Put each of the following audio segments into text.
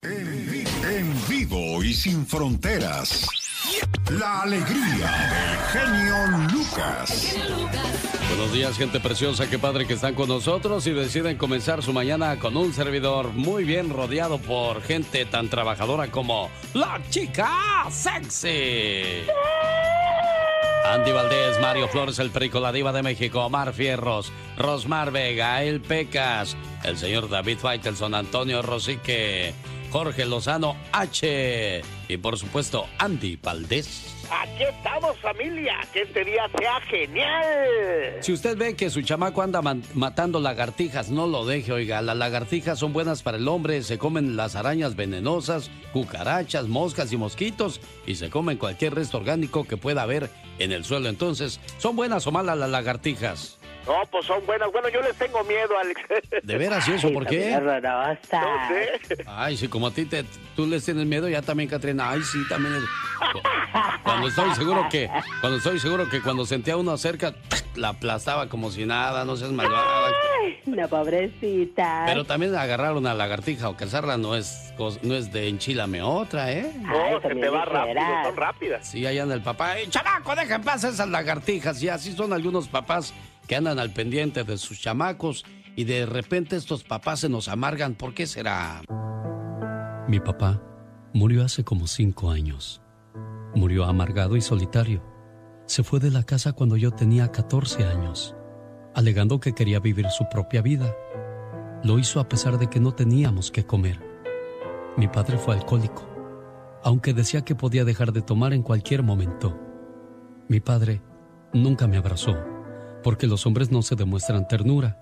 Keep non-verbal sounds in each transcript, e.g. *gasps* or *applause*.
En vivo y sin fronteras. La alegría del genio Lucas. Buenos días, gente preciosa. Qué padre que están con nosotros y deciden comenzar su mañana con un servidor muy bien rodeado por gente tan trabajadora como la chica sexy. Andy Valdés, Mario Flores, el Perico, la Diva de México, Omar Fierros, Rosmar Vega, El Pecas, el señor David Faitelson, Antonio Rosique, Jorge Lozano H. Y por supuesto, Andy Valdés. Aquí estamos, familia. Que este día sea genial. Si usted ve que su chamaco anda matando lagartijas, no lo deje, oiga. Las lagartijas son buenas para el hombre. Se comen las arañas venenosas, cucarachas, moscas y mosquitos. Y se comen cualquier resto orgánico que pueda haber en el suelo. Entonces, ¿son buenas o malas las lagartijas? No, pues son buenas. Bueno, yo les tengo miedo, Alex. *laughs* ¿De veras y eso? ¿Por qué? No sé. Ay, sí, como a ti te, tú les tienes miedo, ya también, Catrina. Ay, sí, también. Cuando estoy seguro que, cuando estoy seguro que cuando sentía uno cerca, la aplastaba como si nada, no seas malvada. La pobrecita. Pero también agarrar una lagartija o cazarla no es, no es de enchilame otra, ¿eh? No, se te va rápido, son rápidas. Sí, allá anda el papá. ¡Eh, chamaco, deja en paz esas lagartijas! Y así son algunos papás que andan al pendiente de sus chamacos y de repente estos papás se nos amargan. ¿Por qué será? Mi papá murió hace como cinco años. Murió amargado y solitario. Se fue de la casa cuando yo tenía 14 años, alegando que quería vivir su propia vida. Lo hizo a pesar de que no teníamos que comer. Mi padre fue alcohólico, aunque decía que podía dejar de tomar en cualquier momento. Mi padre nunca me abrazó porque los hombres no se demuestran ternura.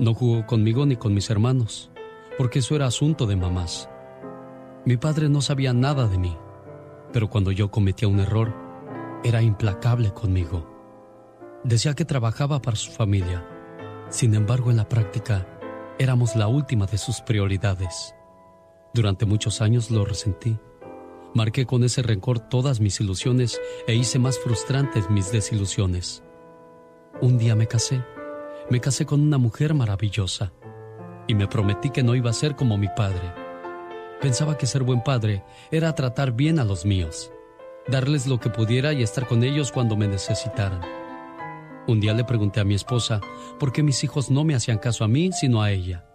No jugó conmigo ni con mis hermanos, porque eso era asunto de mamás. Mi padre no sabía nada de mí, pero cuando yo cometía un error, era implacable conmigo. Decía que trabajaba para su familia. Sin embargo, en la práctica, éramos la última de sus prioridades. Durante muchos años lo resentí. Marqué con ese rencor todas mis ilusiones e hice más frustrantes mis desilusiones. Un día me casé. Me casé con una mujer maravillosa. Y me prometí que no iba a ser como mi padre. Pensaba que ser buen padre era tratar bien a los míos, darles lo que pudiera y estar con ellos cuando me necesitaran. Un día le pregunté a mi esposa por qué mis hijos no me hacían caso a mí, sino a ella.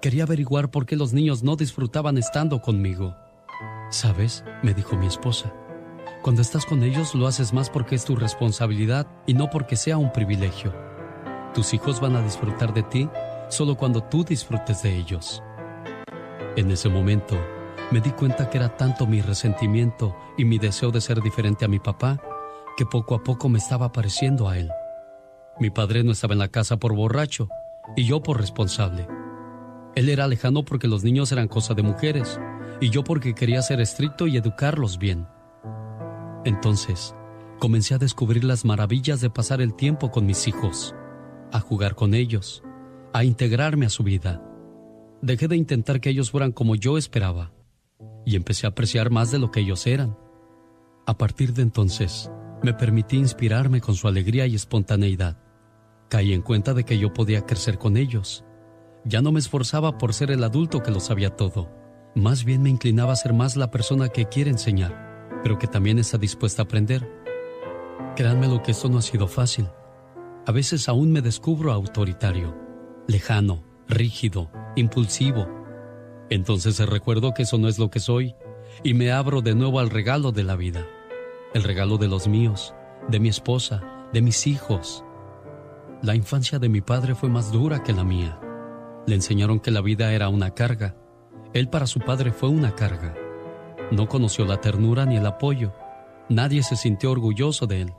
Quería averiguar por qué los niños no disfrutaban estando conmigo. ¿Sabes? me dijo mi esposa. Cuando estás con ellos lo haces más porque es tu responsabilidad y no porque sea un privilegio. Tus hijos van a disfrutar de ti solo cuando tú disfrutes de ellos. En ese momento me di cuenta que era tanto mi resentimiento y mi deseo de ser diferente a mi papá que poco a poco me estaba pareciendo a él. Mi padre no estaba en la casa por borracho y yo por responsable. Él era lejano porque los niños eran cosa de mujeres y yo porque quería ser estricto y educarlos bien. Entonces, comencé a descubrir las maravillas de pasar el tiempo con mis hijos, a jugar con ellos, a integrarme a su vida. Dejé de intentar que ellos fueran como yo esperaba y empecé a apreciar más de lo que ellos eran. A partir de entonces, me permití inspirarme con su alegría y espontaneidad. Caí en cuenta de que yo podía crecer con ellos. Ya no me esforzaba por ser el adulto que lo sabía todo. Más bien me inclinaba a ser más la persona que quiere enseñar pero que también está dispuesta a aprender. Créanme lo que esto no ha sido fácil. A veces aún me descubro autoritario, lejano, rígido, impulsivo. Entonces recuerdo que eso no es lo que soy y me abro de nuevo al regalo de la vida, el regalo de los míos, de mi esposa, de mis hijos. La infancia de mi padre fue más dura que la mía. Le enseñaron que la vida era una carga. Él para su padre fue una carga. No conoció la ternura ni el apoyo. Nadie se sintió orgulloso de él.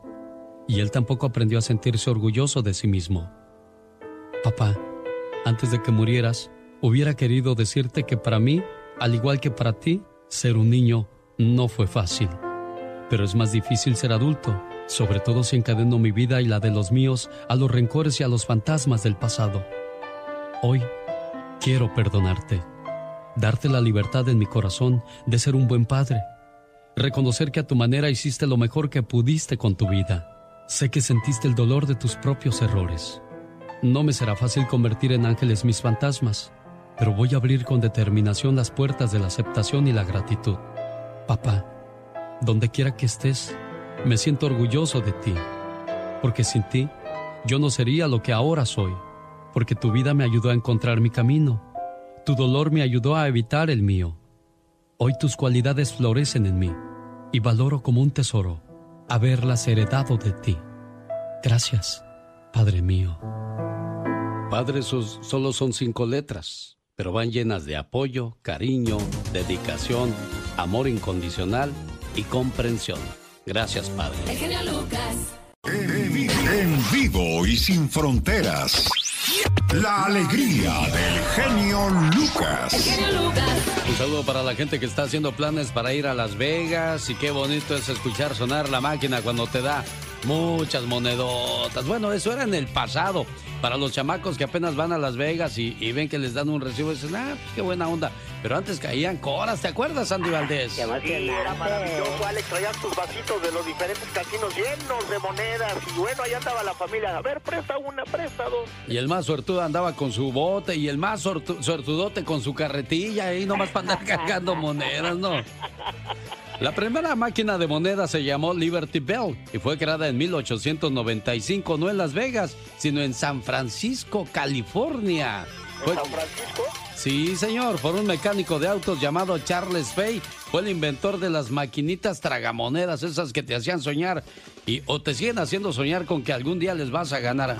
Y él tampoco aprendió a sentirse orgulloso de sí mismo. Papá, antes de que murieras, hubiera querido decirte que para mí, al igual que para ti, ser un niño no fue fácil. Pero es más difícil ser adulto, sobre todo si encadeno mi vida y la de los míos a los rencores y a los fantasmas del pasado. Hoy quiero perdonarte darte la libertad en mi corazón de ser un buen padre, reconocer que a tu manera hiciste lo mejor que pudiste con tu vida. Sé que sentiste el dolor de tus propios errores. No me será fácil convertir en ángeles mis fantasmas, pero voy a abrir con determinación las puertas de la aceptación y la gratitud. Papá, donde quiera que estés, me siento orgulloso de ti, porque sin ti yo no sería lo que ahora soy, porque tu vida me ayudó a encontrar mi camino, tu dolor me ayudó a evitar el mío. Hoy tus cualidades florecen en mí y valoro como un tesoro haberlas heredado de ti. Gracias, Padre mío. Padre, solo son cinco letras, pero van llenas de apoyo, cariño, dedicación, amor incondicional y comprensión. Gracias, Padre. En vivo y sin fronteras. La alegría del genio Lucas. Un saludo para la gente que está haciendo planes para ir a Las Vegas y qué bonito es escuchar sonar la máquina cuando te da muchas monedotas. Bueno, eso era en el pasado. Para los chamacos que apenas van a Las Vegas y, ven que les dan un recibo, dicen, ah, pues qué buena onda. Pero antes caían coras, ¿te acuerdas, Andy Valdés? Sí, era maravilloso, Alex. Traían tus vasitos de los diferentes casinos llenos de monedas. Y bueno, ahí andaba la familia. A ver, presta una, presta dos. Y el más suertudo andaba con su bote y el más suertudote con su carretilla ahí nomás para andar *laughs* cargando monedas, ¿no? La primera máquina de moneda se llamó Liberty Bell y fue creada en 1895, no en Las Vegas, sino en San Francisco, California. ¿En San Francisco? Sí, señor, por un mecánico de autos llamado Charles Fay. Fue el inventor de las maquinitas tragamonedas, esas que te hacían soñar y o te siguen haciendo soñar con que algún día les vas a ganar.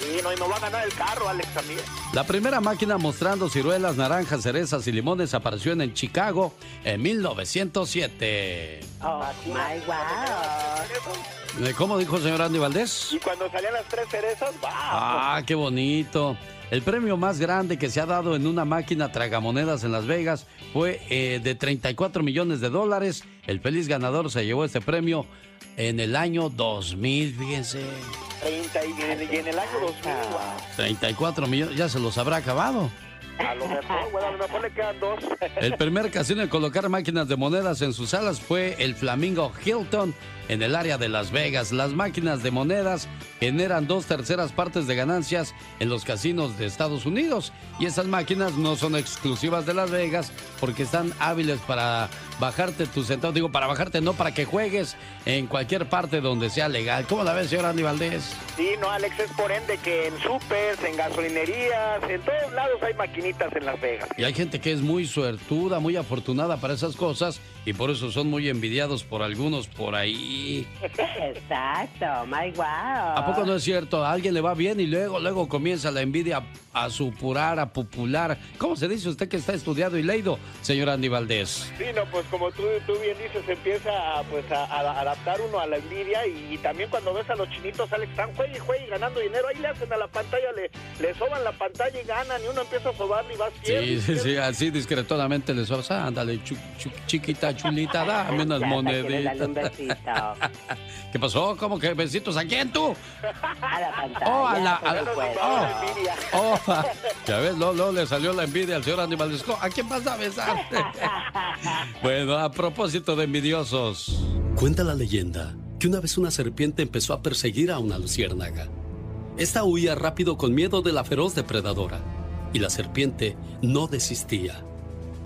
Sí, no, y no va a ganar el carro, Alex, también. La primera máquina mostrando ciruelas, naranjas, cerezas y limones apareció en Chicago en 1907. Oh, my wow. ¿Cómo dijo el señor Andy Valdés? Y cuando salían las tres cerezas, ¡wow! Ah, qué bonito. El premio más grande que se ha dado en una máquina tragamonedas en Las Vegas fue eh, de 34 millones de dólares. El feliz ganador se llevó este premio en el año 2000, fíjense. 30 y, en el año 2000, 34 millones, ya se los habrá acabado. A lo mejor, bueno, a lo mejor le quedan dos. El primer casino en colocar máquinas de monedas en sus salas fue el Flamingo Hilton en el área de Las Vegas. Las máquinas de monedas generan dos terceras partes de ganancias en los casinos de Estados Unidos. Y esas máquinas no son exclusivas de Las Vegas porque están hábiles para bajarte tus centavos. Digo, para bajarte, no para que juegues en cualquier parte donde sea legal. ¿Cómo la ves, señor Andy Valdés? Sí, no, Alex, es por ende que en supers, en gasolinerías, en todos lados hay maquinitas en Las Vegas. Y hay gente que es muy suertuda, muy afortunada para esas cosas y por eso son muy envidiados por algunos por ahí. Exacto, my wow. ¿A poco no es cierto? A alguien le va bien y luego, luego comienza la envidia a supurar, a popular. ¿Cómo se dice usted que está estudiado y leído, señor Andy Valdés? Sí, no, pues como tú, tú bien dices, empieza a, pues, a, adaptar uno a la envidia y, también cuando ves a los chinitos, Alex, están juegue y juegue ganando dinero, ahí le hacen a la pantalla, le, le soban la pantalla y ganan y uno empieza a sobar y va Sí, sí, sí, así discretamente le sobas, ándale, chiquita, chulita, dame unas moneditas. *laughs* ¿Qué pasó? ¿Cómo que besitos? ¿A quién tú? A la pantalla. Oh, a la, a la, oh, oh, ya ves, no, le salió la envidia al señor Andy Valdesco. ¿A quién vas a besar? *laughs* bueno, a propósito de envidiosos. Cuenta la leyenda que una vez una serpiente empezó a perseguir a una luciérnaga. Esta huía rápido con miedo de la feroz depredadora y la serpiente no desistía.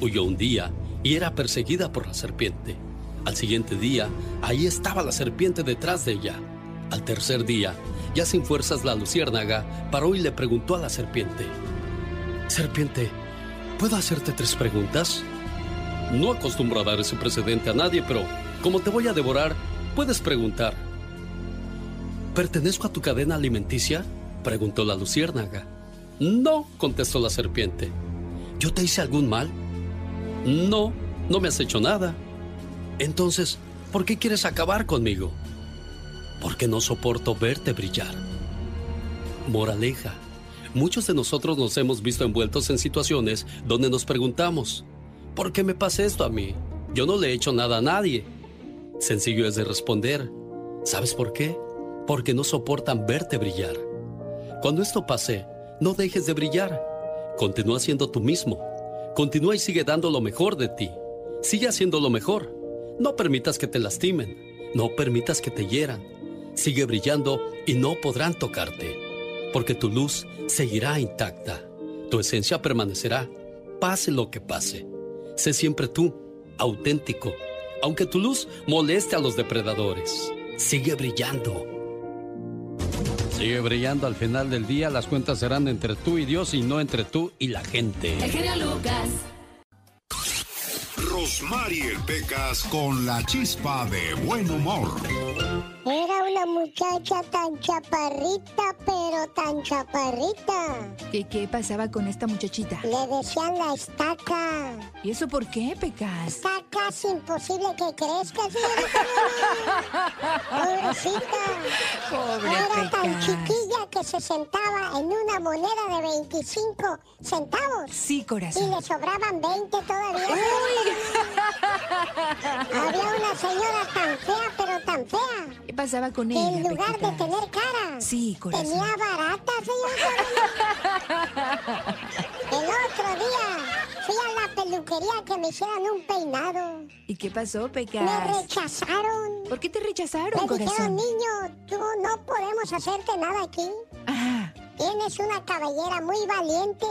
Huyó un día y era perseguida por la serpiente. Al siguiente día, ahí estaba la serpiente detrás de ella. Al tercer día, ya sin fuerzas la luciérnaga paró y le preguntó a la serpiente, Serpiente, ¿puedo hacerte tres preguntas? No acostumbro a dar ese precedente a nadie, pero como te voy a devorar, puedes preguntar. ¿Pertenezco a tu cadena alimenticia? preguntó la luciérnaga. No, contestó la serpiente. ¿Yo te hice algún mal? No, no me has hecho nada. Entonces, ¿por qué quieres acabar conmigo? Porque no soporto verte brillar. Moraleja. Muchos de nosotros nos hemos visto envueltos en situaciones donde nos preguntamos, ¿por qué me pasa esto a mí? Yo no le he hecho nada a nadie. Sencillo es de responder, ¿sabes por qué? Porque no soportan verte brillar. Cuando esto pase, no dejes de brillar. Continúa siendo tú mismo. Continúa y sigue dando lo mejor de ti. Sigue haciendo lo mejor. No permitas que te lastimen. No permitas que te hieran. Sigue brillando y no podrán tocarte. Porque tu luz seguirá intacta. Tu esencia permanecerá, pase lo que pase. Sé siempre tú, auténtico, aunque tu luz moleste a los depredadores. Sigue brillando. Sigue brillando al final del día. Las cuentas serán entre tú y Dios y no entre tú y la gente. El Lucas. Rosmarie Pecas con la chispa de buen humor era una muchacha tan chaparrita, pero tan chaparrita. ¿Qué, qué pasaba con esta muchachita? Le decían la estaca. ¿Y eso por qué, Pecas? Está casi imposible que crezca, señorita. Pobrecita. Pobre Era tan chiquilla que se sentaba en una moneda de 25 centavos. Sí, corazón. Y le sobraban 20 todavía. Había una señora tan fea, pero tan fea pasaba con ella? En lugar de tener cara. Sí, corazón. Tenía barata, señor. El otro día fui a la peluquería que me hicieran un peinado. ¿Y qué pasó, Pecas? Me rechazaron. ¿Por qué te rechazaron, me dijeron, niño, tú no podemos hacerte nada aquí. Ajá. Tienes una cabellera muy valiente.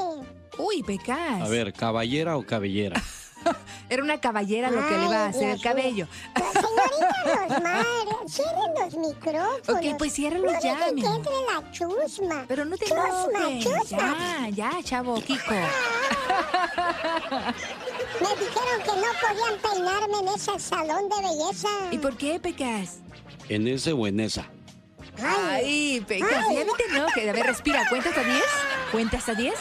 Uy, Pecas. A ver, ¿caballera o cabellera? *laughs* *laughs* Era una caballera lo que le iba a hacer el cabello. Señorita Rosmar, *laughs* cierren los micrófonos. Ok, pues ciérralos no ya, mi que entre la chusma. Pero no te chusma, enojes. Chusma. Ya, ya, chavo, Kiko. *laughs* Me dijeron que no podían peinarme en ese salón de belleza. ¿Y por qué, Pecas? ¿En ese o en esa? Ay, Pecas, ya no te enojes. A ver, respira. ¿Cuenta hasta 10? ¿Cuenta hasta 10?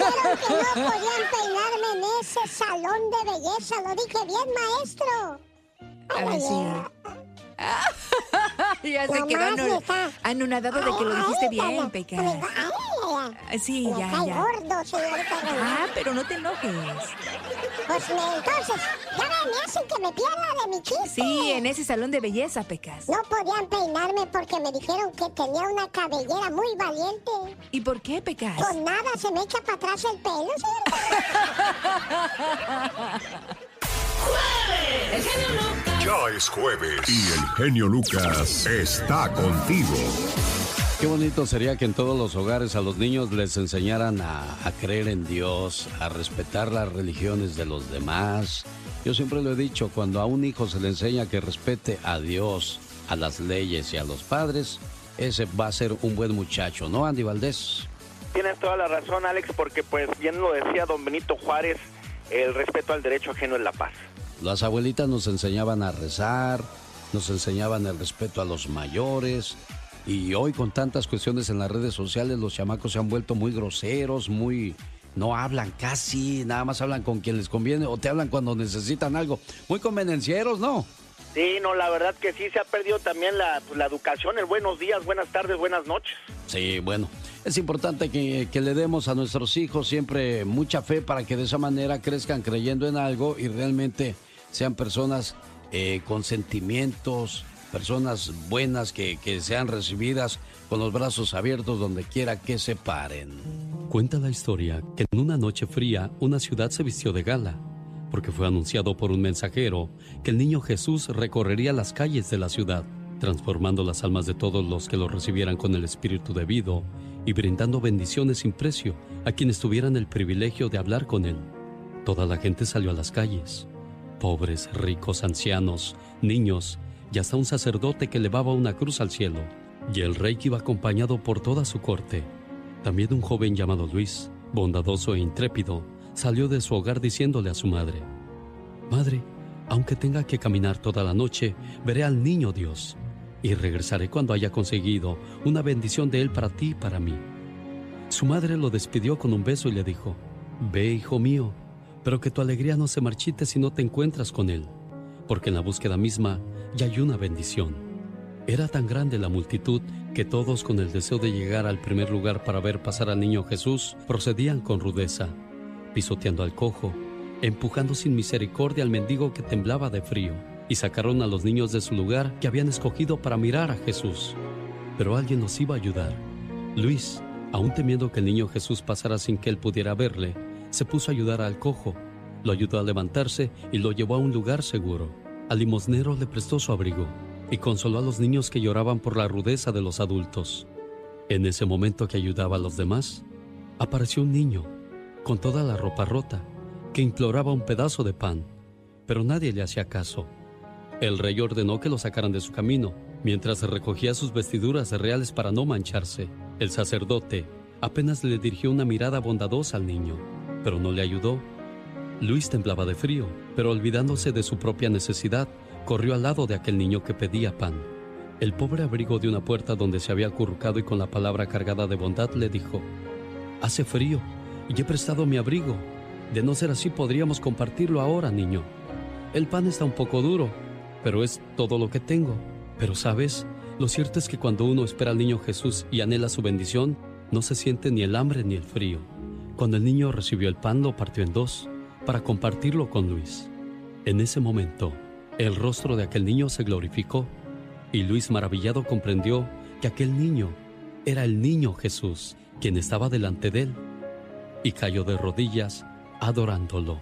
Dijeron que no podían peinarme en ese salón de belleza. Lo dije bien, maestro. A ver, sí. *laughs* ya se quedó anonadado de que lo dijiste bien, Pecas. Sí, ya, ya. gordo, Ah, pero no te enojes. Pues me, entonces, ya me hacen que me pierda de mi chiste. Sí, en ese salón de belleza, Pecas. No podían peinarme porque me dijeron que tenía una cabellera muy valiente. ¿Y por qué, Pecas? Pues nada, se me echa para atrás el pelo, *laughs* ¡Jueves! El genio. Ya es jueves y el genio Lucas está contigo. Qué bonito sería que en todos los hogares a los niños les enseñaran a, creer en Dios, a respetar las religiones de los demás. Yo siempre lo he dicho, cuando a un hijo se le enseña que respete a Dios, a las leyes y a los padres, ese va a ser un buen muchacho, ¿no, Andy Valdés? Tienes toda la razón, Alex, porque pues bien lo decía don Benito Juárez, el respeto al derecho ajeno es la paz. Las abuelitas nos enseñaban a rezar, nos enseñaban el respeto a los mayores, y hoy con tantas cuestiones en las redes sociales, los chamacos se han vuelto muy groseros, muy... No hablan casi, nada más hablan con quien les conviene o te hablan cuando necesitan algo. Muy convenencieros, ¿no? Sí, no, la verdad que sí se ha perdido también la, pues, la educación, el buenos días, buenas tardes, buenas noches. Sí, bueno, es importante que, que, le demos a nuestros hijos siempre mucha fe para que de esa manera crezcan creyendo en algo y realmente sean personas eh, con sentimientos, personas buenas que, sean recibidas con los brazos abiertos donde quiera que se paren. Cuenta la historia que en una noche fría una ciudad se vistió de gala, porque fue anunciado por un mensajero que el niño Jesús recorrería las calles de la ciudad, transformando las almas de todos los que lo recibieran con el espíritu debido y brindando bendiciones sin precio a quienes tuvieran el privilegio de hablar con él. Toda la gente salió a las calles, pobres, ricos, ancianos, niños, y hasta un sacerdote que elevaba una cruz al cielo, y el rey que iba acompañado por toda su corte. También un joven llamado Luis, bondadoso e intrépido, salió de su hogar diciéndole a su madre, Madre, aunque tenga que caminar toda la noche, veré al niño Dios, y regresaré cuando haya conseguido una bendición de él para ti y para mí. Su madre lo despidió con un beso y le dijo, Ve, hijo mío, pero que tu alegría no se marchite si no te encuentras con él, porque en la búsqueda misma y hay una bendición. Era tan grande la multitud que todos con el deseo de llegar al primer lugar para ver pasar al niño Jesús procedían con rudeza, pisoteando al cojo, empujando sin misericordia al mendigo que temblaba de frío, y sacaron a los niños de su lugar que habían escogido para mirar a Jesús. Pero alguien los iba a ayudar. Luis, aún temiendo que el niño Jesús pasara sin que él pudiera verle, se puso a ayudar al cojo, lo ayudó a levantarse y lo llevó a un lugar seguro. Al limosnero le prestó su abrigo y consoló a los niños que lloraban por la rudeza de los adultos. En ese momento que ayudaba a los demás, apareció un niño con toda la ropa rota que imploraba un pedazo de pan, pero nadie le hacía caso. El rey ordenó que lo sacaran de su camino, mientras recogía sus vestiduras reales para no mancharse. El sacerdote apenas le dirigió una mirada bondadosa al niño, pero no le ayudó. Luis temblaba de frío, pero olvidándose de su propia necesidad, corrió al lado de aquel niño que pedía pan. El pobre abrigo de una puerta donde se había acurrucado y con la palabra cargada de bondad le dijo, Hace frío y he prestado mi abrigo. De no ser así podríamos compartirlo ahora, niño. El pan está un poco duro, pero es todo lo que tengo. Pero sabes, lo cierto es que cuando uno espera al niño Jesús y anhela su bendición, no se siente ni el hambre ni el frío. Cuando el niño recibió el pan, lo partió en dos para compartirlo con Luis. En ese momento, el rostro de aquel niño se glorificó y Luis maravillado comprendió que aquel niño era el niño Jesús, quien estaba delante de él, y cayó de rodillas adorándolo.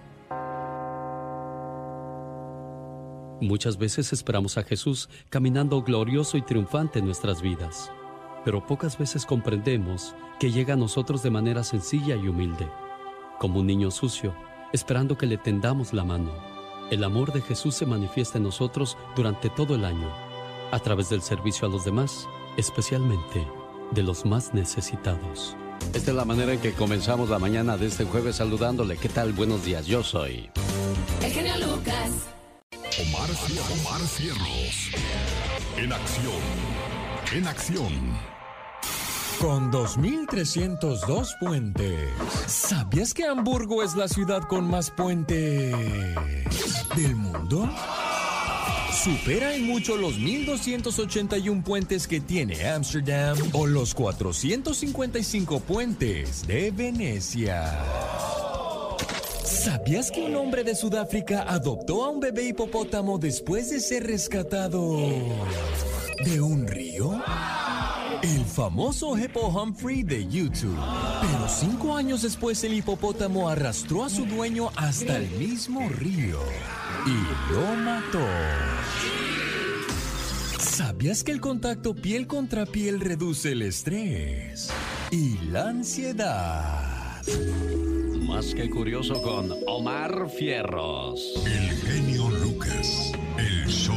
Muchas veces esperamos a Jesús caminando glorioso y triunfante en nuestras vidas, pero pocas veces comprendemos que llega a nosotros de manera sencilla y humilde, como un niño sucio, esperando que le tendamos la mano. El amor de Jesús se manifiesta en nosotros durante todo el año, a través del servicio a los demás, especialmente de los más necesitados. Esta es la manera en que comenzamos la mañana de este jueves saludándole. ¿Qué tal? Buenos días, yo soy. El genio Lucas. Omar, Omar Cierros. En acción. En acción. Con 2.302 puentes. ¿Sabías que Hamburgo es la ciudad con más puentes del mundo? Supera en mucho los 1.281 puentes que tiene Ámsterdam o los 455 puentes de Venecia. ¿Sabías que un hombre de Sudáfrica adoptó a un bebé hipopótamo después de ser rescatado de un río? El famoso Hippo Humphrey de YouTube. Pero cinco años después el hipopótamo arrastró a su dueño hasta el mismo río y lo mató. ¿Sabías que el contacto piel contra piel reduce el estrés y la ansiedad? Más que curioso con Omar Fierros. El genio Lucas. El show.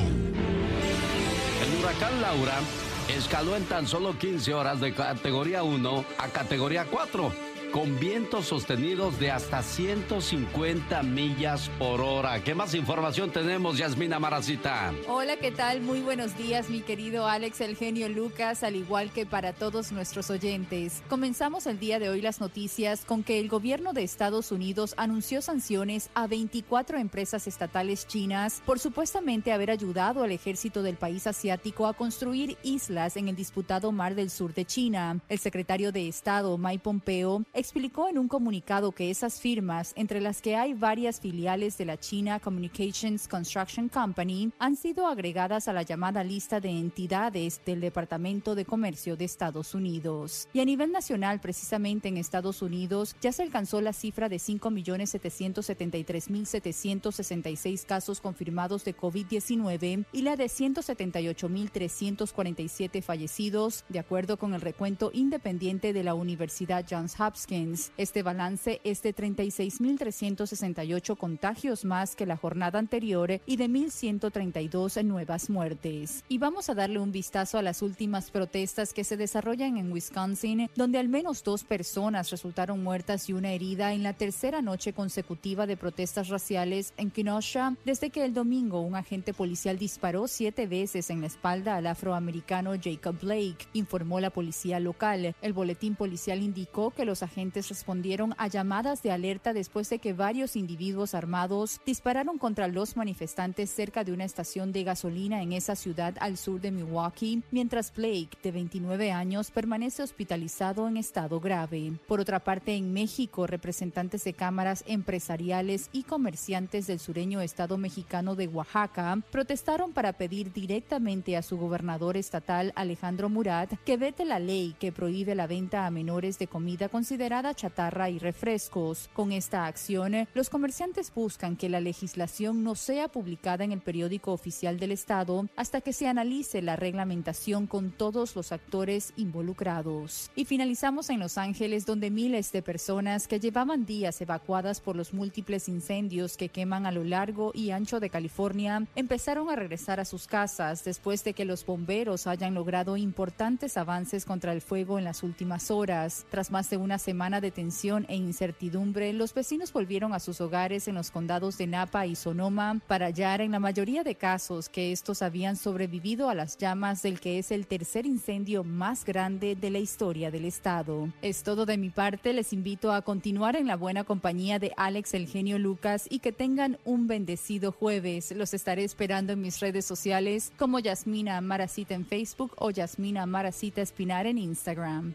Huracán Laura escaló en tan solo 15 horas de categoría 1 a categoría 4 con vientos sostenidos de hasta 150 millas por hora. ¿Qué más información tenemos, Yasmina Maracita? Hola, ¿qué tal? Muy buenos días, mi querido Alex, el genio Lucas, al igual que para todos nuestros oyentes. Comenzamos el día de hoy las noticias con que el gobierno de Estados Unidos anunció sanciones a 24 empresas estatales chinas por supuestamente haber ayudado al ejército del país asiático a construir islas en el disputado Mar del Sur de China. El secretario de Estado, Mike Pompeo, explicó en un comunicado que esas firmas, entre las que hay varias filiales de la China Communications Construction Company, han sido agregadas a la llamada lista de entidades del Departamento de Comercio de Estados Unidos. Y a nivel nacional, precisamente en Estados Unidos, ya se alcanzó la cifra de 5.773.766 casos confirmados de COVID-19 y la de 178.347 fallecidos, de acuerdo con el recuento independiente de la Universidad Johns Hopkins este balance es de 36.368 contagios más que la jornada anterior y de 1.132 nuevas muertes. Y vamos a darle un vistazo a las últimas protestas que se desarrollan en Wisconsin, donde al menos dos personas resultaron muertas y una herida en la tercera noche consecutiva de protestas raciales en Kenosha, desde que el domingo un agente policial disparó siete veces en la espalda al afroamericano Jacob Blake, informó la policía local. El boletín policial indicó que los agentes respondieron a llamadas de alerta después de que varios individuos armados dispararon contra los manifestantes cerca de una estación de gasolina en esa ciudad al sur de Milwaukee, mientras Blake, de 29 años, permanece hospitalizado en estado grave. Por otra parte, en México, representantes de cámaras empresariales y comerciantes del sureño estado mexicano de Oaxaca protestaron para pedir directamente a su gobernador estatal Alejandro Murat que vete la ley que prohíbe la venta a menores de comida considerada chatarra y refrescos. Con esta acción, los comerciantes buscan que la legislación no sea publicada en el periódico oficial del Estado hasta que se analice la reglamentación con todos los actores involucrados. Y finalizamos en Los Ángeles, donde miles de personas que llevaban días evacuadas por los múltiples incendios que queman a lo largo y ancho de California empezaron a regresar a sus casas después de que los bomberos hayan logrado importantes avances contra el fuego en las últimas horas. Tras más de una semana de tensión e incertidumbre, los vecinos volvieron a sus hogares en los condados de Napa y Sonoma para hallar en la mayoría de casos que estos habían sobrevivido a las llamas del que es el tercer incendio más grande de la historia del estado. Es todo de mi parte, les invito a continuar en la buena compañía de Alex el genio Lucas y que tengan un bendecido jueves. Los estaré esperando en mis redes sociales como Yasmina Maracita en Facebook o Yasmina Maracita Espinar en Instagram.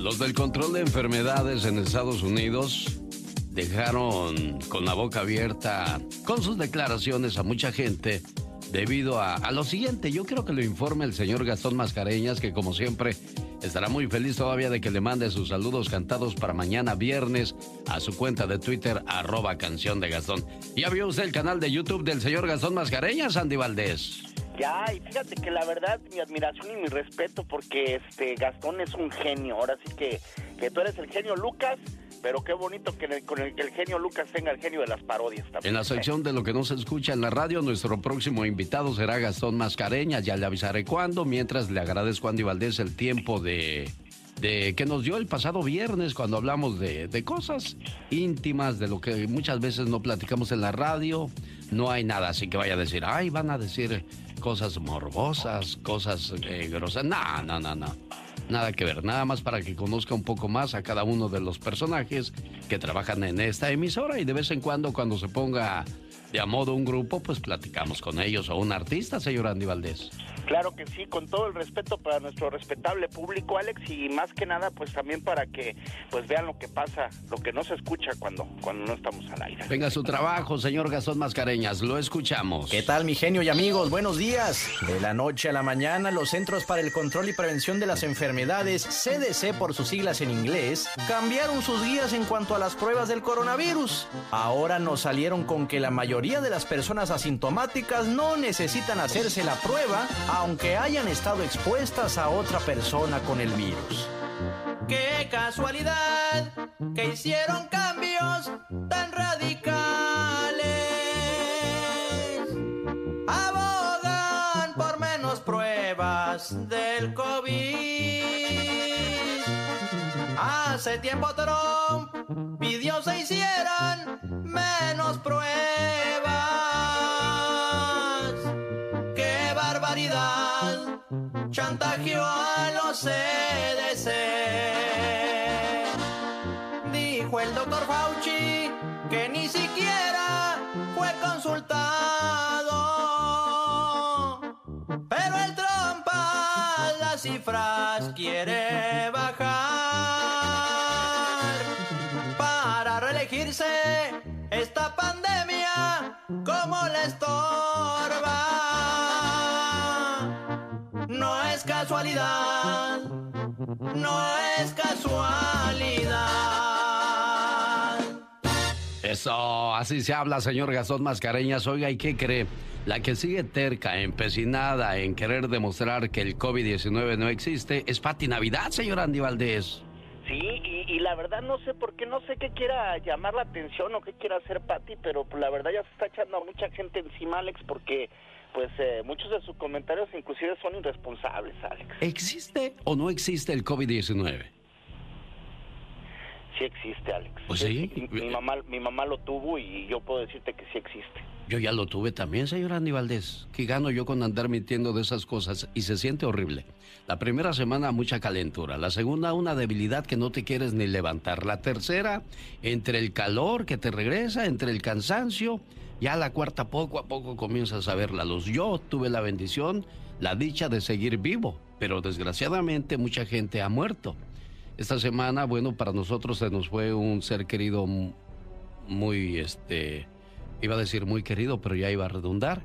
Los del control de enfermedades en Estados Unidos dejaron con la boca abierta con sus declaraciones a mucha gente debido a, lo siguiente. Yo quiero que lo informe el señor Gastón Mascareñas, que como siempre estará muy feliz todavía de que le mande sus saludos cantados para mañana viernes a su cuenta de Twitter, arroba canción de Gastón. ¿Ya vio usted el canal de YouTube del señor Gastón Mascareñas, Andy Valdés? Ya, y fíjate que la verdad, mi admiración y mi respeto, porque este Gastón es un genio. Ahora sí que, que tú eres el genio Lucas pero qué bonito que, con el, que el genio Lucas tenga el genio de las parodias también. En la sección de lo que no se escucha en la radio, nuestro próximo invitado será Gastón Mascareña. Ya le avisaré cuándo. Mientras le agradezco a Andy Valdés el tiempo de, de que nos dio el pasado viernes cuando hablamos de, de, cosas íntimas, de lo que muchas veces no platicamos en la radio. No hay nada así que vaya a decir, ay, van a decir cosas morbosas, cosas eh, grosas. No, no, no, no. Nada que ver, nada más para que conozca un poco más a cada uno de los personajes que trabajan en esta emisora y de vez en cuando cuando se ponga de a modo un grupo, pues platicamos con ellos o un artista, señor Andy Valdés. Claro que sí, con todo el respeto para nuestro respetable público, Alex, y más que nada, pues también para que pues vean lo que pasa, lo que no se escucha cuando, cuando no estamos al aire. Venga su trabajo, señor Gastón Mascareñas, lo escuchamos. ¿Qué tal, mi genio y amigos? Buenos días. De la noche a la mañana, los Centros para el Control y Prevención de las Enfermedades, CDC por sus siglas en inglés, cambiaron sus guías en cuanto a las pruebas del coronavirus. Ahora nos salieron con que la mayoría de las personas asintomáticas no necesitan hacerse la prueba, aunque hayan estado expuestas a otra persona con el virus. ¡Qué casualidad! Que hicieron cambios tan radicales. Abogan por menos pruebas del COVID. Hace tiempo Trump fue consultado. Pero el trompa las cifras quiere bajar para reelegirse esta pandemia como la estorba es casualidad, no es casualidad. Eso, así se habla, señor Gastón Mascareñas. Oiga, ¿y qué cree? La que sigue terca, empecinada en querer demostrar que el COVID-19 no existe es Pati Navidad, señor Andy Valdés. Sí, y, y, la verdad no sé por qué, no sé qué quiera llamar la atención o qué quiera hacer Pati, pero la verdad ya se está echando a mucha gente encima, Alex, porque pues eh, muchos de sus comentarios inclusive son irresponsables, Alex. ¿Existe o no existe el COVID-19? Sí existe, Alex. ¿Pues sí? Mi, mamá, mi mamá lo tuvo y yo puedo decirte que sí existe. Yo ya lo tuve también, señor Andy Valdés. ¿Qué gano yo con andar mintiendo de esas cosas? Y se siente horrible. La primera semana mucha calentura, la segunda una debilidad que no te quieres ni levantar, la tercera entre el calor que te regresa, entre el cansancio ya la cuarta poco a poco comienzas a ver la luz. Yo tuve la bendición, la dicha de seguir vivo, pero desgraciadamente mucha gente ha muerto. Esta semana, bueno, para nosotros se nos fue un ser querido muy, este, iba a decir muy querido, pero ya iba a redundar.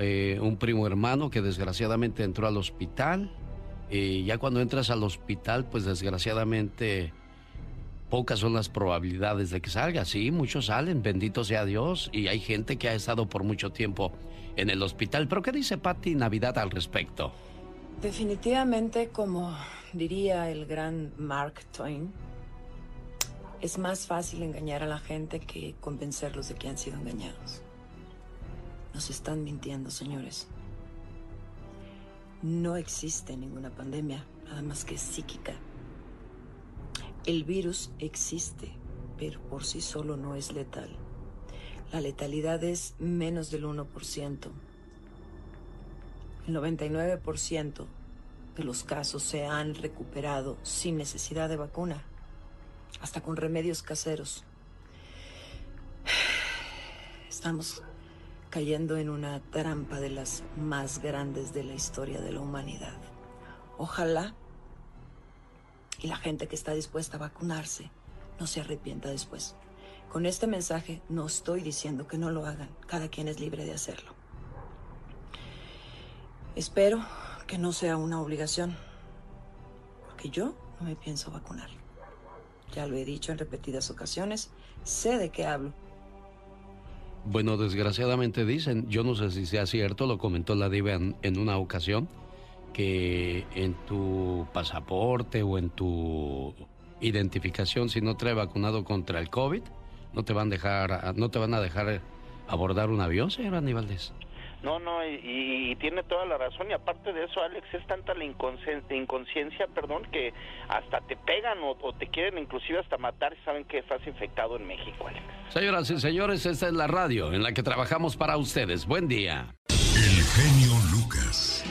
Eh, un primo hermano que desgraciadamente entró al hospital. Y ya cuando entras al hospital, pues desgraciadamente pocas son las probabilidades de que salga. Sí, muchos salen, bendito sea Dios. Y hay gente que ha estado por mucho tiempo en el hospital. Pero ¿qué dice Patti Navidad al respecto? Definitivamente, como diría el gran Mark Twain, es más fácil engañar a la gente que convencerlos de que han sido engañados. Nos están mintiendo, señores. No existe ninguna pandemia, nada más que psíquica. El virus existe, pero por sí solo no es letal. La letalidad es menos del 1%. El 99% de los casos se han recuperado sin necesidad de vacuna, hasta con remedios caseros. Estamos cayendo en una trampa de las más grandes de la historia de la humanidad. Ojalá y la gente que está dispuesta a vacunarse no se arrepienta después. Con este mensaje no estoy diciendo que no lo hagan, cada quien es libre de hacerlo. Espero que no sea una obligación, porque yo no me pienso vacunar. Ya lo he dicho en repetidas ocasiones, sé de qué hablo. Bueno, desgraciadamente dicen, yo no sé si sea cierto, lo comentó la diva en, una ocasión, que en tu pasaporte o en tu identificación, si no trae vacunado contra el COVID, no te van a dejar, no te van a dejar abordar un avión, señor Aníbaldez. No, no, y, tiene toda la razón. Y aparte de eso, Alex, es tanta la inconsciencia, perdón, que hasta te pegan o, te quieren inclusive hasta matar y saben que estás infectado en México, Alex. Señoras y señores, esta es la radio en la que trabajamos para ustedes. Buen día. El genio Lucas.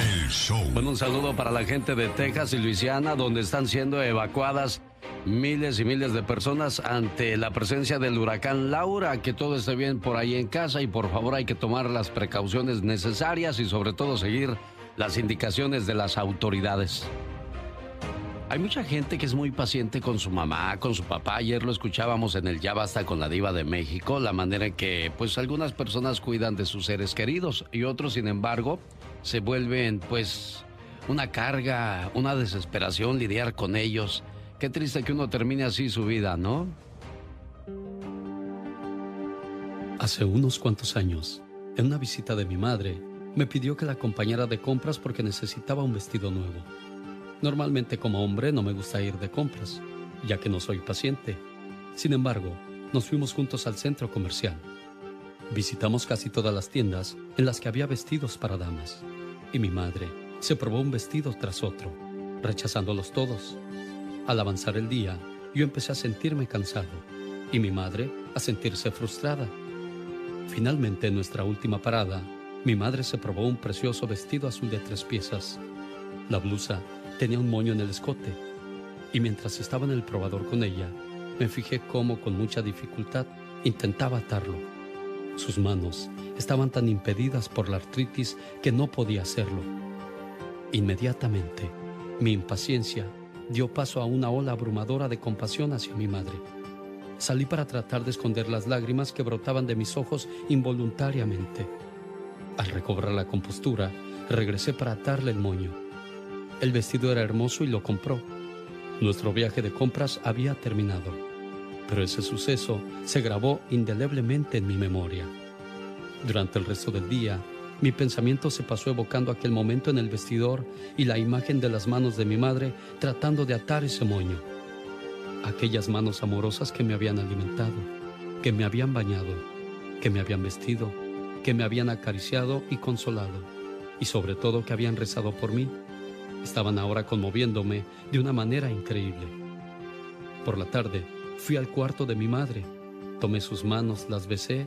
El show. Bueno, un saludo para la gente de Texas y Luisiana, donde están siendo evacuadas miles y miles de personas ante la presencia del huracán Laura. Que todo esté bien por ahí en casa y por favor hay que tomar las precauciones necesarias y sobre todo seguir las indicaciones de las autoridades. Hay mucha gente que es muy paciente con su mamá, con su papá. Ayer lo escuchábamos en el Ya Basta con la Diva de México, la manera en que pues algunas personas cuidan de sus seres queridos y otros, sin embargo, se vuelven pues una carga, una desesperación lidiar con ellos. Qué triste que uno termine así su vida, ¿no? Hace unos cuantos años, en una visita de mi madre, me pidió que la acompañara de compras porque necesitaba un vestido nuevo. Normalmente como hombre no me gusta ir de compras, ya que no soy paciente. Sin embargo, nos fuimos juntos al centro comercial. Visitamos casi todas las tiendas en las que había vestidos para damas. Y mi madre se probó un vestido tras otro, rechazándolos todos. Al avanzar el día, yo empecé a sentirme cansado y mi madre a sentirse frustrada. Finalmente, en nuestra última parada, mi madre se probó un precioso vestido azul de tres piezas. La blusa tenía un moño en el escote y mientras estaba en el probador con ella, me fijé cómo con mucha dificultad intentaba atarlo. Sus manos estaban tan impedidas por la artritis que no podía hacerlo. Inmediatamente, mi impaciencia dio paso a una ola abrumadora de compasión hacia mi madre. Salí para tratar de esconder las lágrimas que brotaban de mis ojos involuntariamente. Al recobrar la compostura, regresé para atarle el moño. El vestido era hermoso y lo compró. Nuestro viaje de compras había terminado, pero ese suceso se grabó indeleblemente en mi memoria. Durante el resto del día, mi pensamiento se pasó evocando aquel momento en el vestidor y la imagen de las manos de mi madre tratando de atar ese moño. Aquellas manos amorosas que me habían alimentado, que me habían bañado, que me habían vestido, que me habían acariciado y consolado, y sobre todo que habían rezado por mí, estaban ahora conmoviéndome de una manera increíble. Por la tarde, fui al cuarto de mi madre, tomé sus manos, las besé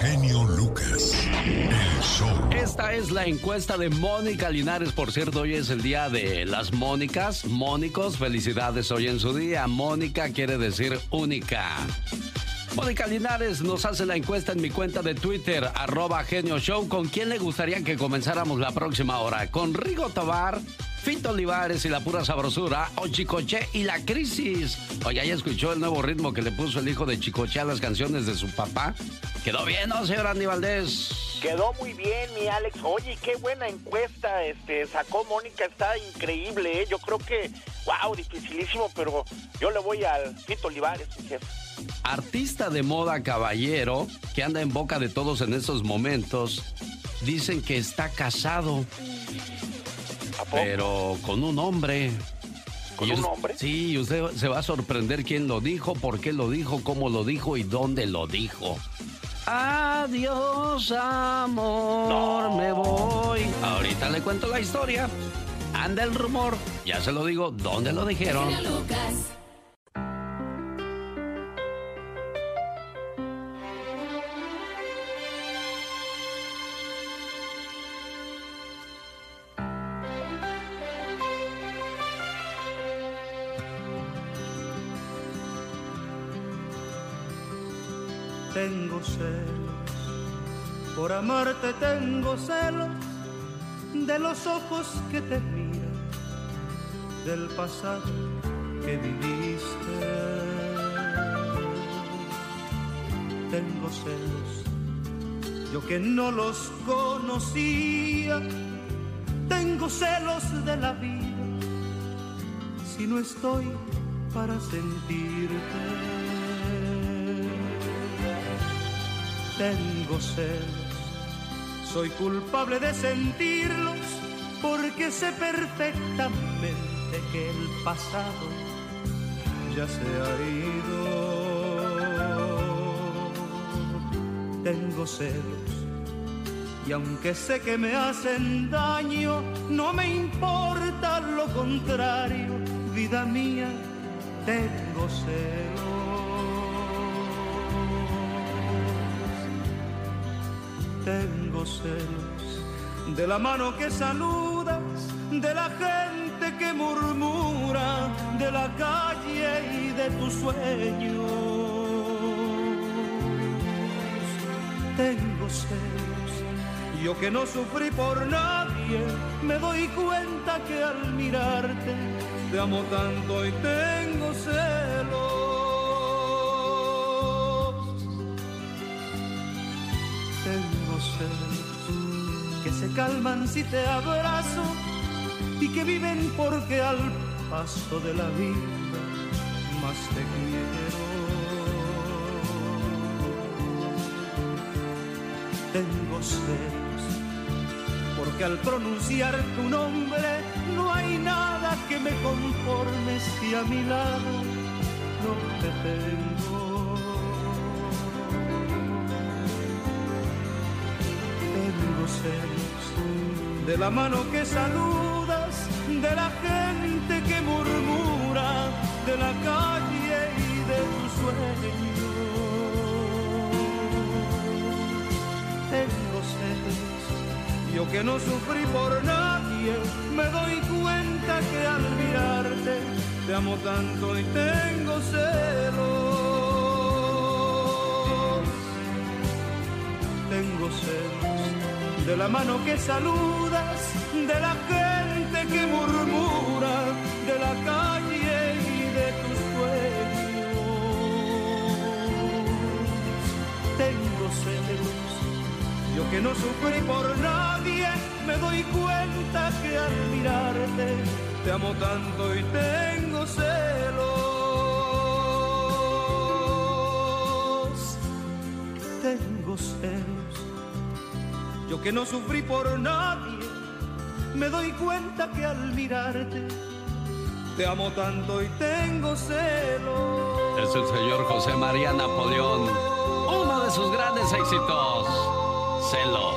Genio Lucas. El show. Esta es la encuesta de Mónica Linares. Por cierto, hoy es el día de las Mónicas. Mónicos, felicidades hoy en su día. Mónica quiere decir única. Mónica Linares nos hace la encuesta en mi cuenta de Twitter, arroba genio show. ¿Con quién le gustaría que comenzáramos la próxima hora? ¿Con Rigo Tobar? Fito Olivares y la pura sabrosura, o Chicoche y la crisis. Oye, ¿ya escuchó el nuevo ritmo que le puso el hijo de Chicoche a las canciones de su papá? ¿Quedó bien, no, señor Andy Valdés? Quedó muy bien, mi Alex. Oye, qué buena encuesta este sacó Mónica, está increíble, ¿eh? Yo creo que, wow, dificilísimo, pero yo le voy al Fito Olivares, mi jefe. Artista de moda caballero que anda en boca de todos en estos momentos, dicen que está casado. Pero con un hombre. ¿Con Y un hombre? Sí, y usted se va a sorprender quién lo dijo, por qué lo dijo, cómo lo dijo y dónde lo dijo. Adiós, amor, me voy. Ahorita le cuento la historia. Anda el rumor, ya se lo digo, ¿dónde lo dijeron? Tengo celos, por amarte tengo celos de los ojos que te miran, del pasado que viviste. Tengo celos, yo que no los conocía, tengo celos de la vida, si no estoy para sentirte. Tengo celos. Soy culpable de sentirlos porque sé perfectamente que el pasado ya se ha ido. Tengo celos y aunque sé que me hacen daño, no me importa lo contrario, vida mía, tengo celos. Tengo celos de la mano que saludas, de la gente que murmura, de la calle y de tus sueños. Tengo celos, yo que no sufrí por nadie, me doy cuenta que al mirarte te amo tanto y tengo celos. Que se calman si te abrazo y que viven porque al paso de la vida más te quiero. Tengo celos porque al pronunciar tu nombre no hay nada que me conforme si a mi lado no te tengo. De la mano que saludas, de la gente que murmura, de la calle y de tus sueños. Tengo celos, yo que no sufrí por nadie, me doy cuenta que al mirarte te amo tanto y tengo celos. tengo celos de la mano que saludas, de la gente que murmura, de la calle y de tus sueños. Tengo celos, yo que no sufrí por nadie, me doy cuenta que al mirarte te amo tanto y tengo celos tengo celos. Yo que no sufrí por nadie, me doy cuenta que al mirarte te amo tanto y tengo celos. Es el señor José María Napoleón. Uno de sus grandes éxitos. Celos.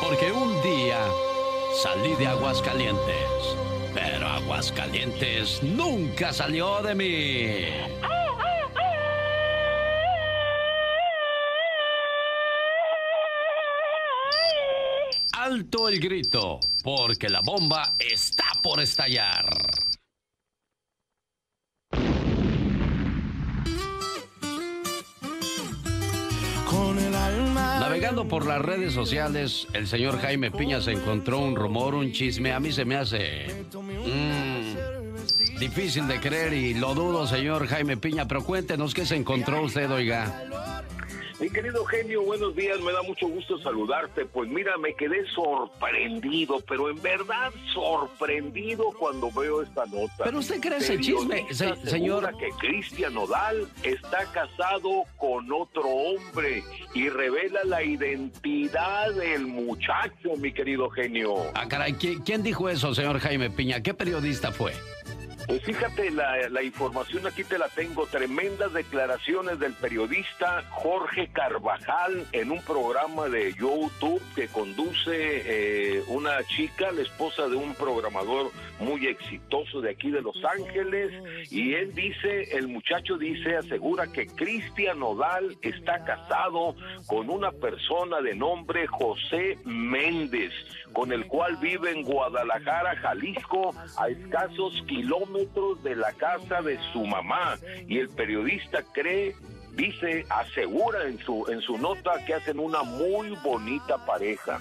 Porque un día salí de Aguascalientes. Pero Aguascalientes nunca salió de mí. Alto el grito, porque la bomba está por estallar. Navegando por las redes sociales, el señor Jaime Piña se encontró un rumor, un chisme. A mí se me hace mm, difícil de creer y lo dudo, señor Jaime Piña. Pero cuéntenos qué se encontró usted, oiga. Mi querido genio, buenos días, me da mucho gusto saludarte. Pues mira, me quedé sorprendido, pero en verdad sorprendido cuando veo esta nota. Pero usted cree ese chisme, se- señor. que Cristian Nodal está casado con otro hombre y revela la identidad del muchacho, mi querido genio. Ah, caray, ¿quién, quién dijo eso, señor Jaime Piña? ¿Qué periodista fue? Pues fíjate, la, la información aquí te la tengo. Tremendas declaraciones del periodista Jorge Carvajal en un programa de YouTube que conduce eh, una chica, la esposa de un programador muy exitoso de aquí de Los Ángeles. Y él dice, el muchacho dice, asegura que Cristian Nodal está casado con una persona de nombre José Méndez, con el cual vive en Guadalajara, Jalisco, a escasos kilómetros de la casa de su mamá. Y el periodista cree, dice, asegura en su, en su nota que hacen una muy bonita pareja.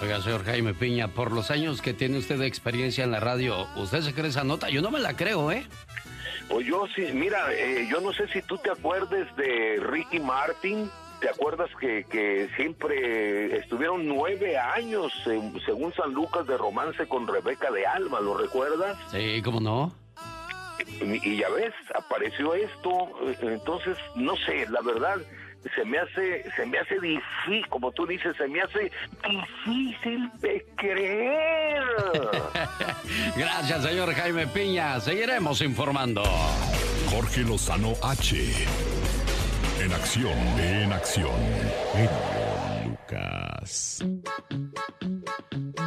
Oiga, señor Jaime Piña, por los años que tiene usted de experiencia en la radio, ¿usted se cree esa nota? Yo no me la creo, ¿eh? Pues yo sí, mira, eh, yo no sé si tú te acuerdes de Ricky Martin. ¿Te acuerdas que, que siempre estuvieron nueve años, eh, según San Lucas, de romance con Rebeca de Alma? ¿Lo recuerdas? Sí, ¿cómo no? Y, y ya ves, apareció esto. Entonces, no sé, la verdad, se me hace, se me hace difícil, como tú dices, se me hace difícil de creer. *laughs* Gracias, señor Jaime Piña. Seguiremos informando. Jorge Lozano H. En acción, en acción. Lucas.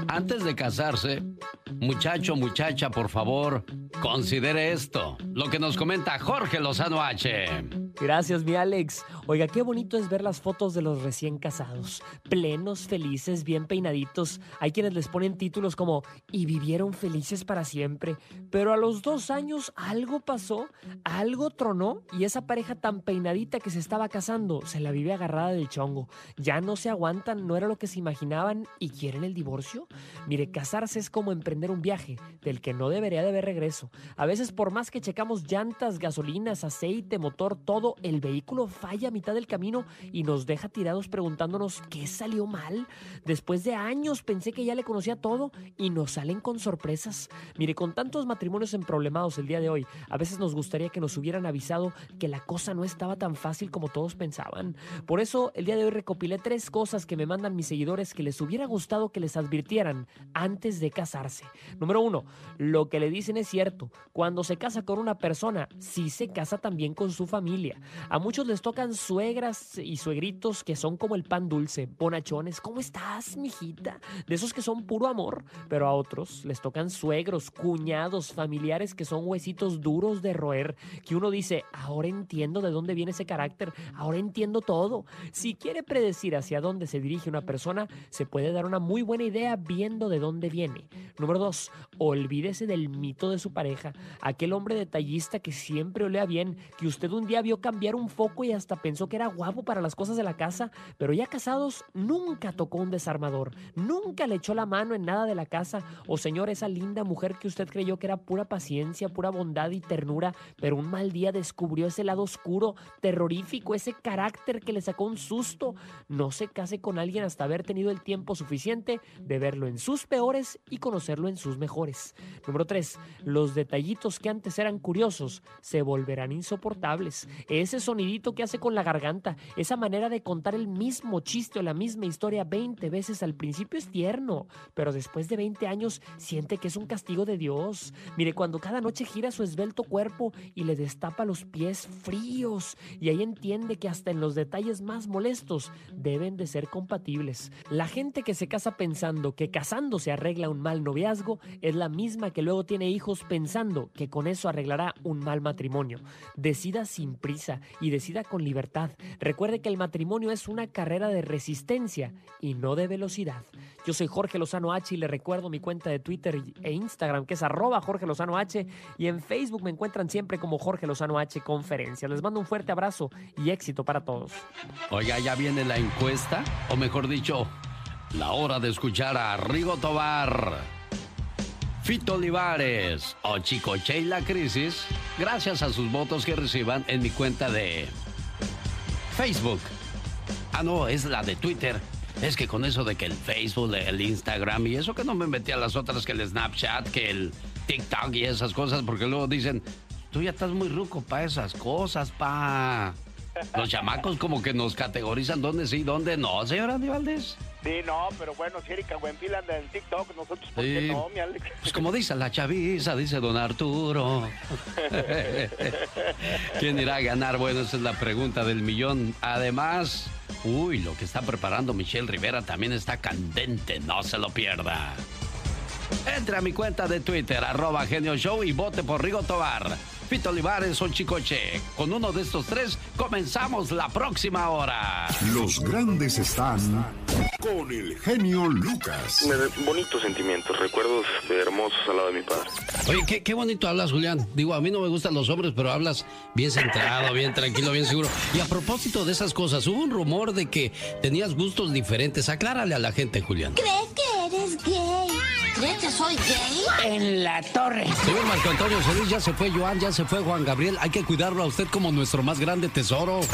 Antes de casarse, muchacho, muchacha, por favor, considere esto. Lo que nos comenta Jorge Lozano H. Gracias, mi Alex. Oiga, qué bonito es ver las fotos de los recién casados. Plenos, felices, bien peinaditos. Hay quienes les ponen títulos como y vivieron felices para siempre. Pero a los dos años algo pasó, algo tronó y esa pareja tan peinadita que se estaba casando se la vive agarrada del chongo. Ya no se aguantan, no era lo que se imaginaban y quieren el divorcio. Mire, casarse es como emprender un viaje del que no debería de haber regreso. A veces por más que checamos llantas, gasolinas, aceite, motor, todo, el vehículo falla mitad del camino y nos deja tirados preguntándonos qué salió mal. Después de años pensé que ya le conocía todo y nos salen con sorpresas. Mire, con tantos matrimonios emproblemados el día de hoy, a veces nos gustaría que nos hubieran avisado que la cosa no estaba tan fácil como todos pensaban. Por eso, el día de hoy recopilé tres cosas que me mandan mis seguidores que les hubiera gustado que les advirtieran antes de casarse. Número uno, lo que le dicen es cierto. Cuando se casa con una persona, sí se casa también con su familia. A muchos les tocan suegras y suegritos que son como el pan dulce, bonachones. ¿Cómo estás, mijita? De esos que son puro amor. Pero a otros les tocan suegros, cuñados, familiares que son huesitos duros de roer. Que uno dice, ahora entiendo de dónde viene ese carácter, ahora entiendo todo. Si quiere predecir hacia dónde se dirige una persona, se puede dar una muy buena idea viendo de dónde viene. Número dos, olvídese del mito de su pareja, aquel hombre detallista que siempre olea bien, que usted un día vio cambiar un foco y hasta pensó que era guapo para las cosas de la casa, pero ya casados nunca tocó un desarmador, nunca le echó la mano en nada de la casa, o señor, esa linda mujer que usted creyó que era pura paciencia, pura bondad y ternura, pero un mal día descubrió ese lado oscuro, terrorífico, ese carácter que le sacó un susto. No se case con alguien hasta haber tenido el tiempo suficiente de verlo en sus peores y conocerlo en sus mejores. Número 3. Los detallitos que antes eran curiosos se volverán insoportables. Ese sonidito que hace con la esa manera de contar el mismo chiste o la misma historia 20 veces al principio es tierno, pero después de 20 años siente que es un castigo de Dios. Mire, cuando cada noche gira su esbelto cuerpo y le destapa los pies fríos, y ahí entiende que hasta en los detalles más molestos deben de ser compatibles. La gente que se casa pensando que casándose arregla un mal noviazgo es la misma que luego tiene hijos pensando que con eso arreglará un mal matrimonio. Decida sin prisa y decida con libertad Recuerde que el matrimonio es una carrera de resistencia y no de velocidad. Yo soy Jorge Lozano H y le recuerdo mi cuenta de Twitter e Instagram que es arroba Jorge Lozano H y en Facebook me encuentran siempre como Jorge Lozano H Conferencias. Les mando un fuerte abrazo y éxito para todos. Oiga, ya viene la encuesta, o mejor dicho, la hora de escuchar a Rigo Tobar, Fito Olivares o Chicoche y la crisis, gracias a sus votos que reciban en mi cuenta de Facebook. Ah, no, es la de Twitter. Es que con eso de que el Facebook, el Instagram y eso que no me metí a las otras que el Snapchat, que el TikTok y esas cosas, porque luego dicen, tú ya estás muy ruco para esas cosas, pa. Los chamacos como que nos categorizan dónde sí, dónde no, señora Andy Valdés. Sí, no, pero bueno, si Erika Buenfil anda en TikTok, nosotros, ¿por qué Sí. no, mi Alex? Pues como dice la chaviza, dice don Arturo. *laughs* ¿Quién irá a ganar? Bueno, esa es la pregunta del millón. Además, uy, lo que está preparando Michelle Rivera también está candente, no se lo pierda. Entre a mi cuenta de Twitter, arroba Genio Show y vote por Rigo Tobar, Fito Olivares o Chicoche. Con uno de estos tres, comenzamos la próxima hora. Los grandes están con el genio Lucas. Bonitos sentimientos, recuerdos hermosos al lado de mi padre. Oye, qué, qué bonito hablas, Julián. Digo, a mí no me gustan los hombres, pero hablas bien centrado, bien tranquilo, bien seguro. Y a propósito de esas cosas, hubo un rumor de que tenías gustos diferentes. Aclárale a la gente, Julián. ¿Crees que eres gay? ¿Crees que soy gay? En la torre. Señor Marco Antonio Solís, ya se fue Joan, ya se fue Juan Gabriel. Hay que cuidarlo a usted como nuestro más grande tesoro. *laughs*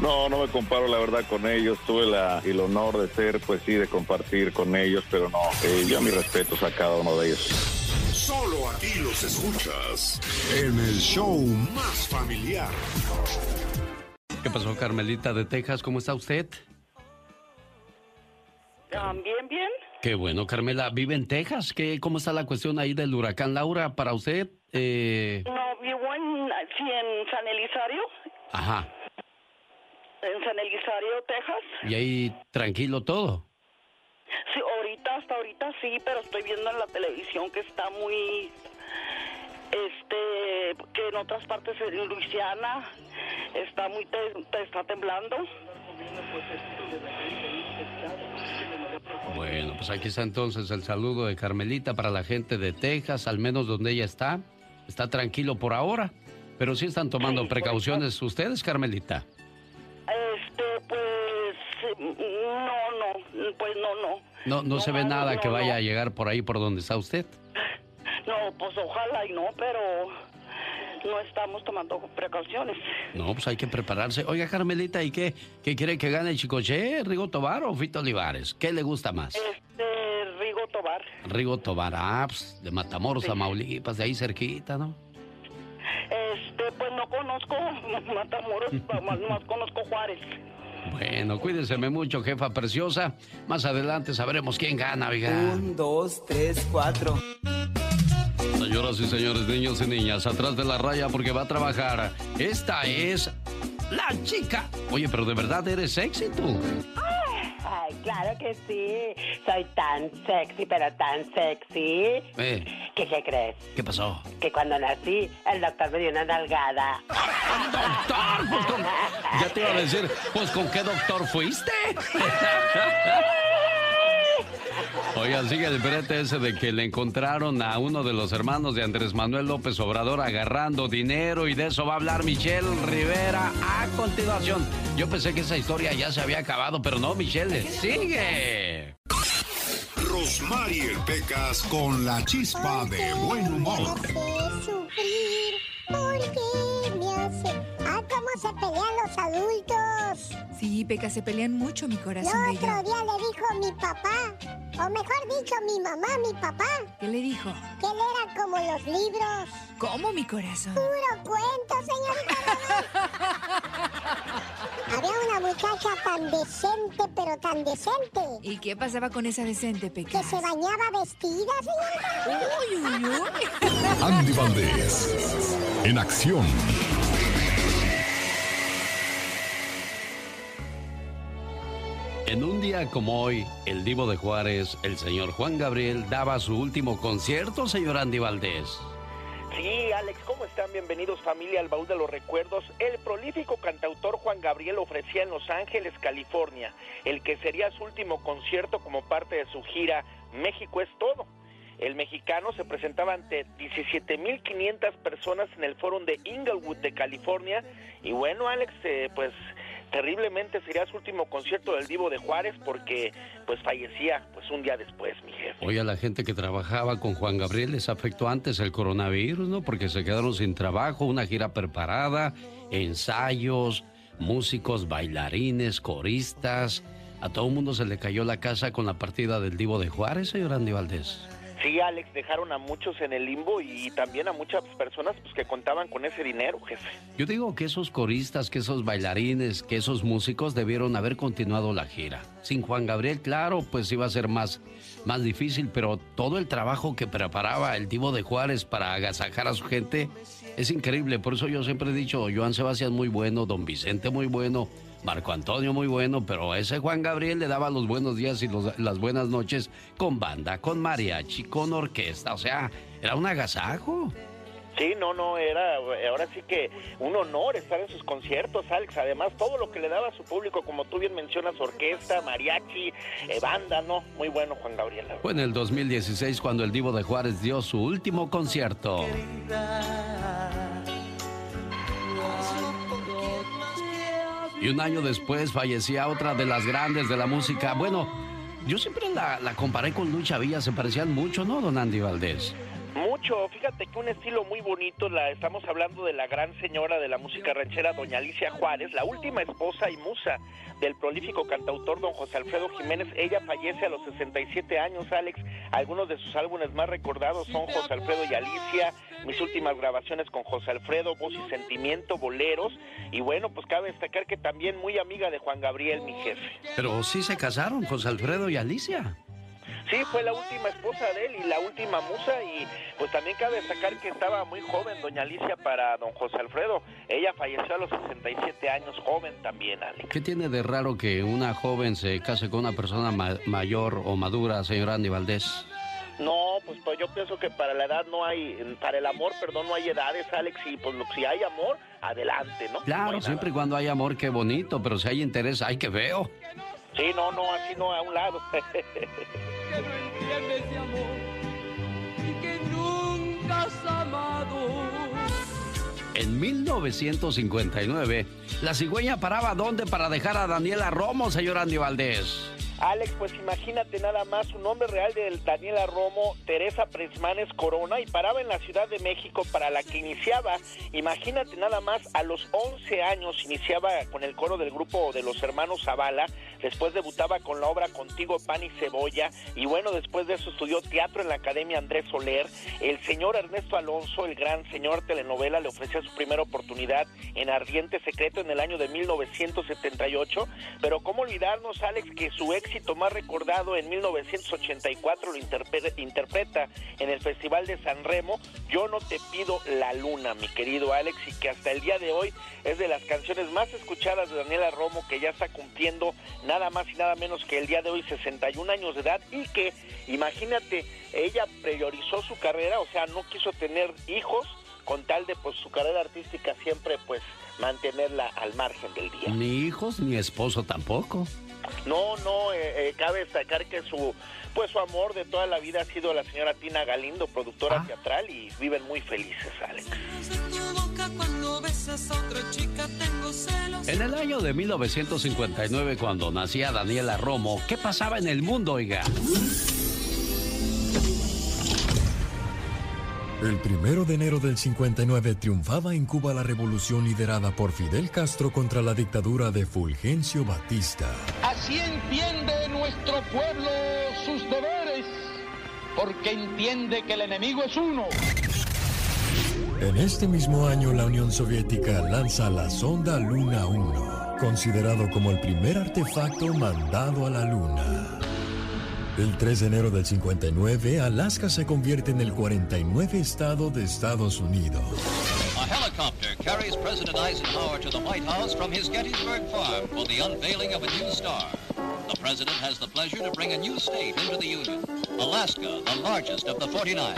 No, no me comparo la verdad con ellos. Tuve la, el honor de ser, pues sí, de compartir con ellos, pero no. eh, yo mis respetos a cada uno de ellos. Solo aquí los escuchas en el show más familiar. ¿Qué pasó, Carmelita de Texas? ¿Cómo está usted? bien, bien. Qué bueno, Carmela. ¿Vive en Texas? ¿Qué, ¿Cómo está la cuestión ahí del huracán Laura para usted? Eh, No, vivo en, sí, en San Elizario, ajá. en San Elizario, Texas. Y ahí tranquilo todo. Sí, ahorita, hasta ahorita sí, pero estoy viendo en la televisión que está muy, este, que en otras partes en Luisiana está muy, te- te está temblando. Bueno, pues aquí está entonces el saludo de Carmelita para la gente de Texas, al menos donde ella está. Está tranquilo por ahora, pero sí están tomando precauciones ustedes, Carmelita. Este, pues, no, no, pues no, no. No, no, se ve nada que vaya a llegar por ahí por donde está usted. No, pues ojalá y no, pero no estamos tomando precauciones. No, pues hay que prepararse. Oiga, Carmelita, ¿y qué, qué quiere que gane Chicoche, Rigo Tobar o Fito Olivares? ¿Qué le gusta más? Este, Rigo Tobar. Rigo Tobar, ah, pues, de Matamoros a Maulipas, de ahí cerquita, ¿no? Este, pues no conozco *laughs* Matamoros, *laughs* más, más conozco Juárez. Bueno, cuídeseme mucho, jefa preciosa. Más adelante sabremos quién gana, oiga. Un, dos, tres, cuatro. Señoras y señores, niños y niñas, atrás de la raya porque va a trabajar. Esta es la chica. Oye, pero de verdad eres sexy tú. Ay, claro que sí. Soy tan sexy, pero tan sexy. Eh, ¿Qué, qué crees? ¿Qué pasó? Que cuando nací, el doctor me dio una nalgada. ¡Doctor! Pues con- Ya te iba a decir, pues ¿con qué doctor fuiste? Oigan, sigue el brete ese de que le encontraron a uno de los hermanos de Andrés Manuel López Obrador agarrando dinero y de eso va a hablar Michelle Rivera a continuación. Yo pensé que esa historia ya se había acabado, pero no, Michelle, sigue. Rosmarie Pecas con la chispa de buen humor. hace sufrir? ¿Por qué me hace? Cómo se pelean los adultos. Sí, Peca, se pelean mucho, mi El corazón otro bello. día le dijo mi papá, o mejor dicho, mi mamá, mi papá, ¿Qué le dijo? que él era como los libros. ¿Cómo, mi corazón? Puro cuento, señorita. Había una muchacha tan decente, pero tan decente, ¿Y qué pasaba con esa decente, Peca? que se bañaba vestida, señorita. Uy, uy, uy. Andy Valdés, en acción. En un día como hoy, el divo de Juárez, el señor Juan Gabriel, daba su último concierto, señor Andy Valdés. Sí, Alex, ¿cómo están? Bienvenidos familia al baúl de los recuerdos. El prolífico cantautor Juan Gabriel ofrecía en Los Ángeles, California, el que sería su último concierto como parte de su gira México es todo. El mexicano se presentaba ante 17.500 personas en el foro de Inglewood de California y bueno, Alex, eh, pues terriblemente sería su último concierto del Divo de Juárez porque pues fallecía pues un día después, mi jefe. Oye, a la gente que trabajaba con Juan Gabriel les afectó antes el coronavirus, ¿no? Porque se quedaron sin trabajo, una gira preparada, ensayos, músicos, bailarines, coristas. A todo el mundo se le cayó la casa con la partida del Divo de Juárez, señor Andy Valdés. Sí, Alex, dejaron a muchos en el limbo y también a muchas personas pues, que contaban con ese dinero, jefe. Yo digo que esos coristas, que esos bailarines, que esos músicos debieron haber continuado la gira. Sin Juan Gabriel, claro, pues iba a ser más, más difícil, pero todo el trabajo que preparaba el Divo de Juárez para agasajar a su gente es increíble. Por eso yo siempre he dicho, Joan Sebastián muy bueno, Don Vicente muy bueno. Marco Antonio muy bueno, pero ese Juan Gabriel le daba los buenos días y las buenas noches con banda, con mariachi, con orquesta, o sea, era un agasajo. Sí, no, no, era ahora sí que un honor estar en sus conciertos, Alex. Además, todo lo que le daba a su público, como tú bien mencionas, orquesta, mariachi, eh, banda, ¿no? Muy bueno, Juan Gabriel. Fue en el 2016 cuando el Divo de Juárez dio su último concierto. Y un año después fallecía otra de las grandes de la música. Bueno, yo siempre la, la comparé con Lucha Villa, se parecían mucho, ¿no, don Andy Valdés? Mucho, fíjate que un estilo muy bonito, la estamos hablando de la gran señora de la música ranchera, doña Alicia Juárez, la última esposa y musa del prolífico cantautor don José Alfredo Jiménez. Ella fallece a los 67 años, Alex. Algunos de sus álbumes más recordados son José Alfredo y Alicia, mis últimas grabaciones con José Alfredo, Voz y Sentimiento, Boleros. Y bueno, pues cabe destacar que también muy amiga de Juan Gabriel, mi jefe. Pero sí se casaron, José Alfredo y Alicia. Sí, fue la última esposa de él y la última musa y pues también cabe destacar que estaba muy joven doña Alicia para don José Alfredo. Ella falleció a los 67 años, joven también, Alex. ¿Qué tiene de raro que una joven se case con una persona mayor o madura, señor Andy Valdés? No, pues, pues yo pienso que para la edad no hay, para el amor, perdón, no hay edades, Alex, y pues si hay amor, adelante, ¿no? Claro, siempre y cuando hay amor, qué bonito, pero si hay interés, ay, qué veo. Sí, no, no, así no, a un lado. que no entiendes de amor y que nunca has amado. En 1959, la cigüeña paraba dónde para dejar a Daniela Romo, señor Andy Valdés. Alex, pues imagínate nada más, su nombre real de Daniela Romo, Teresa Presmanes Corona, y paraba en la Ciudad de México para la que iniciaba, imagínate nada más, a los 11 años iniciaba con el coro del grupo de los hermanos Zavala, después debutaba con la obra Contigo Pan y Cebolla, y bueno, después de eso estudió teatro en la Academia Andrés Soler, el señor Ernesto Alonso, el gran señor telenovela, le ofrecía su primera oportunidad en Ardiente Secreto en el año de 1978, pero cómo olvidarnos, Alex, que su ex éxito más recordado en 1984 lo interpreta en el Festival de San Remo, Yo no te pido la luna, mi querido Alex, y que hasta el día de hoy es de las canciones más escuchadas de Daniela Romo, que ya está cumpliendo nada más y nada menos que el día de hoy 61 años de edad y que, imagínate, ella priorizó su carrera, o sea, no quiso tener hijos con tal de pues su carrera artística siempre pues mantenerla al margen del día. Ni hijos ni esposo tampoco. No, no, eh, eh, cabe destacar que su pues su amor de toda la vida ha sido la señora Tina Galindo, productora ah. teatral, y viven muy felices, Alex. En el año de 1959, cuando nacía Daniela Romo, ¿qué pasaba en el mundo, oiga? El primero de enero del 59 triunfaba en Cuba la revolución liderada por Fidel Castro contra la dictadura de Fulgencio Batista. Así entiende nuestro pueblo sus deberes, porque entiende que el enemigo es uno. En este mismo año la Unión Soviética lanza la sonda Luna 1, considerado como el primer artefacto mandado a la Luna. El 3 de enero del 59, Alaska se convierte en el 49 estado de Estados Unidos. A helicopter carries President Eisenhower to the White House from his Gettysburg farm for the unveiling of a new star. The president has the pleasure to bring a new state into the Union, Alaska, the largest of the 49.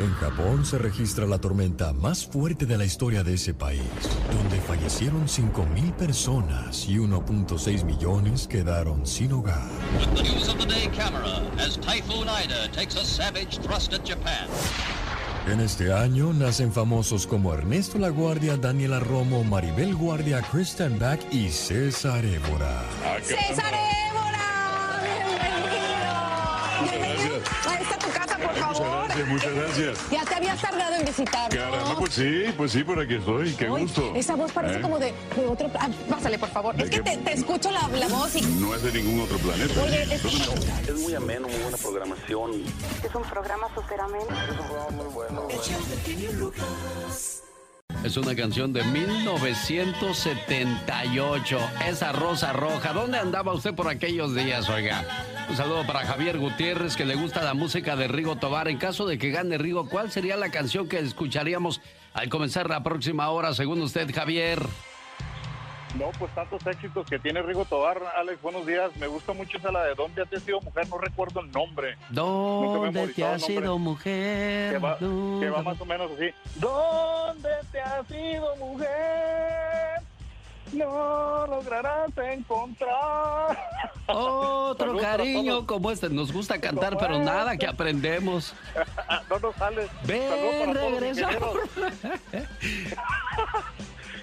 En Japón se registra la tormenta más fuerte de la historia de ese país, donde fallecieron 5.000 personas y 1.6 millones quedaron sin hogar. The news of the day camera as Typhoon Ida takes a savage thrust at Japan. En este año nacen famosos como Ernesto La Guardia, Daniela Romo, Maribel Guardia, Kristen Back y César Évora. ¡César Évora! ¡Bienvenido! Casa, por favor. Muchas gracias, muchas gracias. *laughs* Ya te habías tardado en visitar. Caramba, pues sí, pues sí, por aquí estoy, qué Ay, gusto. Esa voz parece ¿Eh? como de, de otro... Ah, pásale, por favor. ¿De Es que qué? te, te escucho la, la voz y... No es de ningún otro planeta. Oye, es- Es muy ameno, muy buena programación. Es un programa súper ameno. muy bueno. Es una canción de 1978. Esa rosa roja. ¿Dónde andaba usted por aquellos días, oiga? Un saludo para Javier Gutiérrez, que le gusta la música de Rigo Tobar. En caso de que gane Rigo, ¿cuál sería la canción que escucharíamos al comenzar la próxima hora, según usted, Javier? No, pues tantos éxitos que tiene Rigo Tobar. Alex, buenos días. Me gusta mucho esa la de ¿Dónde te has sido mujer? No recuerdo el nombre. ¿Dónde te has el nombre. ido, mujer? Que va, que va ¿Dónde- más o menos así. ¿Dónde te has ido, mujer? No lograrás encontrar. Otro cariño como este. Nos gusta cantar, pero nada que aprendemos. *laughs* no nos sale. Ven, regresa. *laughs*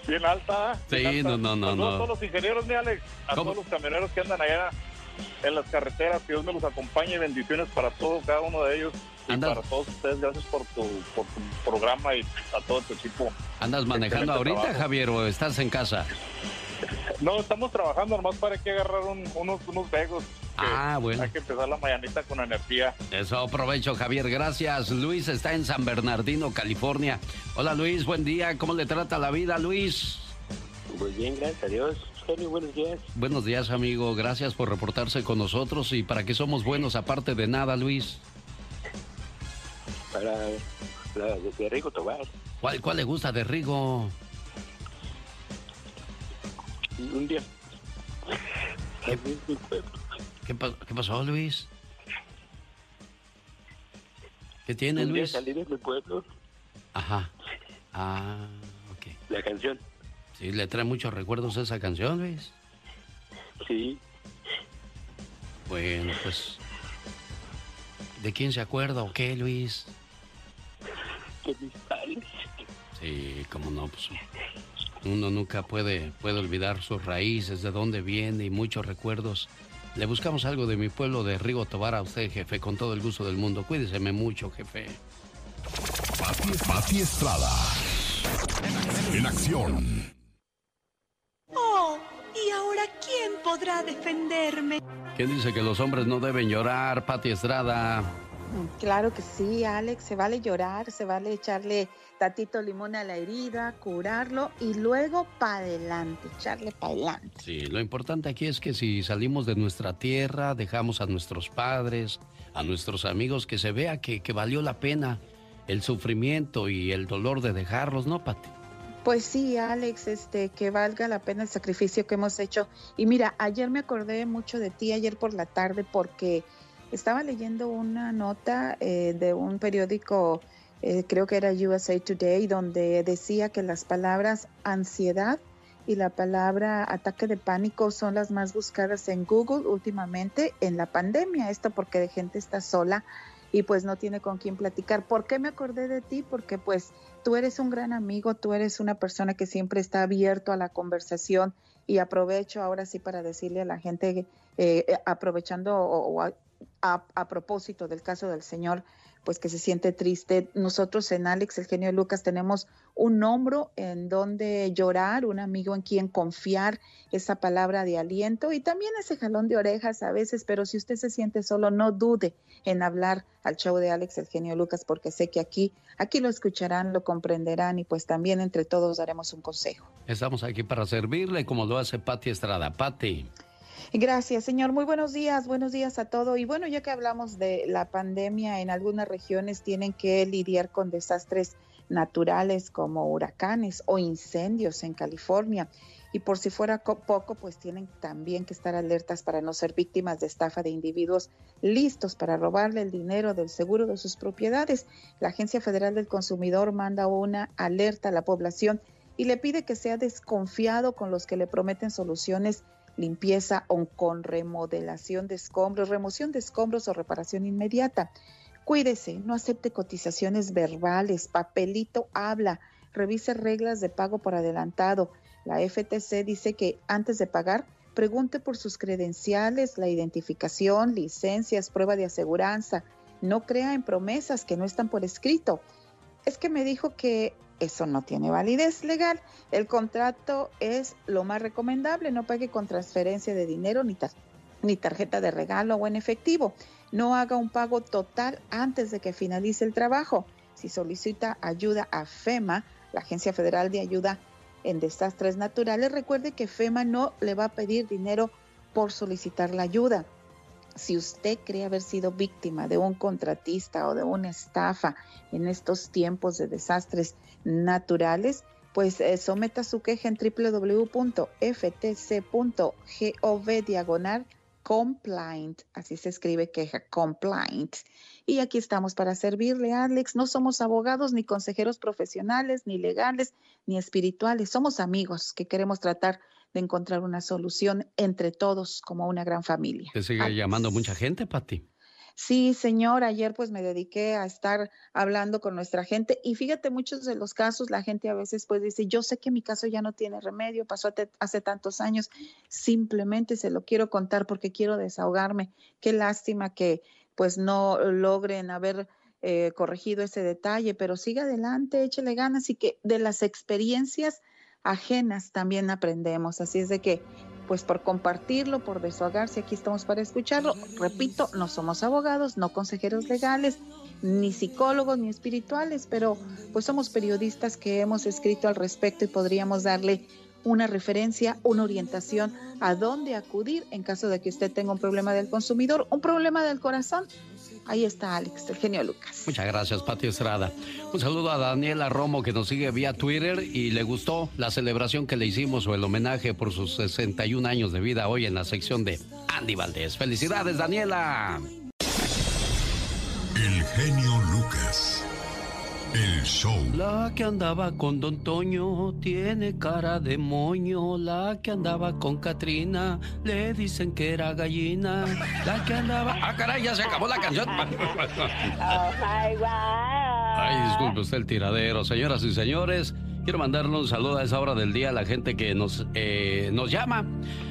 Bien alta. Sí, bien alta. no, no, no, Saludos no. A todos los ingenieros, mi Alex. A ¿Cómo? todos los camioneros que andan allá en las carreteras. Que Dios me los acompañe. Bendiciones para todos, cada uno de ellos. Y para todos ustedes, gracias por tu, por tu programa y a todo tu equipo. ¿Andas manejando Excelente ahorita, trabajo. Javier, o estás en casa? No, estamos trabajando, nomás para que agarrar un- unos, unos vegos. Ah, bueno. Hay que empezar la mañanita con energía. Eso aprovecho, Javier. Gracias. Luis está en San Bernardino, California. Hola, Luis. Buen día. ¿Cómo le trata la vida, Luis? Muy bien, gracias a Dios. Genio, buenos días. Buenos días, amigo. Gracias por reportarse con nosotros. ¿Y para qué somos buenos aparte de nada, Luis? Para la de, de Rigo Tobar. ¿Cuál, cuál le gusta de Rigo? Un día. ¿Qué, qué qué pasó, Luis? ¿Qué tiene, un día Luis? salí de mi pueblo. Ajá. Ah, ok. La canción. Sí, le trae muchos recuerdos esa canción, Luis. Sí. Bueno, pues. ¿De quién se acuerda o qué, Luis? De mis padres. Sí, cómo no, pues. Uno nunca puede, puede olvidar sus raíces, de dónde viene y muchos recuerdos. Le buscamos algo de mi pueblo de Rigo Tobar a usted, jefe, con todo el gusto del mundo. Cuídeseme mucho, jefe. Pati, Pati Estrada. En acción. Oh, ¿y ahora quién podrá defenderme? ¿Quién dice que los hombres no deben llorar, Pati Estrada? Claro que sí, Alex, se vale llorar, se vale echarle tatito limón a la herida, curarlo y luego para adelante, echarle para adelante. Sí, lo importante aquí es que si salimos de nuestra tierra, dejamos a nuestros padres, a nuestros amigos, que se vea que, que valió la pena el sufrimiento y el dolor de dejarlos, ¿no, Pati? Pues sí, Alex, este, que valga la pena el sacrificio que hemos hecho. Y mira, ayer me acordé mucho de ti, ayer por la tarde, porque estaba leyendo una nota eh, de un periódico, eh, creo que era USA Today, donde decía que las palabras ansiedad y la palabra ataque de pánico son las más buscadas en Google últimamente en la pandemia. Esto porque de gente está sola y pues no tiene con quién platicar. ¿Por qué me acordé de ti? Porque pues tú eres un gran amigo, tú eres una persona que siempre está abierto a la conversación y aprovecho ahora sí para decirle a la gente, eh, eh, aprovechando o, a- a propósito del caso del señor, pues que se siente triste. Nosotros en Alex, el genio Lucas, tenemos un hombro en donde llorar, un amigo en quien confiar, esa palabra de aliento y también ese jalón de orejas a veces, pero si usted se siente solo, no dude en hablar al show de Alex, el genio Lucas, porque sé que aquí, aquí lo escucharán, lo comprenderán y pues también entre todos daremos un consejo. Estamos aquí para servirle como lo hace Pati Estrada. Pati. Gracias, señor. Muy buenos días, buenos días a todo. Y bueno, ya que hablamos de la pandemia, en algunas regiones tienen que lidiar con desastres naturales como huracanes o incendios en California. Y por si fuera poco, pues tienen también que estar alertas para no ser víctimas de estafa de individuos listos para robarle el dinero del seguro de sus propiedades. La Agencia Federal del Consumidor manda una alerta a la población y le pide que sea desconfiado con los que le prometen soluciones limpieza o con remodelación de escombros, remoción de escombros o reparación inmediata. Cuídese, no acepte cotizaciones verbales, papelito habla, revise reglas de pago por adelantado. La FTC dice que antes de pagar, pregunte por sus credenciales, la identificación, licencias, prueba de aseguranza. No crea en promesas que no están por escrito. Es que me dijo que eso no tiene validez legal. El contrato es lo más recomendable, no pague con transferencia de dinero ni, ni tarjeta de regalo o en efectivo. No haga un pago total antes de que finalice el trabajo. Si solicita ayuda a FEMA, la Agencia Federal de Ayuda en Desastres Naturales, recuerde que FEMA no le va a pedir dinero por solicitar la ayuda. Si usted cree haber sido víctima de un contratista o de una estafa en estos tiempos de desastres naturales, pues eh, someta su queja en www.ftc.gov diagonal compliant, así se escribe queja, compliant. Y aquí estamos para servirle, Alex. No somos abogados, ni consejeros profesionales, ni legales, ni espirituales. Somos amigos que queremos tratar de encontrar una solución entre todos como una gran familia. ¿Te sigue llamando mucha gente, Pati? Sí, señor, ayer pues me dediqué a estar hablando con nuestra gente y fíjate, muchos de los casos la gente a veces pues dice, yo sé que mi caso ya no tiene remedio, pasó hace tantos años, simplemente se lo quiero contar porque quiero desahogarme. Qué lástima que pues no logren haber eh, corregido ese detalle, pero siga adelante, échele ganas y que de las experiencias ajenas también aprendemos. Así es de que pues por compartirlo, por desahogarse, aquí estamos para escucharlo. Repito, no somos abogados, no consejeros legales, ni psicólogos, ni espirituales, pero pues somos periodistas que hemos escrito al respecto y podríamos darle una referencia, una orientación a dónde acudir en caso de que usted tenga un problema del consumidor, un problema del corazón Ahí está Alex, el genio Lucas. Muchas gracias, Pati Estrada. Un saludo a Daniela Romo que nos sigue vía Twitter y le gustó la celebración que le hicimos o el homenaje por sus 61 años de vida hoy en la sección de Andy Valdés. Felicidades, Daniela. El genio Lucas. El show. La que andaba con Don Toño tiene cara de moño. La que andaba con Katrina le dicen que era gallina. La que andaba. ¡Ah, caray! Ya se acabó la canción. Oh my God. Ay, disculpe usted el tiradero. Señoras y señores, quiero mandarle un saludo a esa hora del día a la gente que nos, eh, nos llama.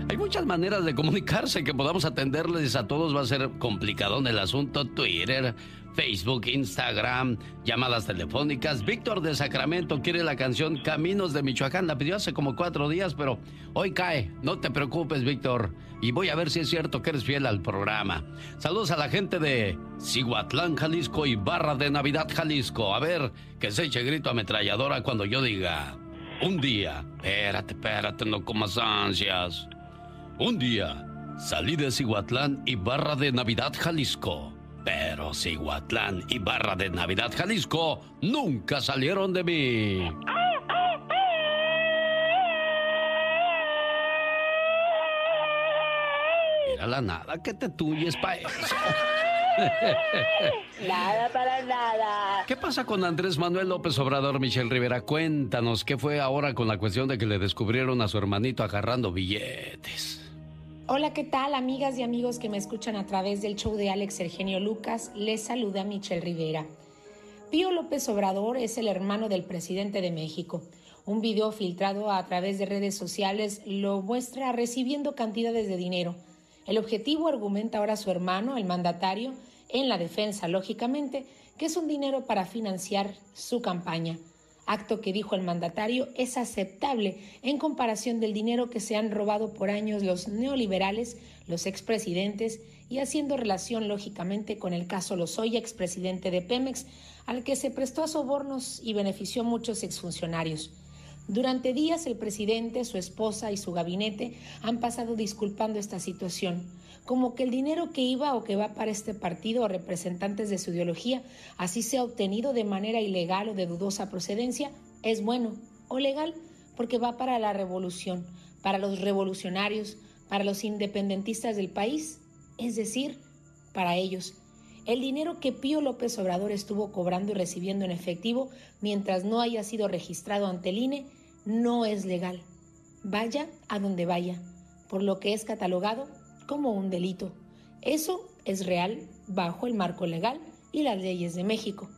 Hay muchas maneras de comunicarse que podamos atenderles a todos. Va a ser complicado en el asunto. Twitter, Facebook, Instagram, llamadas telefónicas. Víctor de Sacramento quiere la canción Caminos de Michoacán. La pidió hace como cuatro días, pero hoy cae. No te preocupes, Víctor. Y voy a ver si es cierto que eres fiel al programa. Saludos a la gente de Cihuatlán, Jalisco y Barra de Navidad, Jalisco. A ver, que se eche grito ametralladora cuando yo diga. Un día. Espérate, espérate, no comas ansias. Un día. Salí de Cihuatlán y Barra de Navidad, Jalisco. Pero Cihuatlán y Barra de Navidad, Jalisco, nunca salieron de mí. Mira la nada que te tuyes pa' eso. *laughs* Nada para nada. ¿Qué pasa con Andrés Manuel López Obrador, Michelle Rivera? Cuéntanos, ¿qué fue ahora con la cuestión de que le descubrieron a su hermanito agarrando billetes? Hola, ¿qué tal amigas y amigos que me escuchan a través del show de Alex Eugenio Lucas? Les saluda Michelle Rivera. Pío López Obrador es el hermano del presidente de México. Un video filtrado a través de redes sociales lo muestra recibiendo cantidades de dinero. El objetivo, argumenta ahora su hermano, el mandatario, en la defensa, lógicamente, que es un dinero para financiar su campaña acto que dijo el mandatario es aceptable en comparación del dinero que se han robado por años los neoliberales, los expresidentes, y haciendo relación lógicamente con el caso Lozoya, expresidente de Pemex, al que se prestó a sobornos y benefició a muchos exfuncionarios. Durante días el presidente, su esposa y su gabinete han pasado disculpando esta situación, como que el dinero que iba o que va para este partido o representantes de su ideología, así sea obtenido de manera ilegal o de dudosa procedencia, es bueno o legal porque va para la revolución, para los revolucionarios, para los independentistas del país, es decir, para ellos. El dinero que Pío López Obrador estuvo cobrando y recibiendo en efectivo mientras no haya sido registrado ante el INE no es legal. Vaya a donde vaya, por lo que es catalogado como un delito. Eso es real bajo el marco legal y las leyes de México.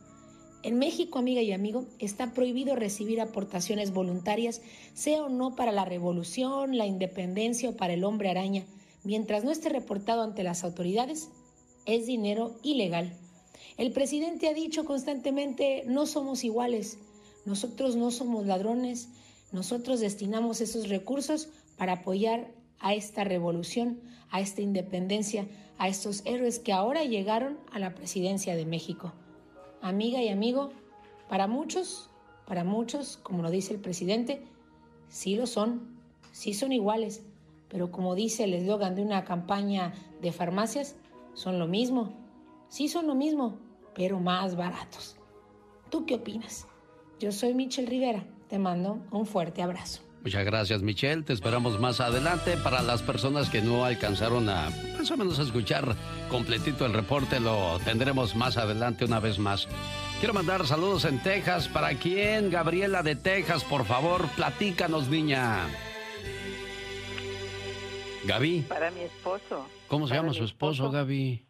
En México, amiga y amigo, está prohibido recibir aportaciones voluntarias, sea o no para la revolución, la independencia o para el hombre araña, mientras no esté reportado ante las autoridades es dinero ilegal. El presidente ha dicho constantemente, no somos iguales, nosotros no somos ladrones, nosotros destinamos esos recursos para apoyar a esta revolución, a esta independencia, a estos héroes que ahora llegaron a la presidencia de México. Amiga y amigo, para muchos, para muchos, como lo dice el presidente, sí lo son, sí son iguales, pero como dice el eslogan de una campaña de farmacias, son lo mismo. Sí son lo mismo, pero más baratos. ¿Tú qué opinas? Yo soy Michelle Rivera. Te mando un fuerte abrazo. Muchas gracias, Michelle. Te esperamos más adelante. Para las personas que no alcanzaron a más o menos a escuchar completito el reporte, lo tendremos más adelante una vez más. Quiero mandar saludos en Texas. ¿Para quién? Gabriela de Texas, por favor, platícanos, niña. Gaby. Para mi esposo. ¿Cómo se llama su esposo, Gaby?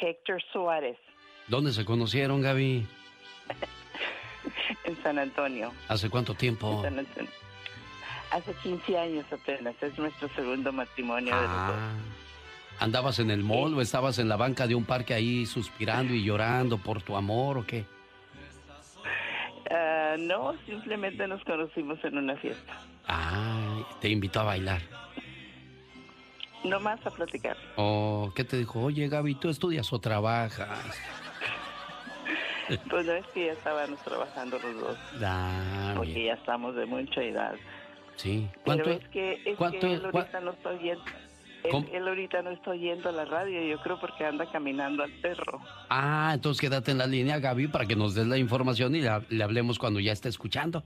Héctor Suárez. ¿Dónde se conocieron, Gaby? *laughs* en San Antonio. ¿Hace cuánto tiempo? Hace 15 años apenas. Es nuestro segundo matrimonio de los dos. Ah. ¿Andabas en el mall o estabas en la banca de un parque ahí suspirando y llorando por tu amor o qué? Ah, no, simplemente nos conocimos en una fiesta. Ah, te invitó a bailar. No más a platicar. Oh, ¿qué te dijo? Oye, Gaby, ¿tú estudias o trabajas? *laughs* Pues no es que ya estábamos trabajando los dos. porque ya estamos de mucha edad. Sí. ¿Cuánto, Pero es que, es que él ahorita no está oyendo. Él, ahorita no está oyendo la radio, yo creo porque anda caminando al perro. Ah, entonces quédate en la línea, Gaby, para que nos des la información y le hablemos cuando ya esté escuchando.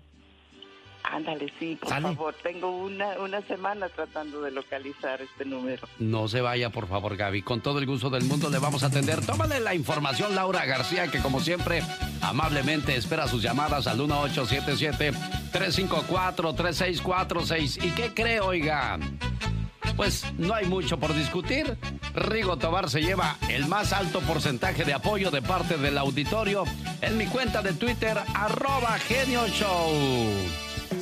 Ándale, sí, por favor. Tengo una, una semana tratando de localizar este número. No se vaya, por favor, Gaby. Con todo el gusto del mundo le vamos a atender. Tómale la información, Laura García, que como siempre, amablemente espera sus llamadas al 1877-354-3646. ¿Y qué cree, oiga? Pues no hay mucho por discutir. Rigo Tobar se lleva el más alto porcentaje de apoyo de parte del auditorio en mi cuenta de Twitter, arroba Genio Show.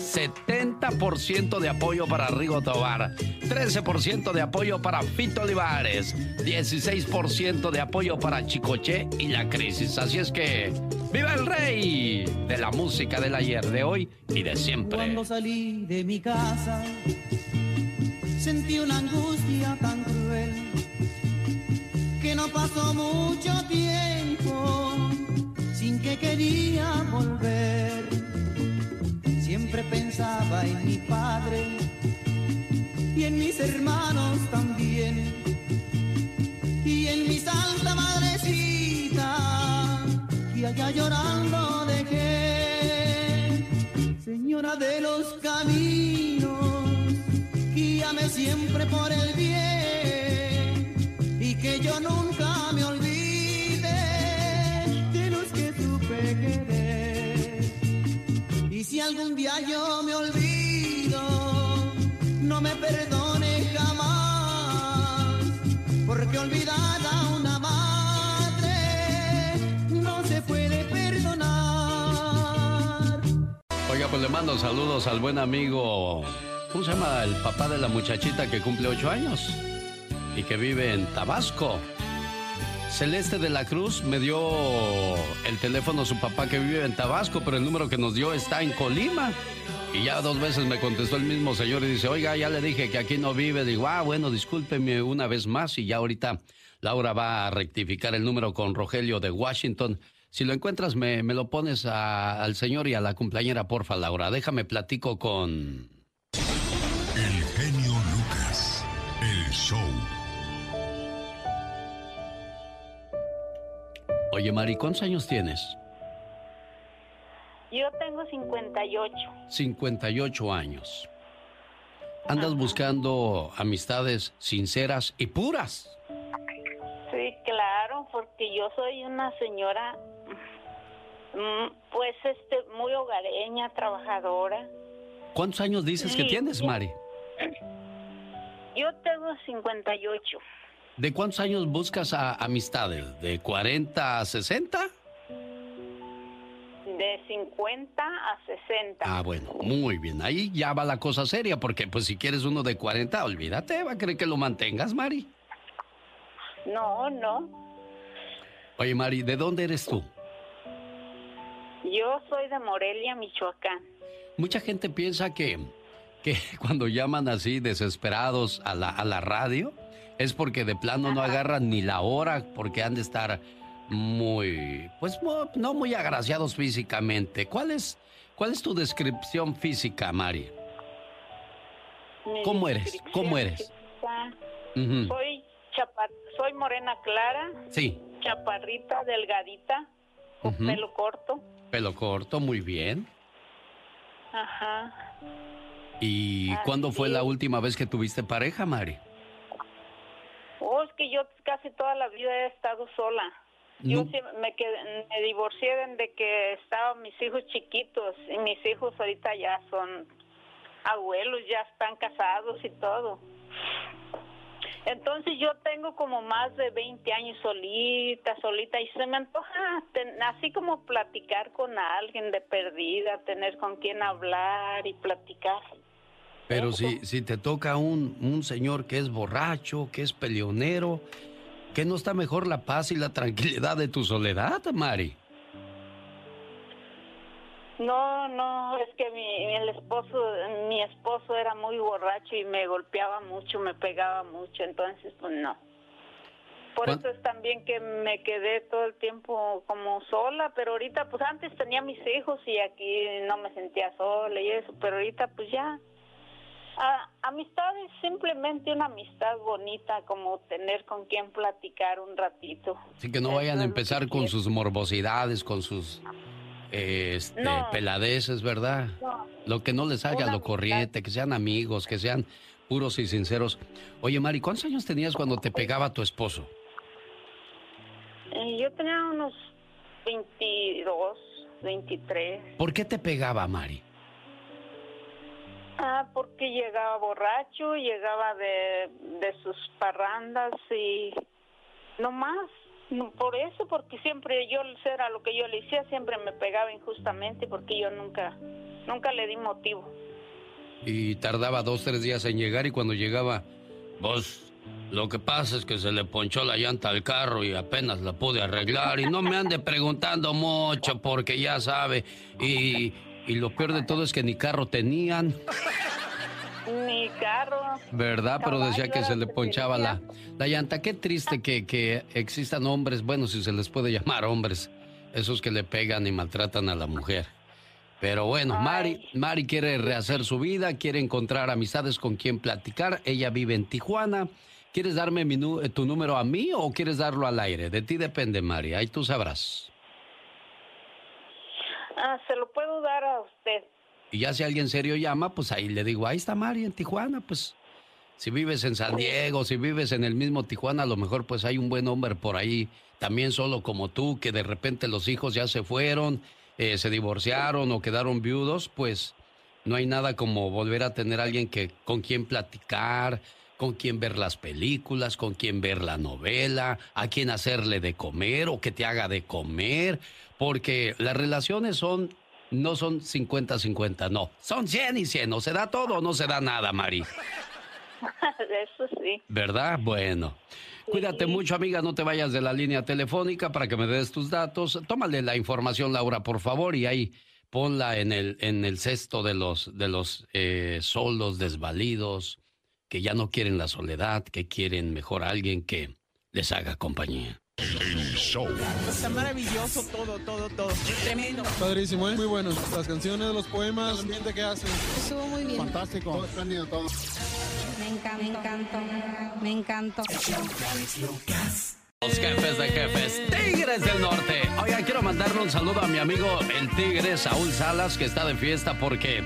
70% de apoyo para Rigo Tobar, 13% de apoyo para Fito Olivares, 16% de apoyo para Chicoche y la crisis. Así es que, ¡viva el rey! De la música del ayer, de hoy y de siempre. Cuando salí de mi casa, sentí una angustia tan cruel que no pasó mucho tiempo sin que quería volver Siempre pensaba en mi padre y en mis hermanos también. Y en mi santa madrecita que allá llorando dejé. Señora de los caminos, guíame siempre por el bien algún día yo me olvido, no me perdone jamás, porque olvidada una madre no se puede perdonar. Oiga, pues le mando saludos al buen amigo, ¿cómo se llama? El papá de la muchachita que cumple ocho años y que vive en Tabasco. Celeste de la Cruz me dio el teléfono a su papá que vive en Tabasco, pero el número que nos dio está en Colima. Y ya dos veces me contestó el mismo señor y dice, oiga, ya le dije que aquí no vive. Digo, ah, bueno, discúlpeme una vez más. Y ya ahorita Laura va a rectificar el número con Rogelio de Washington. Si lo encuentras, me, me lo pones al señor y a la cumpleañera, porfa, Laura. Déjame platico con... Oye, Mari, ¿cuántos años tienes? Yo tengo 58. 58 años. Andas buscando amistades sinceras y puras. Sí, claro, porque yo soy una señora, mm, pues, este, muy hogareña, trabajadora. ¿Cuántos años dices que tienes. Mari? Yo tengo 58. ¿De cuántos años buscas a amistades? ¿De 40 a 60? De 50 a 60. Ah, bueno, muy bien. Ahí ya va la cosa seria, porque pues si quieres uno de 40, olvídate, va a querer que lo mantengas, Mari. No, no. Oye, Mari, ¿de dónde eres tú? Yo soy de Morelia, Michoacán. Mucha gente piensa que, que *laughs* cuando llaman así desesperados a la, a la radio es porque de plano no agarran ni la hora, porque han de estar muy, pues no muy agraciados físicamente. ¿Cuál es, cuál es tu descripción física, Mari? Mi ¿Cómo eres? ¿Cómo eres? Soy chapa- soy morena clara, Sí, chaparrita, delgadita, con pelo corto. pelo corto, muy bien. Ajá. ¿Y cuándo fue la última vez que tuviste pareja, Mari? Que yo casi toda la vida he estado sola. Yo No. sí me, quedé- me divorcié desde que estaban mis hijos chiquitos y mis hijos ahorita ya son abuelos, ya están casados y todo. Entonces yo tengo como más de 20 años solita, solita y se me antoja ten- así como platicar con alguien de perdida, tener con quien hablar y platicar. Pero si, si te toca un, un señor que es borracho, que es peleonero, ¿que no está mejor la paz y la *laughs* tranquilidad de tu soledad, Mari? No, no, es que mi, mi- el esposo, mi esposo era muy borracho y me golpeaba mucho, me pegaba mucho, entonces pues no. Por ¿Cuán- eso es también que me quedé todo el tiempo como sola, pero ahorita pues antes tenía mis hijos y aquí no me sentía sola y eso, pero ahorita pues ya. Ah, amistad es simplemente una amistad bonita, como tener con quien platicar un ratito. Así que no vayan a empezar con sus morbosidades, con sus eh, este, No. peladeces, ¿verdad? No. Lo que no les Una lo corriente, que sean amigos, que sean puros y sinceros. Oye, Mari, ¿cuántos años tenías cuando te pegaba tu esposo? Eh, yo tenía unos 22, 23. ¿Por qué te pegaba, Mari? Ah, porque llegaba borracho, llegaba de, de sus parrandas y no más. Por eso, porque siempre yo era lo que yo le hacía, siempre me pegaba injustamente porque yo nunca, nunca le di motivo. Y tardaba dos, tres días en llegar y cuando llegaba, pues lo que pasa es que se le ponchó la llanta al carro y apenas la pude arreglar y no me ande preguntando mucho porque ya sabe. Y, y lo peor de todo es que ni carro tenían, Mi carro. ¿verdad? Pero decía que se le ponchaba la, la llanta. Qué triste que, que existan hombres, bueno, si se les puede llamar hombres, esos que le pegan y maltratan a la mujer. Pero bueno, Mari, Mari quiere rehacer su vida, quiere encontrar amistades con quien platicar. Ella vive en Tijuana. ¿Quieres darme mi tu número a mí o quieres darlo al aire? De ti depende, Mari. Ahí tú sabrás. Ah, se lo puedo dar a usted. Y ya si alguien serio llama, pues ahí le digo, ahí está Mari en Tijuana, pues si vives en San Diego, si vives en el mismo Tijuana, a lo mejor pues hay un buen hombre por ahí, también solo como tú, que de repente los hijos ya se fueron, eh, se divorciaron o quedaron viudos, pues no hay nada como volver a tener alguien que con quien platicar, con quien ver las películas, con quien ver la novela, a quien hacerle de comer o que te haga de comer, porque las relaciones son no son 50-50, no, son 100 y 100, o se da todo o no se da nada, Mari. *laughs* Eso sí. ¿Verdad? Bueno. Cuídate mucho, amiga, no te vayas de la línea telefónica para que me des tus datos. Tómale la información, Laura, por favor, y ahí ponla en el, en el cesto de los, de los eh, solos desvalidos, que ya no quieren la soledad, que quieren mejor a alguien que les haga compañía. El show. Está maravilloso todo, todo, todo. Tremendo. Padrísimo, es muy bueno. Las canciones, los poemas, el ambiente que hacen. Estuvo muy bien. Fantástico. Todo espléndido, todo. Me encanta, me encantó, me encantó. Los jefes de jefes, Tigres del Norte. Oiga, quiero mandarle un saludo a mi amigo el Tigre Saúl Salas, que está de fiesta porque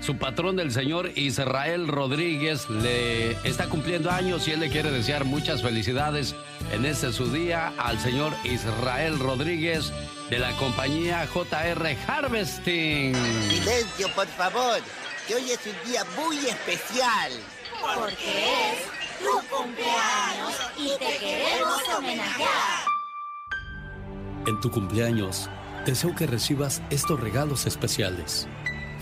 su patrón, el señor Israel Rodríguez, le está cumpliendo años y él le quiere desear muchas felicidades en este su día al señor Israel Rodríguez de la compañía JR Harvesting. Silencio, por favor, que hoy es un día muy especial. Porque es tu cumpleaños y te queremos homenajear. En tu cumpleaños, deseo que recibas estos regalos especiales.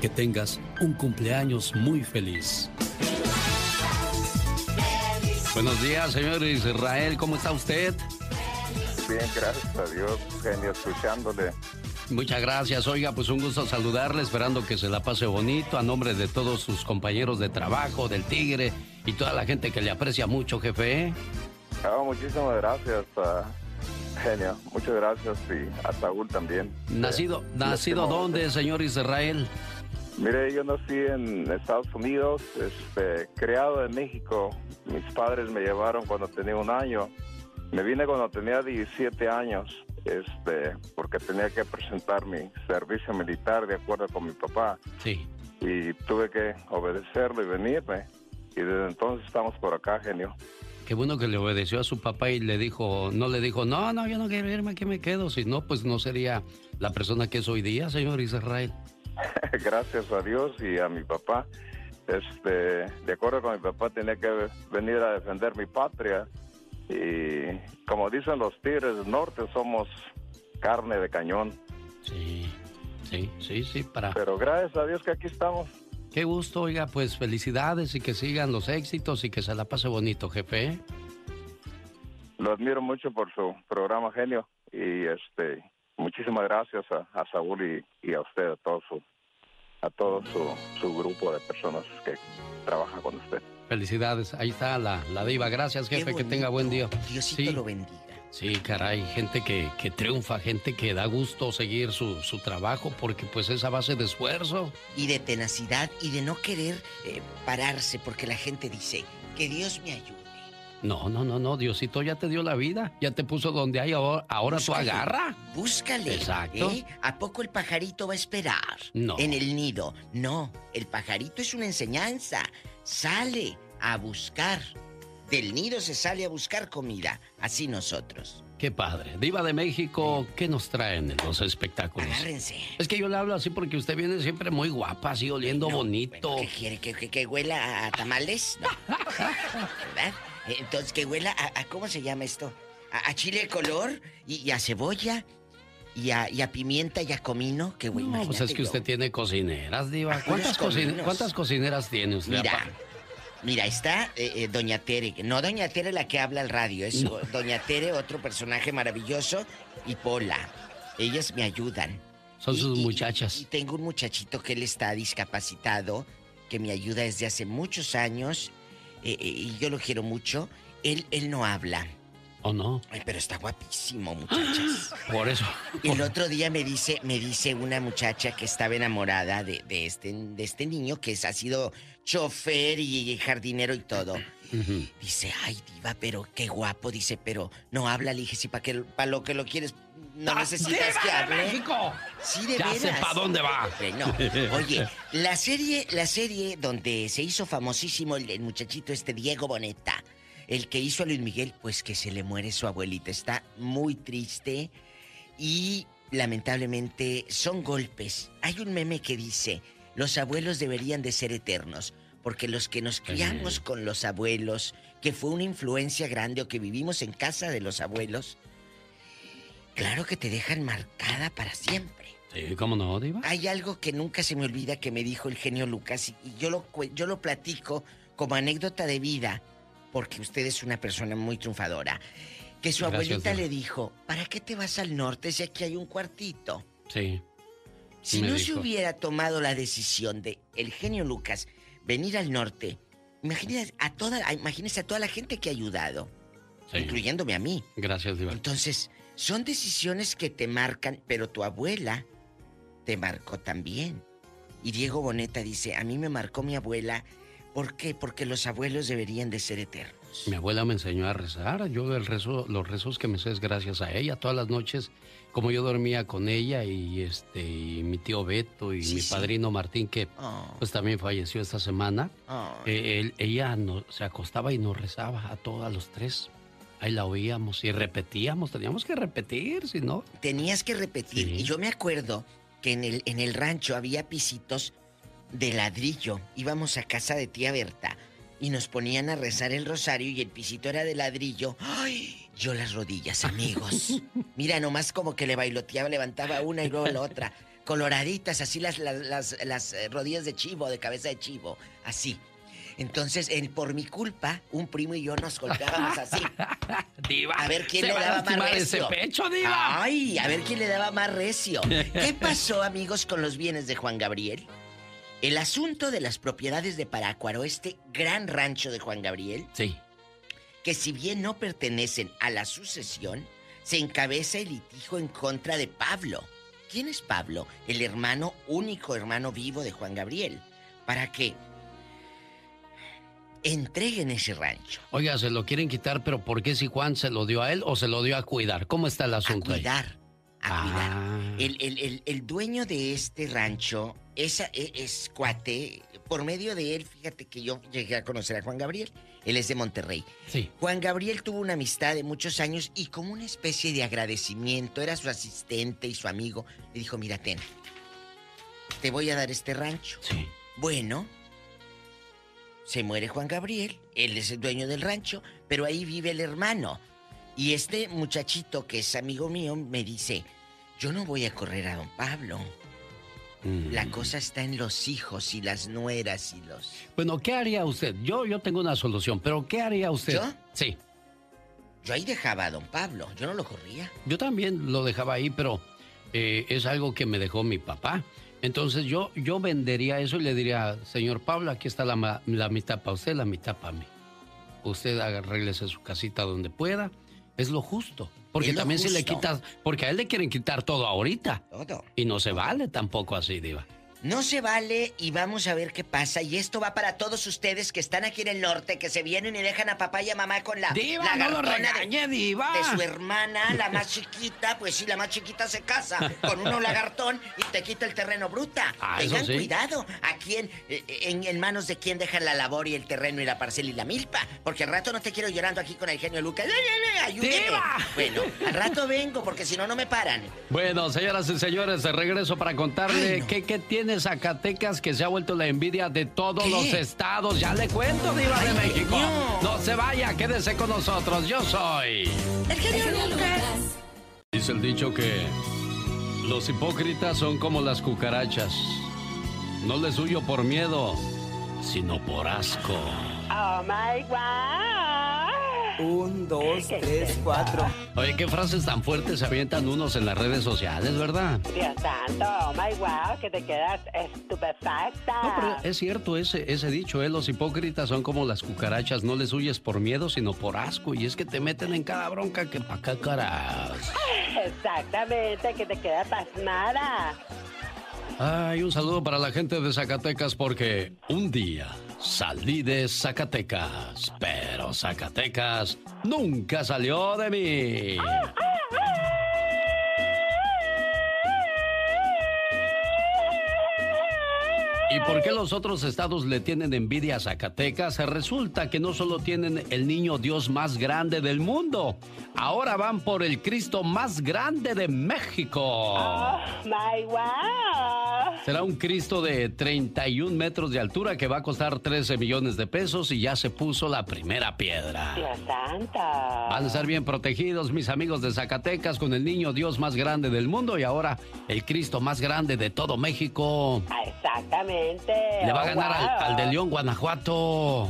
Que tengas un cumpleaños muy feliz. Buenos días, señor Israel, ¿cómo está usted? Bien, gracias a Dios, genio, escuchándole. Muchas gracias. Oiga, pues un gusto saludarle, esperando que se la pase bonito a nombre de todos sus compañeros de trabajo, del Tigre y toda la gente que le aprecia mucho, jefe. Ah, muchísimas gracias, ah, genio. Muchas gracias y a Saúl también. Nacido, Eh, nacido dónde, señor Israel? Mire, yo nací en Estados Unidos, este, creado en México. Mis padres me llevaron cuando tenía un año. Me vine cuando tenía 17 años, este, porque tenía que presentar mi servicio militar de acuerdo con mi papá. Sí. Y tuve que obedecerlo y venirme. Y desde entonces estamos por acá, genio. Qué bueno que le obedeció a su papá y le dijo, no le dijo, no, no, yo no quiero irme, aquí me quedo. Si no, pues no sería la persona que es hoy día, señor Israel. *laughs* Gracias a Dios y a mi papá. Este, de acuerdo con mi papá, tenía que venir a defender mi patria. Y como dicen los tigres del norte, somos carne de cañón. Sí, sí, sí, sí, para... Pero gracias a Dios que aquí estamos. Qué gusto, oiga, pues felicidades y que sigan los éxitos y que se la pase bonito, jefe. ¿eh? Lo admiro mucho por su programa, genio. Y este, muchísimas gracias a, a Saúl y, y a usted, a todo su, a todo su, su grupo de personas que trabajan con usted. Felicidades, ahí está la, la diva. Gracias, jefe, que tenga buen día. Diosito Sí. lo bendiga. Sí, caray, gente que, que triunfa, gente que da gusto seguir su, su trabajo porque pues es a base de esfuerzo. Y de tenacidad y de no querer eh, pararse porque la gente dice, que Dios me ayude. No, no, no, no, Diosito ya te dio la vida, ya te puso donde hay ahora, ahora tú agarra. Búscale. Exacto. ¿eh? ¿A poco el pajarito va a esperar? No. En el nido. No, el pajarito es una enseñanza. Sale a buscar. Del nido se sale a buscar comida. Así nosotros. Qué padre. Diva de México, ¿qué nos traen en los espectáculos? Agárrense. Es que yo le hablo así porque usted viene siempre muy guapa, así oliendo bonito. ¿Qué quiere? ¿Que, que, que huela a tamales? No. *laughs* ¿Verdad? Entonces, que huela a, a- ¿cómo se llama esto? A, a chile de color y, y a cebolla y a, y a pimienta y a comino. Que güey, No, pues es que usted tiene cocineras, Diva. Ah, ¿Cuántas, puros cocin- cominos. ¿cuántas cocineras tiene usted? Mira, aparte? mira, está eh, eh, Doña Tere. No Doña Tere la que habla al radio, es No. Doña Tere, otro personaje maravilloso, y Pola. Ellas me ayudan. Son sus muchachas. Y tengo un muchachito que él está discapacitado, que me ayuda desde hace muchos años, eh, eh, y yo lo quiero mucho. Él, él no habla. ¿O no? Ay, pero está guapísimo, muchachas. *gasps* Por eso. Y el otro día me dice, me dice una muchacha que estaba enamorada de, de este, de este niño que es- ha sido chofer y jardinero y todo. *clears throat* Dice, ay, diva, pero qué guapo. Dice, pero no habla. Le dije, sí, para para lo que lo quieres, no necesitas ¡Diva que de hable. México! Sí, de Ya veras. sé pa' dónde va. No. Oye, la serie, la serie donde se hizo famosísimo el, el muchachito este Diego Boneta, el que hizo a Luis Miguel, pues que se le muere su abuelita. Está muy triste y lamentablemente son golpes. Hay un meme que dice, los abuelos deberían de ser eternos, porque los que nos criamos con los abuelos, que fue una influencia grande o que vivimos en casa de los abuelos, claro que te dejan marcada para siempre. Sí, ¿cómo no, Diva? Hay algo que nunca se me olvida que me dijo el genio Lucas y yo lo, yo lo platico como anécdota de vida, porque usted es una persona muy triunfadora. Que su Gracias, abuelita Diva. le dijo, ¿para qué te vas al norte si aquí hay un cuartito? Sí. Si no se hubiera tomado la decisión de el genio Lucas venir al norte, imagínese a toda, imagínese a toda la gente que ha ayudado, Sí. incluyéndome a mí. Gracias, Diva. Entonces, son decisiones que te marcan, pero tu abuela te marcó también. Y Diego Boneta dice, a mí me marcó mi abuela. ¿Por qué? Porque los abuelos deberían de ser eternos. Mi abuela me enseñó a rezar. Yo el rezo, los rezos que me sé es gracias a ella. Todas las noches, como yo dormía con ella y este y mi tío Beto y Sí, mi sí. padrino Martín, que Oh. pues también falleció esta semana. Oh. eh, él- ella no, se acostaba y nos rezaba a todos los tres. Ahí la oíamos y repetíamos. Teníamos que repetir, si no. Tenías que repetir. Sí. Y yo me acuerdo que en el, en el rancho había pisitos de ladrillo. Íbamos a casa de tía Berta y nos ponían a rezar el rosario y el pisito era de ladrillo. ¡Ay! Yo las rodillas, amigos. *laughs* Mira, nomás como que le bailoteaba, levantaba una y luego la otra. Coloraditas, así las, las, las, las, eh, rodillas de chivo, de cabeza de chivo. Así. Entonces, el- por mi culpa, un primo y yo nos golpeábamos así. *laughs* Diva. A ver quién le daba más recio. ese pecho, Diva. Ay, a ver quién le daba más recio. ¿Qué *laughs* pasó, amigos, con los bienes de Juan Gabriel? El asunto de las propiedades de Parácuaro, este gran rancho de Juan Gabriel, Sí. que si bien no pertenecen a la sucesión, se encabeza el litigio en contra de Pablo. ¿Quién es Pablo? El hermano, único hermano vivo de Juan Gabriel. ¿Para qué? Entreguen ese rancho. Oiga, se lo quieren quitar, pero ¿por qué si Juan se lo dio a él o se lo dio a cuidar? ¿Cómo está el asunto ahí? cuidar, a Ah. cuidar. El, el- el- el dueño de este rancho es, es, es cuate. Por medio de él, fíjate que yo llegué a conocer a Juan Gabriel. Él es de Monterrey. Sí. Juan Gabriel tuvo una amistad de muchos años y como una especie de agradecimiento, era su asistente y su amigo, le dijo, mira, ten, te voy a dar este rancho. Sí. Bueno, se muere Juan Gabriel, él es el dueño del rancho, pero ahí vive el hermano. Y este muchachito que es amigo mío me dice, yo no voy a correr a don Pablo. Mm. La cosa está en los hijos y las nueras y los... Bueno, ¿qué haría usted? Yo, yo tengo una solución, pero ¿qué haría usted? ¿Yo? Sí. Yo ahí dejaba a don Pablo, yo no lo corría. Yo también lo dejaba ahí, pero eh, es algo que me dejó mi papá. Entonces yo, yo vendería eso y le diría, señor Pablo, aquí está la, la mitad para usted, la mitad para mí. Usted arréglese su casita donde pueda. Es lo justo. Porque también si le justo. quitas, porque a él le quieren quitar todo ahorita. Todo. Y no se vale tampoco así, Diva. No se vale y vamos a ver qué pasa. Y esto va para todos ustedes que están aquí en el norte, que se vienen y dejan a papá y a mamá con la Diva, la no lo gartona regañe, de, Diva. de su hermana, la más chiquita. Pues sí, la más chiquita se casa con uno lagartón y te quita el terreno bruta. Ah, Tengan sí. cuidado. ¿A quién, en, en manos de quién dejan la labor y el terreno y la parcela y la milpa? Porque al rato no te quiero llorando aquí con el genio Lucas. ¡Ay, ay, ay, ayúdeme! ¡Diva! Bueno, al rato vengo porque si no, no me paran. Bueno, señoras y señores, de regreso para contarle Ay, no. que, que tiene Zacatecas que se ha vuelto la envidia de todos ¿Qué? los estados. Ya le cuento, Diva de México. genio. No se vaya, quédese con nosotros. Yo soy. El genio Lucas. Dice el dicho que los hipócritas son como las cucarachas. No les huyo por miedo, sino por asco. Oh my God. Un, dos, tres, cuatro. Oye, qué frases tan fuertes se avientan unos en las redes sociales, ¿verdad? Dios santo, oh my wow, que te quedas estupefacta. No, pero es cierto ese, ese dicho, ¿eh? Los hipócritas son como las cucarachas, no les huyes por miedo, sino por asco. Y es que te meten en cada bronca que pa' acá, caras. Exactamente, que te quedas pasmada. Ay, un saludo para la gente de Zacatecas porque un día salí de Zacatecas, pero Zacatecas nunca salió de mí. ¿Y por qué los otros estados le tienen envidia a Zacatecas? Resulta que no solo tienen el niño Dios más grande del mundo, ahora van por el Cristo más grande de México. Oh my wow. Será un Cristo de 31 metros de altura que va a costar 13 millones de pesos y ya se puso la primera piedra. Dios santa. Van a estar bien protegidos mis amigos de Zacatecas con el niño Dios más grande del mundo y ahora el Cristo más grande de todo México. Ah, Exactamente. Le va a Oh, ganar al, wow. al de León, Guanajuato,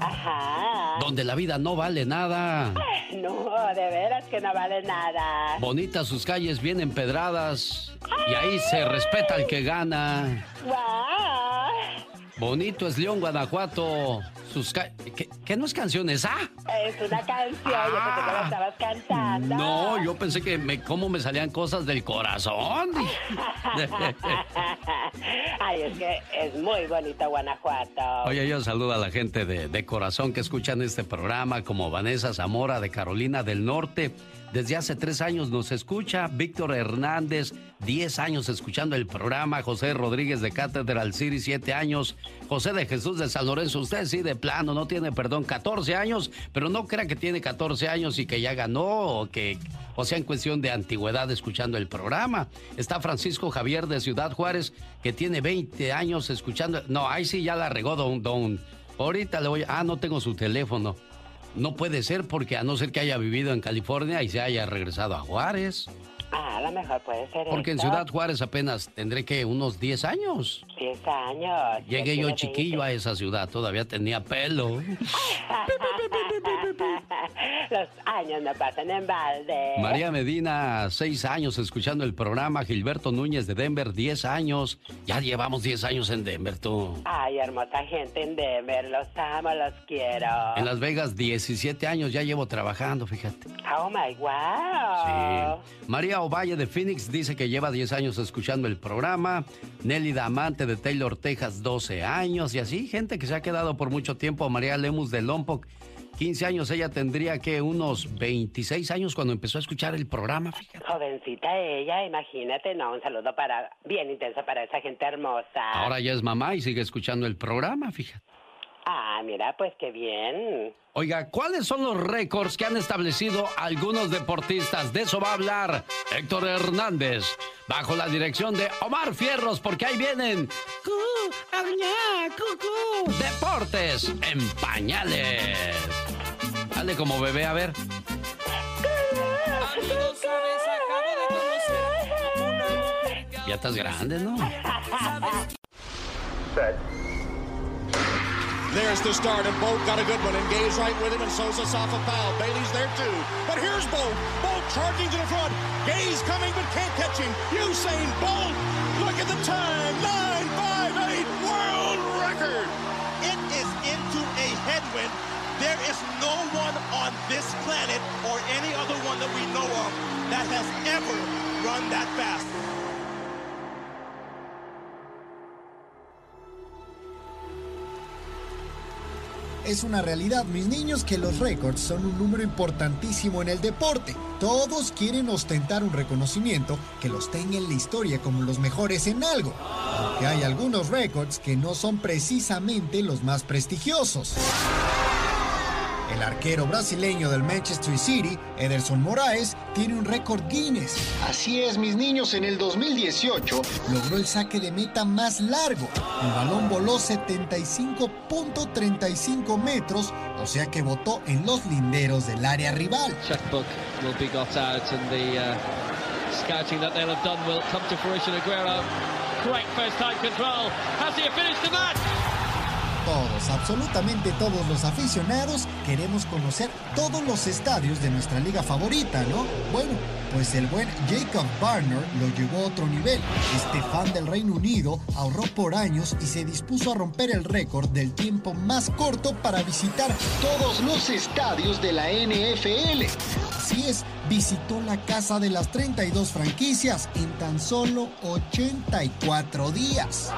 Ajá. donde la vida no vale nada. *laughs* No, de veras que no vale nada. Bonitas sus calles, bien empedradas. Y ahí se respeta al que gana. Guau. Bonito es León, Guanajuato. Sus ca- ¿Qué, qué no es canción esa? Es una canción, yo pensé que la estabas cantando. No, yo pensé que me, cómo me salían cosas del corazón. *laughs* Ay, es que es muy bonito Guanajuato. Oye, yo saludo a la gente de, de corazón que escuchan este programa, como Vanessa Zamora de Carolina del Norte. Desde hace tres años nos escucha. Víctor Hernández, 10 años escuchando el programa. José Rodríguez de Catedral City, 7 años. José de Jesús de San Lorenzo, usted sí, de plano, no tiene perdón, 14 años, pero no crea que tiene 14 años y que ya ganó o que. O sea, en cuestión de antigüedad escuchando el programa. Está Francisco Javier de Ciudad Juárez, que tiene 20 años escuchando. No, ahí sí ya la regó, don. don. Ahorita le voy. Ah, no tengo su teléfono. No puede ser porque a no ser que haya vivido en California y se haya regresado a Juárez. Ah, a lo mejor puede ser Porque en. Ciudad Juárez apenas tendré que unos 10 años. 10 años. Llegué yo chiquillo a esa ciudad, todavía tenía pelo. 20. *laughs* Los años no pasan en balde. María Medina, 6 años escuchando el programa. Gilberto Núñez de Denver, 10 años. Ya llevamos 10 años en Denver, tú. Ay, hermosa gente en Denver. Los amo, los quiero. En Las Vegas, 17 años ya llevo trabajando, fíjate. Oh my wow. Sí. María Ovalle de Phoenix dice que lleva 10 años escuchando el programa. Nelly Damante de Taylor, Texas, 12 años. Y así, gente que se ha quedado por mucho tiempo. María Lemus de Lompoc, 15 años. Ella tendría que unos 26 años cuando empezó a escuchar el programa. fíjate. Jovencita ella, imagínate, no, un saludo para, bien intenso para esa gente hermosa. Ahora ya es mamá y sigue escuchando el programa, fíjate. Ah, mira, pues qué bien. Oiga, ¿cuáles son los récords que han establecido algunos deportistas? De eso va a hablar Héctor Hernández, bajo la dirección de Omar Fierros, porque ahí vienen Deportes en Pañales. Dale como bebé, a ver. Ya estás grande, ¿no? *laughs* There's the start, and Bolt got a good one. Engaged right with him, and Sosa's off a foul. Bailey's there too. But here's Bolt. Bolt charging to the front. Gaze coming, but can't catch him. Usain Bolt. Look at the time. 958 world record. It is into a headwind. There is no one on this planet or any other one that we know of that has ever run that fast. Es una realidad, mis niños, que los récords son un número importantísimo en el deporte. Todos quieren ostentar un reconocimiento que los tenga en la historia como los mejores en algo. Aunque hay algunos récords que no son precisamente los más prestigiosos. El arquero brasileño del Manchester City, Ederson Moraes, tiene un récord Guinness. Así es, mis niños, en el 2018 logró el saque de meta más largo. El balón voló 75.35 metros, o sea que botó en los linderos del área rival. checkbook will be got out and the uh, scouting that they'll have done will come to fruition. Aguero, great first time control. Has he finished the match? Todos, absolutamente todos los aficionados queremos conocer todos los estadios de nuestra liga favorita, ¿no? Bueno, pues el buen Jacob Barner lo llevó a otro nivel. Este fan del Reino Unido ahorró por años y se dispuso a romper el récord del tiempo más corto para visitar todos los estadios de la NFL. Así es, visitó la casa de las 32 franquicias en tan solo 84 días.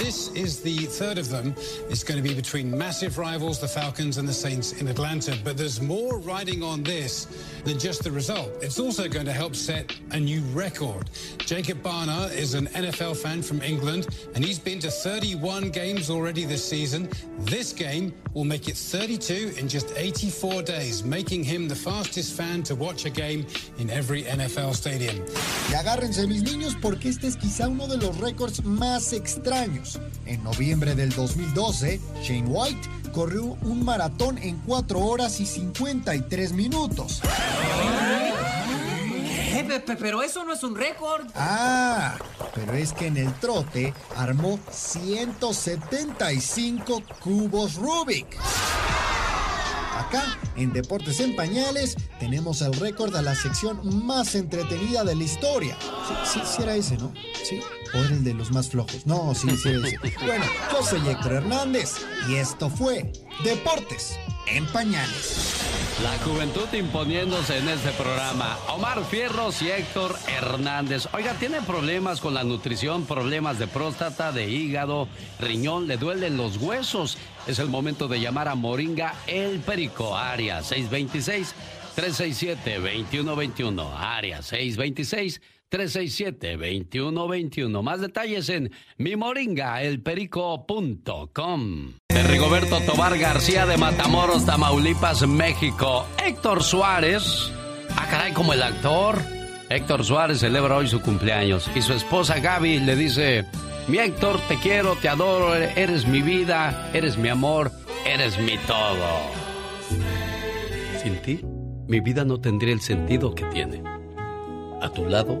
This is the third of them. It's going to be between massive rivals, the Falcons and the Saints in Atlanta. But there's more riding on this than just the result. It's also going to help set a new record. Jacob Barner is an NFL fan from England, and he's been to 31 games already this season. This game will make it 32 in just 84 days, making him the fastest fan to watch a game in every NFL stadium. Y agárrense mis niños porque este es quizá uno de los récords más extraños. En noviembre del 2012, Shane White corrió un maratón en 4 horas y 53 minutos. Pero eso no es un récord. Ah, pero es que en el trote armó 175 cubos Rubik. Acá, en Deportes en Pañales, tenemos el récord a la sección más entretenida de la historia. Sí, sí, sí era ese, ¿no? Sí. ¿O era el de los más flojos? No, sí, sí era ese. *laughs* Bueno, yo soy Héctor Hernández y esto fue Deportes en Pañales. La juventud imponiéndose en este programa. Omar Fierros y Héctor Hernández. Oiga, ¿tiene problemas con la nutrición, problemas de próstata, de hígado, riñón? ¿Le duelen los huesos? Es el momento de llamar a Moringa El Perico, área 626-367-2121. Área 626 367-2121. Más detalles en mimoringaelperico.com. De Rigoberto Tobar García de Matamoros, Tamaulipas, México. Héctor Suárez. Ah, caray, como el actor. Héctor Suárez celebra hoy su cumpleaños y su esposa Gaby le dice, mi Héctor, te quiero, te adoro, eres mi vida, eres mi amor, eres mi todo. Sin ti, mi vida no tendría el sentido que tiene. A tu lado,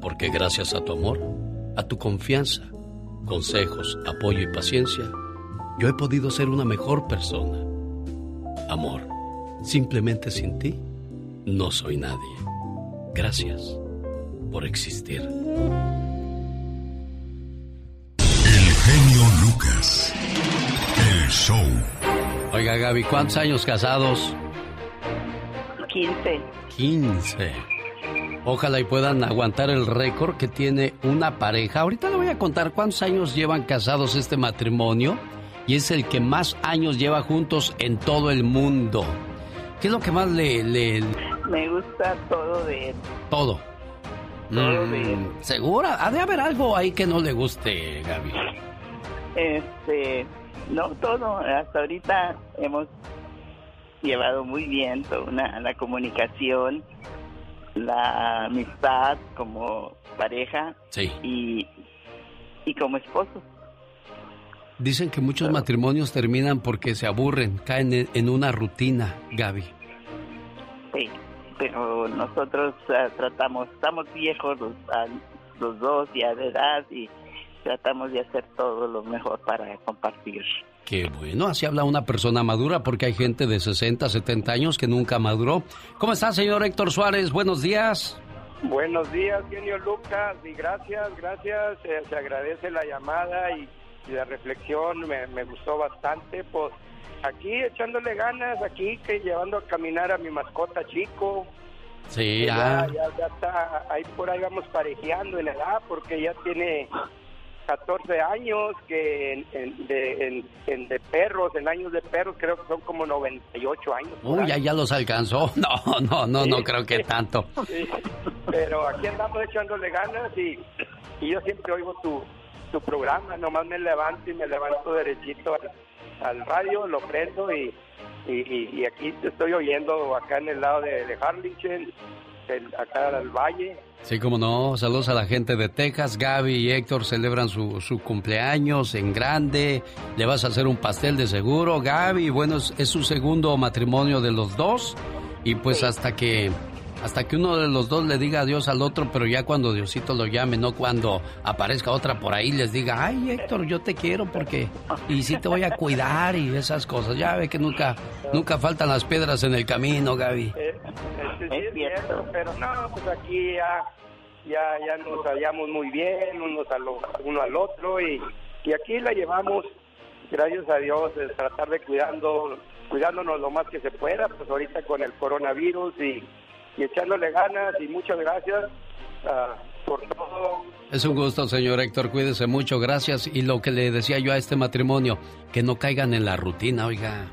porque gracias a tu amor, a tu confianza, consejos, apoyo y paciencia, yo he podido ser una mejor persona. Amor, simplemente sin ti, no soy nadie. Gracias por existir. El genio Lucas. El show. Oiga Gaby, ¿cuántos años casados? 15. 15. Ojalá y puedan aguantar el récord que tiene una pareja. Ahorita le voy a contar cuántos años llevan casados este matrimonio y es el que más años lleva juntos en todo el mundo. ¿Qué es lo que más le... Me gusta todo de él. Todo. Todo de él. Mm, ¿Segura? Ha de haber algo ahí que no le guste, Gaby. Este, no todo. Hasta ahorita hemos llevado muy bien toda una, la comunicación la amistad como pareja y, y como esposo. Dicen que muchos matrimonios terminan porque se aburren, caen en una rutina, Gaby. Sí, pero nosotros eh, tratamos, estamos viejos los, los dos ya de edad y tratamos de hacer todo lo mejor para compartir. Qué bueno, así habla una persona madura porque hay gente de 60, 70 años que nunca maduró. ¿Cómo está, señor Héctor Suárez? Buenos días. Buenos días, genio Lucas, y gracias, gracias. Eh, se agradece la llamada y, la reflexión, me, gustó bastante. Pues aquí echándole ganas, aquí que llevando a caminar a mi mascota chico. Sí, ya, ya, ya está, ahí por ahí vamos parejeando en edad porque ya tiene 14 años, que en, de, perros, en años de perros, creo que son como 98 años. Uy, ya, ya los alcanzó. *laughs* No, no, no, no creo que tanto. Pero aquí andamos echándole ganas y, yo siempre oigo tu, tu programa, nomás me levanto y me levanto derechito al, radio, lo prendo y, y, aquí te estoy oyendo acá en el lado de, de Harlingen, acá al valle Sí, como no. Saludos a la gente de Texas. Gaby y Héctor celebran su, su, cumpleaños en grande. Le vas a hacer un pastel de seguro. Gaby, bueno, es, su segundo matrimonio de los dos. Y pues hasta que hasta que uno de los dos le diga adiós al otro, pero ya cuando Diosito lo llame, no cuando aparezca otra por ahí les diga, ay Héctor, yo te quiero porque y sí te voy a cuidar y esas cosas. Ya ve que nunca nunca faltan las piedras en el camino, Gaby. Eh, es cierto, pero no, pues aquí ya, ya, ya nos hallamos muy bien, unos uno al otro, y, y aquí la llevamos, gracias a Dios, es tratar de cuidando, cuidándonos lo más que se pueda, pues ahorita con el coronavirus y, y echándole ganas y muchas gracias ah, por todo. Es un gusto, señor Héctor. Cuídese mucho, gracias. Y lo que le decía yo a este matrimonio, que no caigan en la rutina, oiga.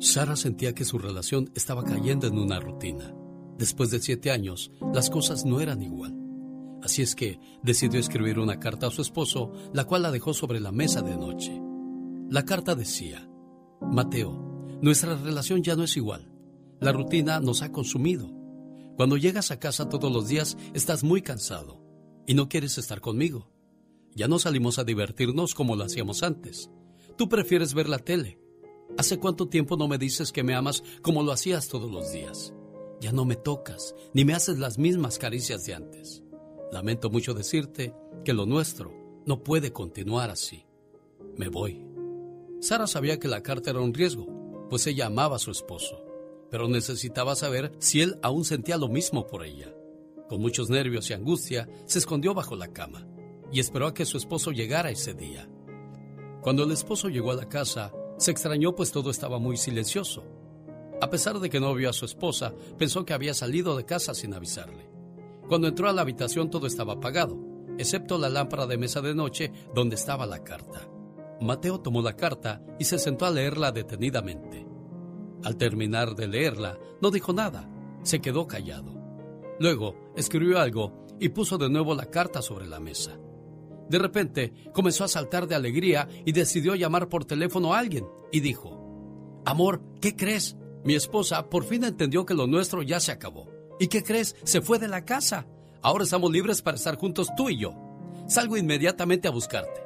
Sara sentía que su relación estaba cayendo en una rutina. Después de siete años, las cosas no eran igual. Así es que decidió escribir una carta a su esposo, la cual la dejó sobre la mesa de noche. La carta decía, Mateo, nuestra relación ya no es igual. La rutina nos ha consumido. Cuando llegas a casa todos los días estás muy cansado y no quieres estar conmigo. Ya no salimos a divertirnos como lo hacíamos antes. Tú prefieres ver la tele. ¿Hace cuánto tiempo no me dices que me amas como lo hacías todos los días? Ya no me tocas, ni me haces las mismas caricias de antes. Lamento mucho decirte que lo nuestro no puede continuar así. Me voy. Sara sabía que la carta era un riesgo, pues ella amaba a su esposo pero necesitaba saber si él aún sentía lo mismo por ella. Con muchos nervios y angustia, se escondió bajo la cama y esperó a que su esposo llegara ese día. Cuando el esposo llegó a la casa, se extrañó pues todo estaba muy silencioso. A pesar de que no vio a su esposa, pensó que había salido de casa sin avisarle. Cuando entró a la habitación todo estaba apagado, excepto la lámpara de mesa de noche donde estaba la carta. Mateo tomó la carta y se sentó a leerla detenidamente. Al terminar de leerla, no dijo nada, se quedó callado. Luego escribió algo y puso de nuevo la carta sobre la mesa. De repente comenzó a saltar de alegría y decidió llamar por teléfono a alguien y dijo, Amor, ¿qué crees? Mi esposa por fin entendió que lo nuestro ya se acabó. ¿Y qué crees? Se fue de la casa. Ahora estamos libres para estar juntos tú y yo. Salgo inmediatamente a buscarte.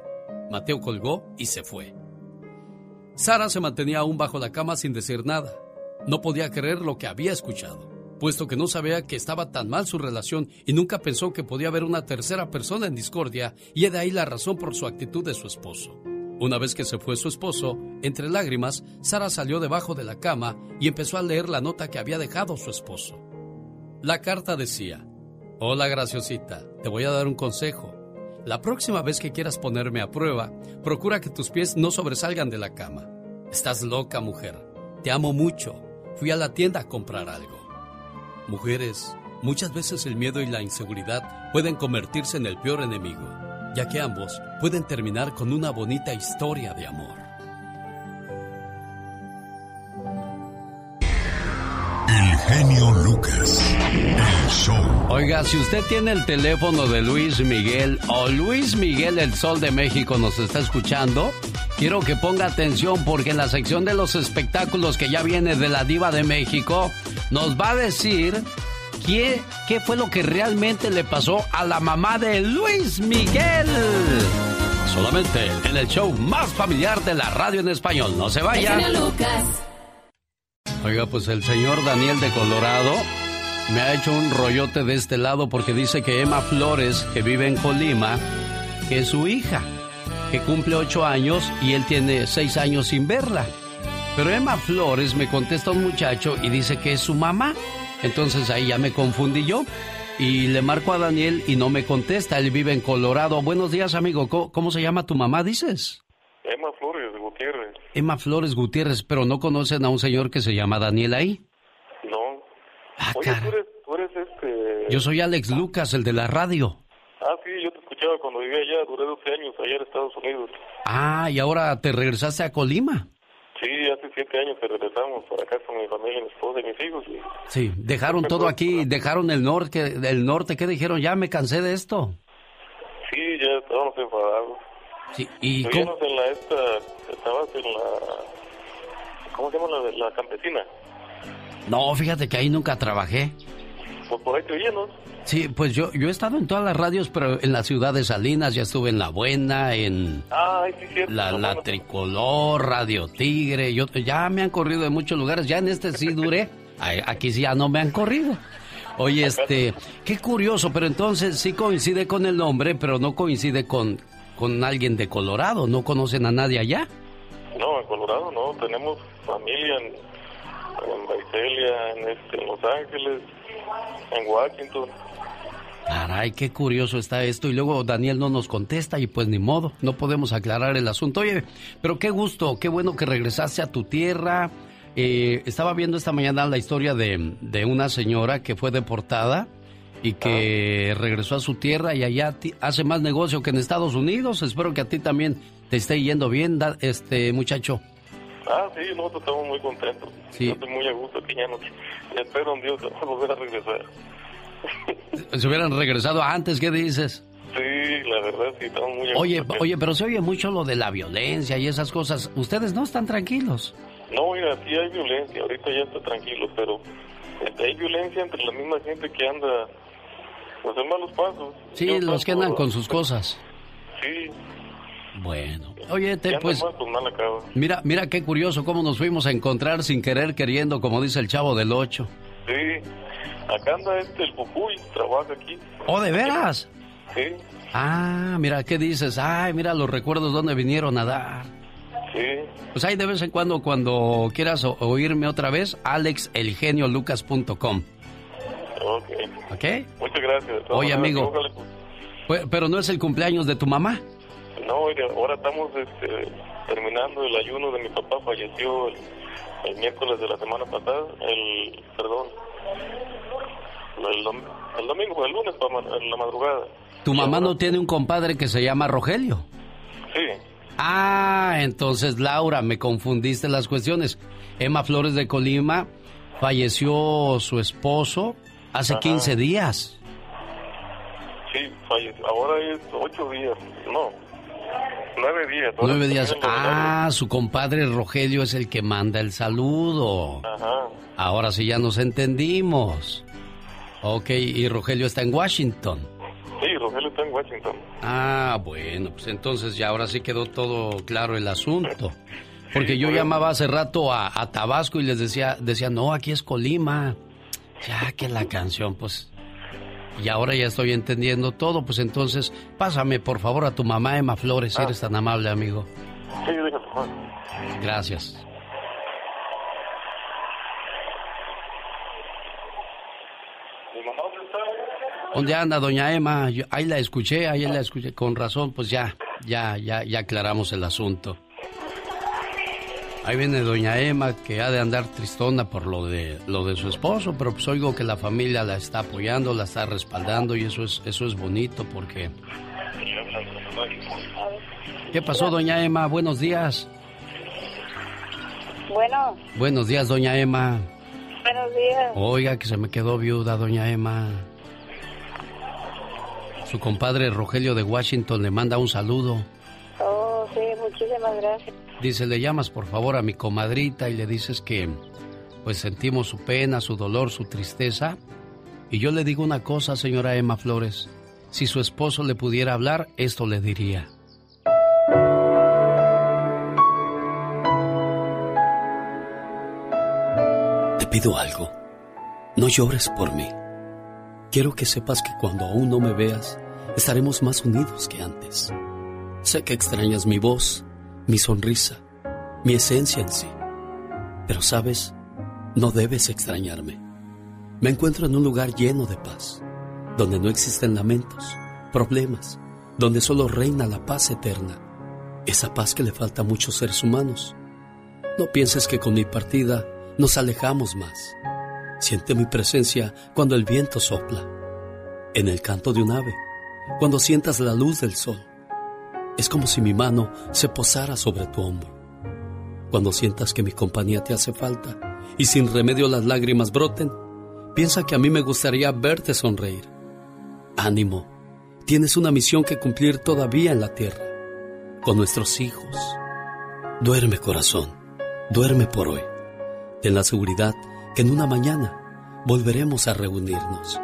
Mateo colgó y se fue. Sara se mantenía aún bajo la cama sin decir nada. No podía creer lo que había escuchado, puesto que no sabía que estaba tan mal su relación y nunca pensó que podía haber una tercera persona en discordia y he de ahí la razón por su actitud de su esposo. Una vez que se fue su esposo, entre lágrimas, Sara salió debajo de la cama y empezó a leer la nota que había dejado su esposo. La carta decía, Hola graciosita, te voy a dar un consejo. La próxima vez que quieras ponerme a prueba, procura que tus pies no sobresalgan de la cama. Estás loca, mujer. Te amo mucho. Fui a la tienda a comprar algo. Mujeres, muchas veces el miedo y la inseguridad pueden convertirse en el peor enemigo, ya que ambos pueden terminar con una bonita historia de amor. El genio Lucas. El show. Oiga, si usted tiene el teléfono de Luis Miguel o Luis Miguel el Sol de México nos está escuchando, quiero que ponga atención porque en la sección de los espectáculos que ya viene de la diva de México, nos va a decir qué, qué fue lo que realmente le pasó a la mamá de Luis Miguel. Solamente en el show más familiar de la radio en español. No se vaya. El genio Lucas. Oiga, pues el señor Daniel de Colorado me ha hecho un rollote de este lado porque dice que Emma Flores, que vive en Colima, que es su hija, que cumple ocho años y él tiene seis años sin verla. Pero Emma Flores me contesta un muchacho y dice que es su mamá. Entonces ahí ya me confundí yo y le marco a Daniel y no me contesta. Él vive en Colorado. Buenos días, amigo. ¿Cómo, cómo se llama tu mamá, dices? Emma Flores Gutiérrez. Emma Flores Gutiérrez, pero no conocen a un señor que se llama Daniel ahí. No. Ah, Oye, cara. tú eres, tú eres este... Yo soy Alex Lucas, el de la radio. Ah, sí, yo te escuchaba cuando vivía allá, duré 12 años allá en Estados Unidos. Ah, y ahora te regresaste a Colima. Sí, hace 7 años que regresamos para acá con mi familia, mi esposa y mis hijos. Y... Sí, dejaron todo aquí, dejaron el norte, el norte, ¿qué dijeron? Ya me cansé de esto. Sí, ya estábamos enfadados. Sí, ¿y cómo? Estuvimos en la esta, estabas en la... ¿Cómo se llama la, la campesina? No, fíjate que ahí nunca trabajé. Pues por ahí te oí, ¿no? Sí, pues yo, yo he estado en todas las radios, pero en la ciudad de Salinas, ya estuve en La Buena, en Ah, sí, cierto. la, No, la bueno, Tricolor, Radio Tigre, yo, ya me han corrido de muchos lugares, ya en este sí duré, *laughs* aquí sí ya no me han corrido. Oye, este, qué curioso, pero entonces sí coincide con el nombre, pero no coincide con, con alguien de Colorado, no conocen a nadie allá. No, en Colorado no, tenemos familia en, en Vaiselia, en, este, en Los Ángeles, en Washington. Caray, qué curioso está esto. Y luego Daniel no nos contesta y pues ni modo, no podemos aclarar el asunto. Oye, pero qué gusto, qué bueno que regresaste a tu tierra. eh, estaba viendo esta mañana la historia de, de una señora que fue deportada y que regresó a su tierra y allá hace más negocio que en Estados Unidos. Espero que a ti también te esté yendo bien, este muchacho. Ah, sí, nosotros estamos muy contentos. Sí. Yo estoy muy a gusto que ya no... ya espero un Dios volver a regresar. Si hubieran regresado antes, ¿qué dices? Sí, la verdad, sí, estamos muy a Oye, gusto. oye, pero se oye mucho lo de la violencia y esas cosas. Ustedes no están tranquilos. No, mira, sí hay violencia, ahorita ya está tranquilo, pero este, hay violencia entre la misma gente que anda, pues en malos pasos. Sí, Yo los que andan con sus cosas. Sí, Bueno, oye, te, pues pues mal mira, mira qué curioso cómo nos fuimos a encontrar sin querer queriendo, como dice el chavo del 8. Sí, acá anda este, el trabaja aquí. ¿Oh, de veras? Sí, Ah, mira, ¿qué dices? Ay, mira los recuerdos donde vinieron a dar. sí. Pues ahí de vez en cuando, cuando quieras oírme otra vez, alexelgeniolucas.com. Ok. ¿Ok? Muchas gracias. Oye, amigo. ojalá, pero no es el cumpleaños de tu mamá. No, oiga, ahora estamos este, terminando el ayuno de mi papá, falleció el, el miércoles de la semana pasada, el, perdón, el, dom- el domingo, el lunes en la madrugada. Tu mamá no tiene un compadre que se llama Rogelio. Sí, Ah, entonces Laura, me confundiste las cuestiones. Emma Flores de Colima falleció su esposo hace Ajá. 15 días. sí, falleció. Ahora es ocho días, no, nueve días. Ahora Nueve días. Ah, su compadre Rogelio es el que manda el saludo. Ajá, Ahora sí ya nos entendimos. Ok, y Rogelio está en Washington. sí, Rogelio está en Washington. Ah, bueno, pues entonces ya ahora sí quedó todo claro el asunto. *laughs* Porque yo llamaba hace rato a, a Tabasco y les decía, decía, no, aquí es Colima. Ya que la canción, pues. Y ahora ya estoy entendiendo todo, pues entonces pásame por favor a tu mamá Emma Flores, si eres tan amable, amigo. Sí. Gracias. ¿Mi mamá dónde anda doña Emma? Yo- ahí la escuché, ahí la escuché. Con razón, pues ya, ya, ya, ya aclaramos el asunto. Ahí viene doña Emma, que ha de andar tristona por lo de, lo de su esposo, pero pues oigo que la familia la está apoyando, la está respaldando y eso es, eso es bonito porque... ¿Qué pasó, doña Emma? Buenos días. Bueno, Buenos días, doña Emma. buenos días. Oiga, que se me quedó viuda, doña Emma. Su compadre Rogelio de Washington le manda un saludo. Oh, sí, muchísimas gracias. Dice, le llamas por favor a mi comadrita y le dices que pues sentimos su pena, su dolor, su tristeza. Y yo le digo una cosa, señora Emma Flores. Si su esposo le pudiera hablar, esto le diría. Te pido algo. No llores por mí. Quiero que sepas que cuando aún no me veas, estaremos más unidos que antes. Sé que extrañas mi voz, mi sonrisa, mi esencia en sí. Pero sabes, no debes extrañarme. Me encuentro en un lugar lleno de paz, donde no existen lamentos, problemas, donde solo reina la paz eterna, esa paz que le falta a muchos seres humanos. No pienses que con mi partida nos alejamos más. Siente mi presencia cuando el viento sopla, en el canto de un ave, cuando sientas la luz del sol. Es como si mi mano se posara sobre tu hombro. Cuando sientas que mi compañía te hace falta y sin remedio las lágrimas broten, piensa que a mí me gustaría verte sonreír. Ánimo, tienes una misión que cumplir todavía en la tierra, con nuestros hijos. Duerme corazón, duerme por hoy. Ten la seguridad que en una mañana volveremos a reunirnos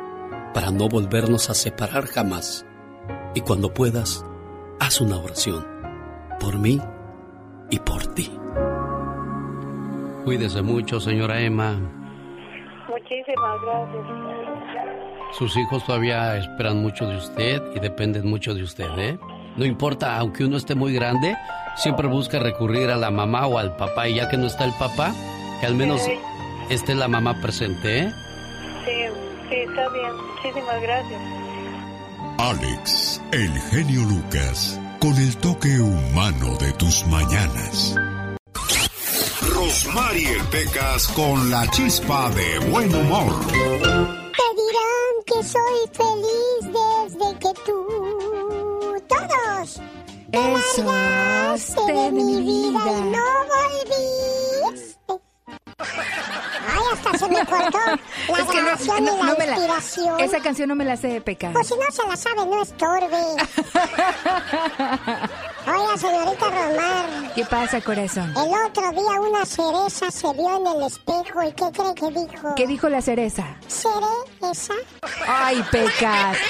para no volvernos a separar jamás. Y cuando puedas, haz una oración por mí y por ti. Cuídese mucho, señora Emma. Muchísimas gracias. Sus hijos todavía esperan mucho de usted y dependen mucho de usted, ¿eh? No importa, aunque uno esté muy grande, siempre busca recurrir a la mamá o al papá. Y ya que no está el papá, que al menos Sí. esté la mamá presente, ¿eh? Sí, sí, está bien. Muchísimas gracias. Alex, el genio Lucas, con el toque humano de tus mañanas. El Pecas con la chispa de buen humor. Te dirán que soy feliz desde que tú, todos, te Eso, largaste de mi vida y no volviste. Ay, hasta se me cortó la *laughs* Es que no- grabación y no- la no me la- inspiración. esa canción no me la sé de peca. Pues si no se la sabe, no estorbe. *laughs* Oiga, señorita Romar, ¿Qué pasa, corazón? el otro día una cereza se vio en el espejo y ¿qué cree que dijo? ¿Qué dijo la cereza? ¿Cereza? Ay, pecas. *laughs*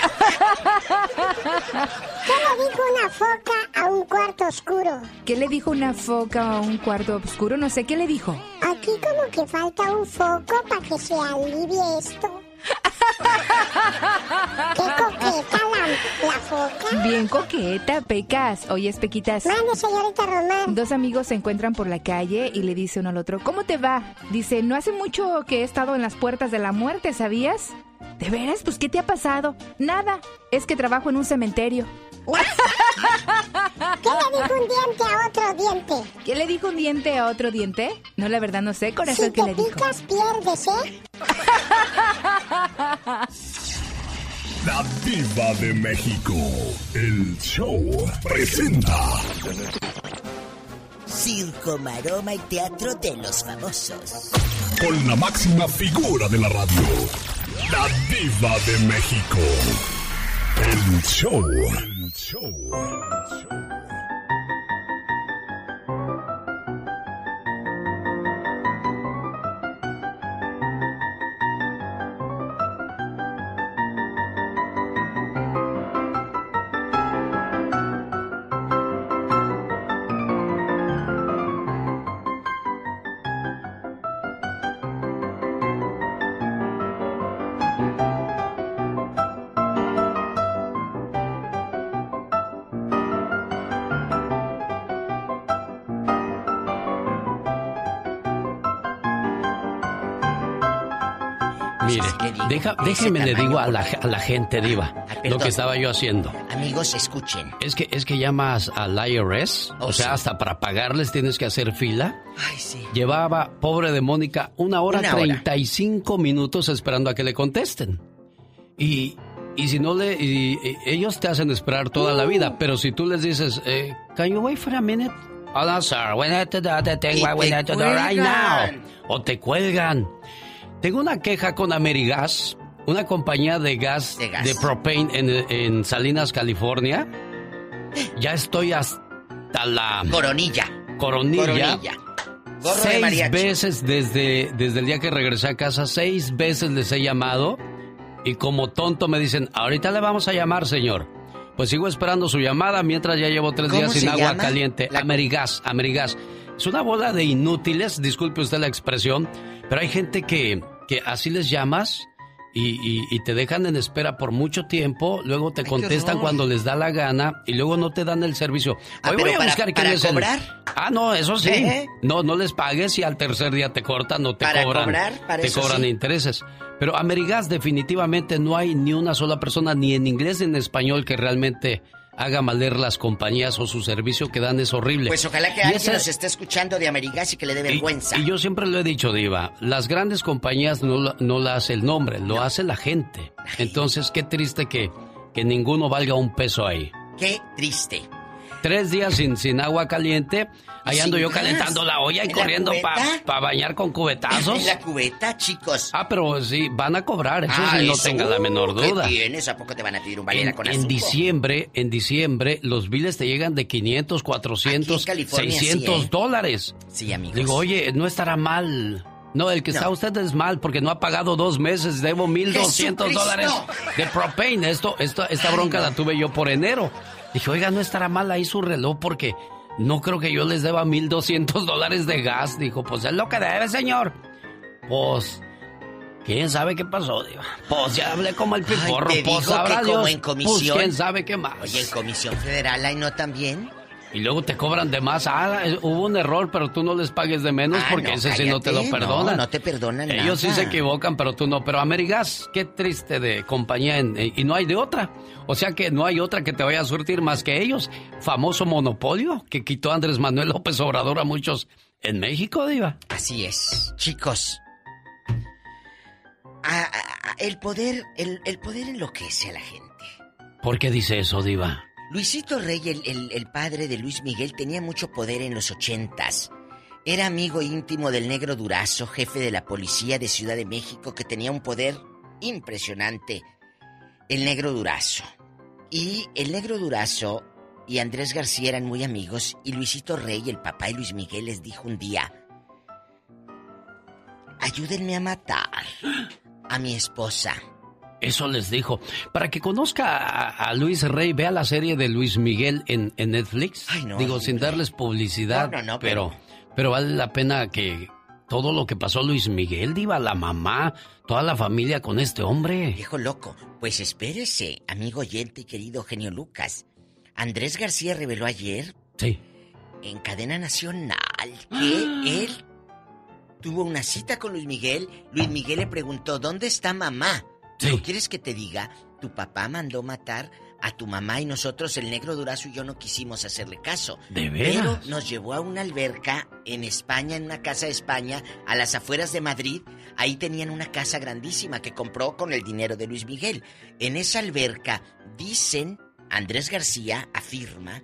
¿Qué le dijo una foca a un cuarto oscuro? ¿Qué le dijo una foca a un cuarto oscuro? No sé, ¿qué le dijo? Aquí como que falta un foco para que se alivie esto. *laughs* ¡Qué coqueta la, la foca! Bien coqueta, Pecas. Oye, Pequitas. Mande, señorita Román. Dos amigos se encuentran por la calle y le dice uno al otro, ¿cómo te va? Dice, no hace mucho que he estado en las puertas de la muerte, ¿sabías? ¿De veras? Pues, ¿qué te ha pasado? Nada, es que trabajo en un cementerio. ¿Qué le dijo un diente a otro diente? ¿Qué le dijo un diente a otro diente? No, la verdad no sé, corazón, Si ¿qué te le dijo? picas, pierdes, ¿eh? *laughs* La Diva de México. El show presenta. Circo, maroma y teatro de los famosos. Con la máxima figura de la radio. La Diva de México. El show. El show. Mire, deja, déjeme le digo a la, a la gente diva lo perdón. que estaba yo haciendo. Amigos, escuchen. Es que es que llamas al IRS, o sea, hasta para pagarles tienes que hacer fila. Ay, sí. Llevaba, pobre de Mónica, una hora Una hora. 35 minutos esperando a que le contesten. Y, y si no le... y- y ellos te hacen esperar toda la Uh. vida, pero si tú les dices, eh, can you wait for a minute? Oh, no, sir. Y we te to do right now. O te cuelgan. Tengo una queja con Amerigas, una compañía de gas de, gas. propane en, en Salinas, California. Ya estoy hasta la... Coronilla. Coronilla. Coronilla. Gorro seis veces desde, desde el día que regresé a casa, seis veces les he llamado y como tonto me dicen, ahorita le vamos a llamar, señor. Pues sigo esperando su llamada mientras ya llevo tres ¿Cómo días sin agua llama? caliente. Amerigas, Amerigas. Es una bola de inútiles, disculpe usted la expresión, pero hay gente que, así les llamas y, y- y te dejan en espera por mucho tiempo, luego te contestan cuando les da la gana y luego no te dan el servicio. Ah, Hoy pero voy a para- buscar quién es el- cobrar. Ah, no, eso sí. ¿Eh? No, no les pagues y al tercer día te cortan, no te Para cobran. cobrar, para te eso cobran sí. intereses. Pero Amerigas definitivamente no hay ni una sola persona, ni en inglés ni en español, que realmente haga valer las compañías o su servicio que dan es horrible. Pues ojalá que Y alguien esa- nos esté escuchando de Amerigas y que le dé vergüenza. y yo siempre lo he dicho, Diva, las grandes compañías no, no la hace el nombre, lo hace la gente. Entonces, qué triste que, que ninguno valga un peso ahí. Qué triste. Tres días sin, sin agua caliente, ahí ¿Y ando yo calentando la olla y ¿En la corriendo para cubeta? bañar con cubetazos. En la cubeta, chicos. Ah, pero sí, van a cobrar, eso Ah, sí, no eso, tenga la menor uh, ¿qué duda. tienes? ¿A poco te van a pedir un En, con en diciembre, en diciembre, los biles te llegan de 500, 400, Aquí en California sí, 600 ¿eh? dólares. Sí, amigos. Digo, oye, no estará mal. No, el que está usted es mal porque no ha pagado dos meses, debo 1.200 ¡Jesucristo! dólares de propane. Esto, esto, esta bronca la tuve yo por enero. Dije, oiga, no estará mal ahí su reloj porque no creo que yo les deba 1.200 *laughs* dólares de gas. Dijo, pues es lo que debe, señor. Pues, ¿quién sabe qué pasó? Diva? Pues ya hablé como el piporro. Ay, te pues digo sabrá que como Dios. en comisión. Pues quién sabe qué más. Oye, en Comisión Federal, ¿ahí no también? Y luego te cobran de más. Ah, eh, hubo un error, pero tú no les pagues de menos Ah, porque no, ese sí no te lo perdonan. No, no te perdonan Ellos sí se equivocan, pero tú no. Pero Amerigas, qué triste de compañía en- eh, y no hay de otra. O sea que no hay otra que te vaya a surtir más que ellos. Famoso monopolio que quitó Andrés Manuel López Obrador a muchos En México, Diva. Así es. Chicos, a- a- a- el poder, el, el poder enloquece a la gente. ¿Por qué dice eso, Diva? Luisito Rey, el, padre de Luis Miguel, tenía mucho poder en los ochentas. Era amigo íntimo del negro Durazo, jefe de la policía de Ciudad de México, que tenía un poder impresionante. El negro Durazo. Y el negro Durazo y Andrés García eran muy amigos y Luisito Rey, el papá de Luis Miguel, les dijo un día, ayúdenme a matar a mi esposa. Eso les dijo. Para que conozca a, a Luis Rey, vea la serie de Luis Miguel en, en Netflix. no, Digo, sin darles publicidad. No, no, no, pero, pero- pero vale la pena que todo lo que pasó Luis Miguel, Diva, la mamá, toda la familia con este hombre. Viejo loco, pues espérese, amigo oyente y querido genio Lucas. Andrés García reveló ayer Sí. en cadena nacional que *gasps* él tuvo una cita con Luis Miguel. Luis Miguel le preguntó, ¿dónde está mamá? ¿No quieres que te diga? Tu papá mandó matar a tu mamá y nosotros, el negro Durazo y yo, no quisimos hacerle caso. ¿De Pero veras? nos llevó a una alberca en España, en una casa de España, a las afueras de Madrid. Ahí tenían una casa grandísima que compró con el dinero de Luis Miguel. En esa alberca, dicen, Andrés García afirma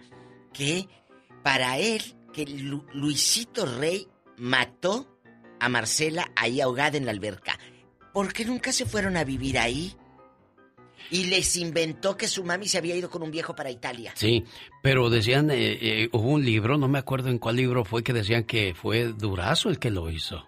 que para él, que Lu- Luisito Rey mató a Marcela ahí ahogada en la alberca. ¿Por qué nunca se fueron a vivir ahí? Y les inventó que su mami se había ido con un viejo para Italia. Sí, pero decían, eh, eh, hubo un libro, no me acuerdo en cuál libro fue, que decían que fue Durazo el que lo hizo.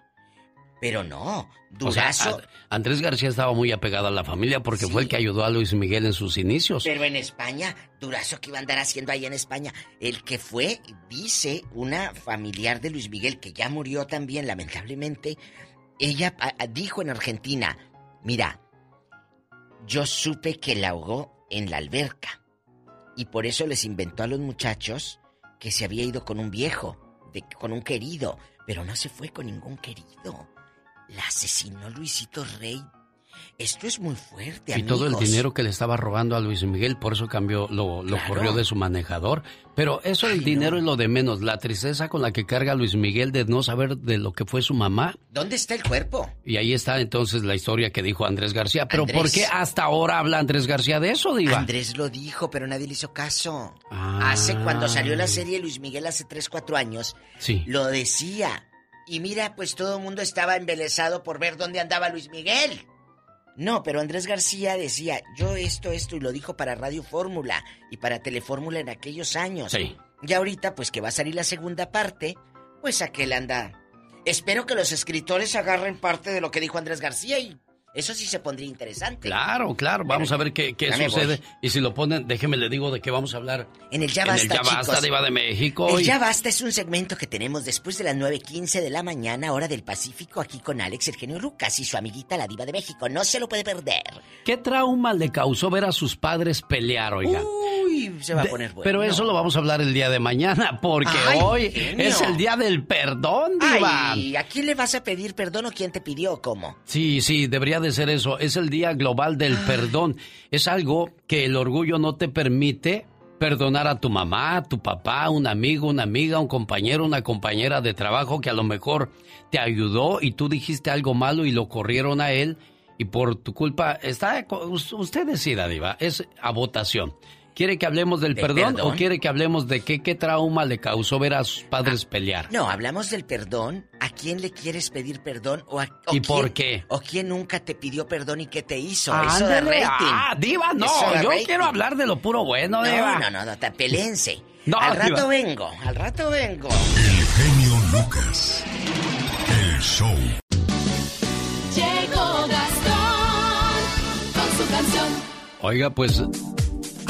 Pero no, O sea, Durazo. a- Andrés García estaba muy apegado a la familia porque fue el que ayudó a Luis Miguel en sus inicios. Pero en España, Durazo que iba a andar haciendo ahí en España. El que fue, dice, una familiar de Luis Miguel que ya murió también, lamentablemente. Ella a- a- dijo en Argentina: Mira, yo supe que la ahogó en la alberca. Y por eso les inventó a los muchachos que se había ido con un viejo, con un querido. Pero no se fue con ningún querido. La asesinó Luisito Rey. Esto es muy fuerte, Y todo el dinero que le estaba robando a Luis Miguel, por eso cambió, lo, lo Claro. corrió de su manejador. Pero eso del dinero es lo de menos. La tristeza con la que carga Luis Miguel de no saber de lo que fue su mamá. ¿Dónde está el cuerpo? Y ahí está entonces la historia que dijo Andrés García. Pero Andrés. ¿por qué hasta ahora habla Andrés García de eso, Diva? Andrés lo dijo, pero nadie le hizo caso. Ah. Hace cuando salió la serie Luis Miguel hace 3, 4 años, Sí. lo decía. Y mira, pues todo el mundo estaba embelesado por ver dónde andaba Luis Miguel. No, pero Andrés García decía, yo esto, esto, y lo dijo para Radio Fórmula y para Telefórmula en aquellos años. Sí. Y ahorita, pues que va a salir la segunda parte, pues aquel anda. Espero que los escritores agarren parte de lo que dijo Andrés García y eso sí se pondría interesante. Claro, claro. Vamos a ver qué, qué sucede. Y si lo ponen, déjeme le digo de qué vamos a hablar. En el Ya En Basta, el Ya Basta. Diva de México. El y- Ya Basta es un segmento que tenemos después de las 9.15 de la mañana, hora del Pacífico, aquí con Alex, el genio Lucas y su amiguita, la diva de México. No se lo puede perder. ¿Qué trauma le causó ver a sus padres pelear, oiga? Uy, se va a poner bueno. Pero eso lo vamos a hablar el día de mañana, porque Ay, hoy genio. es el día del perdón, Diva. Ay, ¿a quién le vas a pedir perdón o quién te pidió cómo? Sí, sí, debería de ser eso. Es el Día Global del Perdón. Es algo que el orgullo no te permite perdonar a tu mamá, a tu papá, un amigo, una amiga, un compañero, una compañera de trabajo que a lo mejor te ayudó y tú dijiste algo malo y lo corrieron a él y por tu culpa está usted decida, diva, es a votación. ¿Quiere que hablemos del ¿Del perdón, perdón? o quiere que hablemos de qué, qué trauma le causó ver a sus padres pelear? No, hablamos del perdón. ¿A quién le quieres pedir perdón o, a, o ¿Y quién- por qué? ¿O quién nunca te pidió perdón y qué te hizo? Eso de rating. Ah, diva, no, yo rating. quiero hablar de lo puro bueno, diva. No, no, no, no, te pelense. No, al rato diva. vengo, al rato vengo. El genio Lucas. El show. Llegó Gastón con su canción. Oiga, pues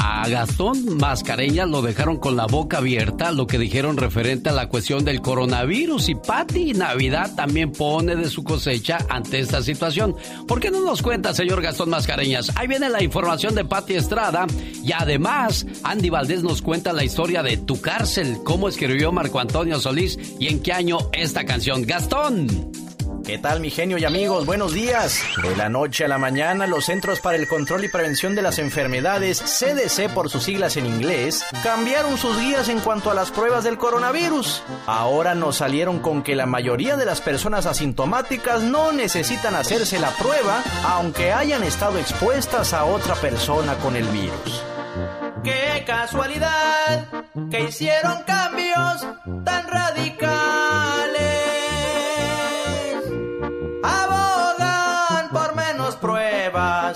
a Gastón Mascareñas lo dejaron con la boca abierta, lo que dijeron referente a la cuestión del coronavirus y Pati Navidad también pone de su cosecha ante esta situación. ¿Por qué no nos cuenta, señor Gastón Mascareñas? Ahí viene la información de Pati Estrada y además Andy Valdés nos cuenta la historia de Tu cárcel, cómo escribió Marco Antonio Solís y en qué año esta canción. Gastón. ¿Qué tal mi genio y amigos? Buenos días. De la noche a la mañana, los Centros para el Control y Prevención de las Enfermedades, CDC por sus siglas en inglés, cambiaron sus guías en cuanto a las pruebas del coronavirus. Ahora nos salieron con que la mayoría de las personas asintomáticas no necesitan hacerse la prueba, aunque hayan estado expuestas a otra persona con el virus. Qué casualidad que hicieron cambios tan radicales.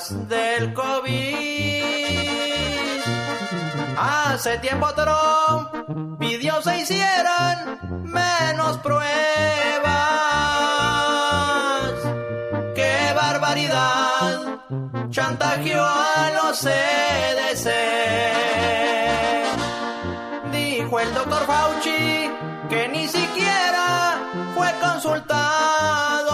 Del COVID. Hace tiempo Trump pidió se hicieran menos pruebas. ¡Qué barbaridad! Chantajeó a los CDC. Dijo el doctor Fauci que ni siquiera fue consultado.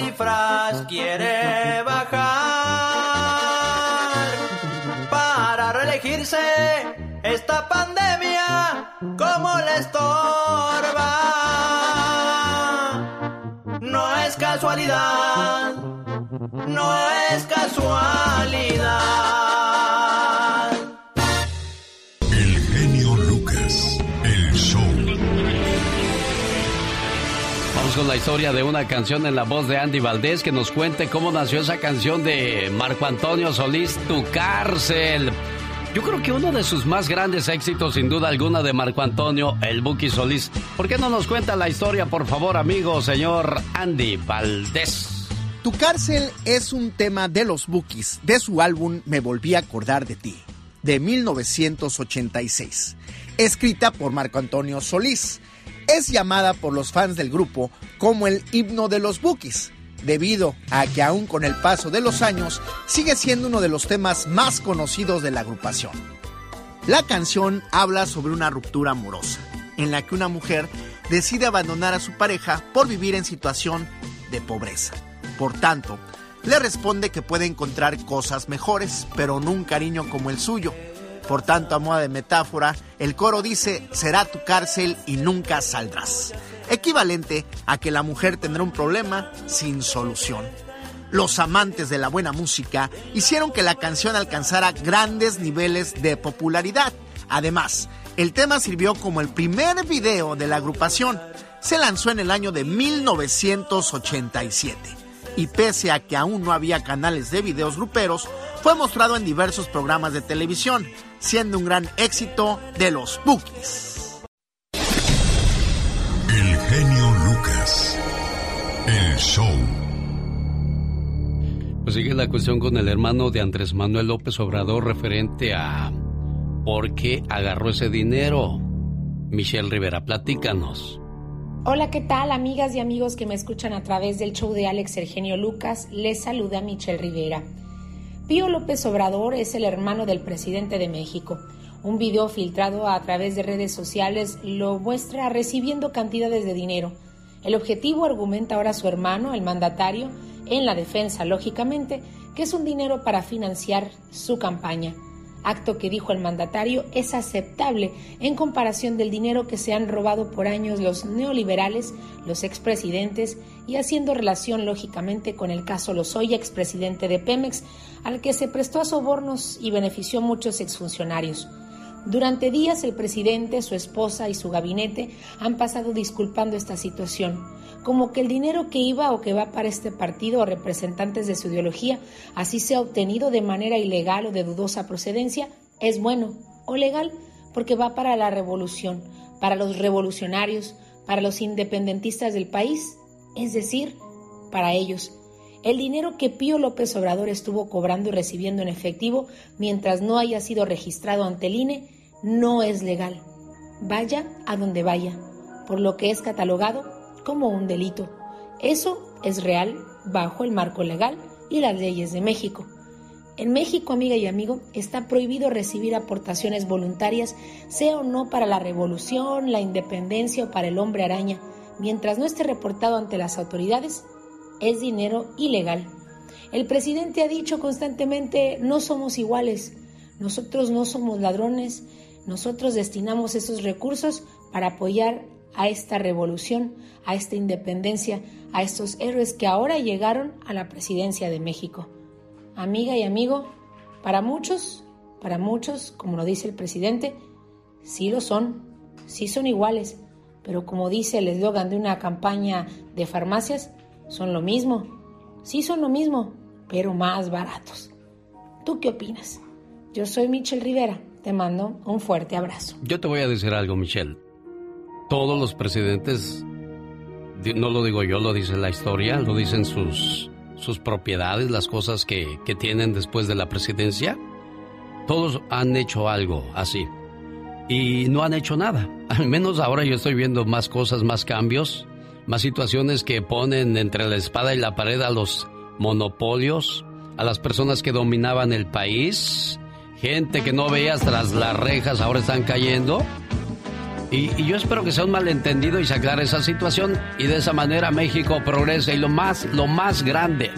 Cifras quiere bajar para reelegirse esta pandemia como le estorba. No es casualidad, no es casualidad. El genio Lucas, el show. Vamos con la historia de una canción en la voz de Andy Valdés que nos cuente cómo nació esa canción de Marco Antonio Solís, Tu cárcel. Yo creo que uno de sus más grandes éxitos, sin duda alguna, de Marco Antonio, el Buki Solís. ¿Por qué no nos cuenta la historia, por favor, amigo, señor Andy Valdés? Tu cárcel es un tema de los Bookies, de su álbum Me volví a acordar de ti, de 1986, escrita por Marco Antonio Solís. Es llamada por los fans del grupo como el himno de los Bookies, debido a que aún con el paso de los años sigue siendo uno de los temas más conocidos de la agrupación. La canción habla sobre una ruptura amorosa, en la que una mujer decide abandonar a su pareja por vivir en situación de pobreza. Por tanto, le responde que puede encontrar cosas mejores, pero no un cariño como el suyo. Por tanto, a moda de metáfora, el coro dice, será tu cárcel y nunca saldrás. Equivalente a que la mujer tendrá un problema sin solución. Los amantes de la buena música hicieron que la canción alcanzara grandes niveles de popularidad. Además, el tema sirvió como el primer video de la agrupación. Se lanzó en el año de 1987 y pese a que aún no había canales de videos gruperos, fue mostrado en diversos programas de televisión, siendo un gran éxito de los Bookies. El genio Lucas, el show. Pues sigue la cuestión con el hermano de Andrés Manuel López Obrador referente a por qué agarró ese dinero. Michelle Rivera, platícanos. Hola, ¿qué tal amigas y amigos que me escuchan a través del show de Alex Eugenio Lucas? Les saluda Michelle Rivera. Pío López Obrador es el hermano del presidente de México. Un video filtrado a través de redes sociales lo muestra recibiendo cantidades de dinero. El objetivo, argumenta ahora su hermano, el mandatario, en la defensa, lógicamente, que es un dinero para financiar su campaña. Acto que dijo el mandatario es aceptable en comparación del dinero que se han robado por años los neoliberales, los expresidentes y haciendo relación lógicamente con el caso Lozoya, expresidente de Pemex, al que se prestó a sobornos y benefició a muchos exfuncionarios. Durante días el presidente, su esposa y su gabinete han pasado disculpando esta situación, como que el dinero que iba o que va para este partido o representantes de su ideología, así sea obtenido de manera ilegal o de dudosa procedencia, es bueno o legal porque va para la revolución, para los revolucionarios, para los independentistas del país, es decir, para ellos. El dinero que Pío López Obrador estuvo cobrando y recibiendo en efectivo mientras no haya sido registrado ante el INE no es legal. Vaya a donde vaya, por lo que es catalogado como un delito. Eso es real bajo el marco legal y las leyes de México. En México, amiga y amigo, está prohibido recibir aportaciones voluntarias, sea o no para la revolución, la independencia o para el hombre araña, mientras no esté reportado ante las autoridades es dinero ilegal. El presidente ha dicho constantemente, no somos iguales, nosotros no somos ladrones, nosotros destinamos esos recursos para apoyar a esta revolución, a esta independencia, a estos héroes que ahora llegaron a la presidencia de México. Amiga y amigo, para muchos, para muchos, como lo dice el presidente, sí lo son, sí son iguales, pero como dice el eslogan de una campaña de farmacias, son lo mismo. Sí son lo mismo, pero más baratos. ¿Tú qué opinas? Yo soy Michelle Rivera. Te mando un fuerte abrazo. Yo te voy a decir algo, Michelle. Todos los presidentes, no lo digo yo, lo dice la historia, lo dicen sus, sus propiedades, las cosas que, que tienen después de la presidencia. Todos han hecho algo así. Y no han hecho nada. *laughs* Al menos ahora yo estoy viendo más cosas, más cambios, más situaciones que ponen entre la espada y la pared a los monopolios, a las personas que dominaban el país, gente que no veías tras las rejas ahora están cayendo. Y, yo espero que sea un malentendido y se aclare esa situación y de esa manera México progrese y lo más, lo más grande,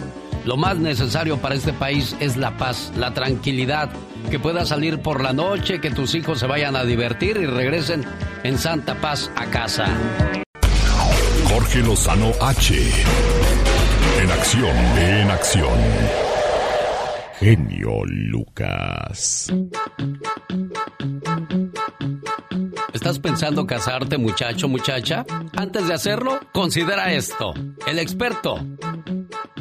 lo más necesario para este país es la paz, la tranquilidad, que puedas salir por la noche, que tus hijos se vayan a divertir y regresen en santa paz a casa. Jorge Lozano H. En acción, en acción. Genio Lucas. ¿Estás pensando casarte, muchacho, muchacha? Antes de hacerlo, considera esto. El experto,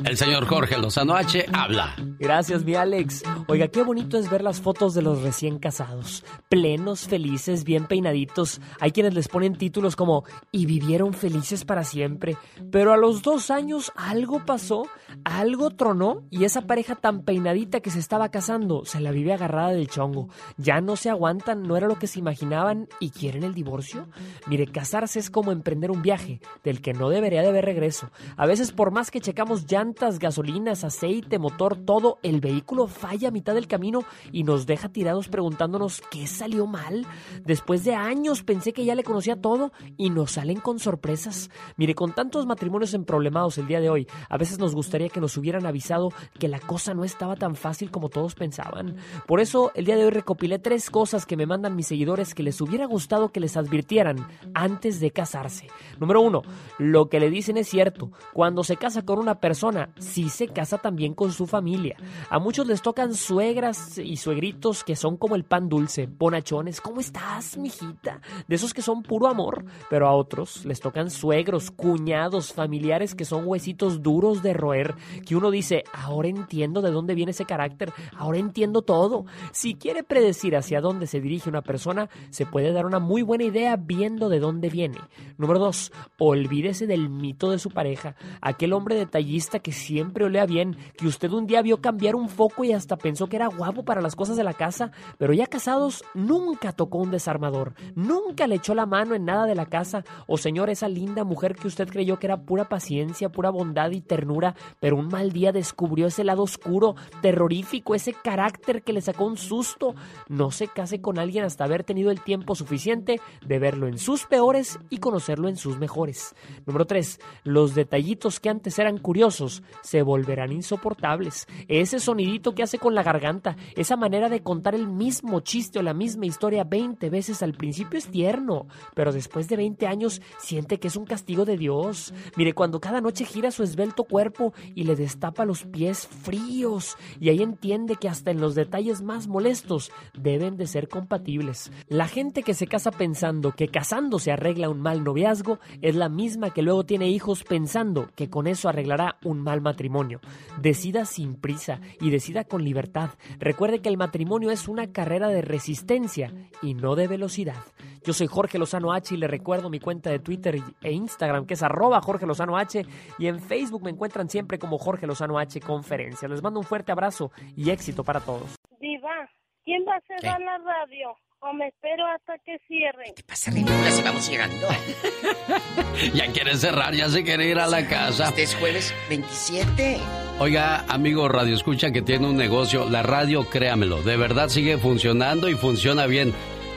el señor Jorge Lozano H, habla. Gracias, mi Alex. Oiga, qué bonito es ver las fotos de los recién casados. Plenos, felices, bien peinaditos. Hay quienes les ponen títulos como y vivieron felices para siempre. Pero a los dos años algo pasó, algo tronó y esa pareja tan peinadita que se estaba casando se la vive agarrada del chongo. Ya no se aguantan, no era lo que se imaginaban y quieren el divorcio. Mire, casarse es como emprender un viaje del que no debería de haber regreso. A veces por más que checamos llantas, gasolinas, aceite, motor, todo, el vehículo falla a mitad del camino y nos deja tirados preguntándonos qué salió mal. Después de años pensé que ya le conocía todo y nos salen con sorpresas. Mire, con tantos matrimonios emproblemados el día de hoy, a veces nos gustaría que nos hubieran avisado que la cosa no estaba tan fácil como todos pensaban. Por eso, el día de hoy recopilé tres cosas que me mandan mis seguidores que les hubiera gustado que les advirtieran antes de casarse. Número uno, lo que le dicen es cierto. Cuando se casa con una persona, sí se casa también con su familia. A muchos les tocan suegras y suegritos que son como el pan dulce, bonachones. ¿Cómo estás, mijita? De esos que son puro amor. Pero a otros les tocan suegros, cuñados, familiares que son huesitos duros de roer. Que uno dice, ahora entiendo de dónde viene ese carácter, ahora entiendo todo. Si quiere predecir hacia dónde se dirige una persona, se puede dar una muy buena idea viendo de dónde viene. Número dos, olvídese del mito de su pareja. Aquel hombre detallista que siempre olea bien, que usted un día vio cambiar un foco y hasta pensó que era guapo para las cosas de la casa, pero ya casados nunca tocó un desarmador, nunca le echó la mano en nada de la casa, o señor, esa linda mujer que usted creyó que era pura paciencia, pura bondad y ternura, pero un mal día descubrió ese lado oscuro, terrorífico, ese carácter que le sacó un susto. No se case con alguien hasta haber tenido el tiempo suficiente de verlo en sus peores y conocerlo en sus mejores. Número 3. Los detallitos que antes eran curiosos se volverán insoportables. Ese sonidito que hace con la garganta, esa manera de contar el mismo chiste o la misma historia 20 veces al principio es tierno, pero después de 20 años siente que es un castigo de Dios. Mire, cuando cada noche gira su esbelto cuerpo y le destapa los pies fríos, y ahí entiende que hasta en los detalles más molestos deben de ser compatibles. La gente que se casa pensando que casándose arregla un mal noviazgo es la misma que luego tiene hijos pensando que con eso arreglará un mal matrimonio. Decida sin prisa y decida con libertad. Recuerde que el matrimonio es una carrera de resistencia y no de velocidad. Yo soy Jorge Lozano H y le recuerdo mi cuenta de Twitter e Instagram que es arroba Jorge Lozano H y en Facebook me encuentran siempre como Jorge Lozano H Conferencia. Les mando un fuerte abrazo y éxito para todos. ¿Quién va a cerrar la radio? ¿O me espero hasta que cierren? ¿Qué pasa, ridícula, si vamos llegando? *laughs* ya quiere cerrar, ya se quiere ir a la casa. Este es jueves 27. Oiga, amigo Radio Escucha que tiene un negocio, la radio, créamelo, de verdad sigue funcionando y funciona bien.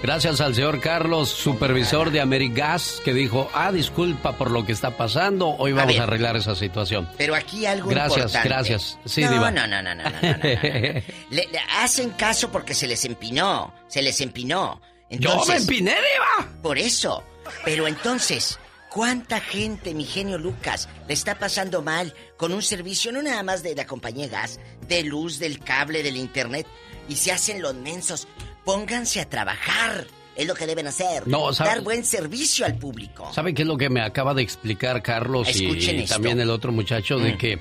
Gracias al señor Carlos, supervisor de Amerigas, que dijo, ah, disculpa por lo que está pasando, hoy vamos a, arreglar esa situación. Pero aquí algo gracias, importante. Gracias, Sí, no, diva. no, no, no, no, no, no. *laughs* Le, le hacen caso porque se les empinó, se les empinó. Yo me empiné, diva. Por eso, Pero entonces, ¿cuánta gente, mi genio Lucas, le está pasando mal con un servicio no nada más de la compañía de gas, de luz, del cable, del internet, y se hacen los mensos? Pónganse a trabajar. Es lo que deben hacer. No, ¿sabe- Dar buen servicio al público. ¿Sabe qué es lo que me acaba de explicar Carlos y, esto. también el otro muchacho? De Mm. que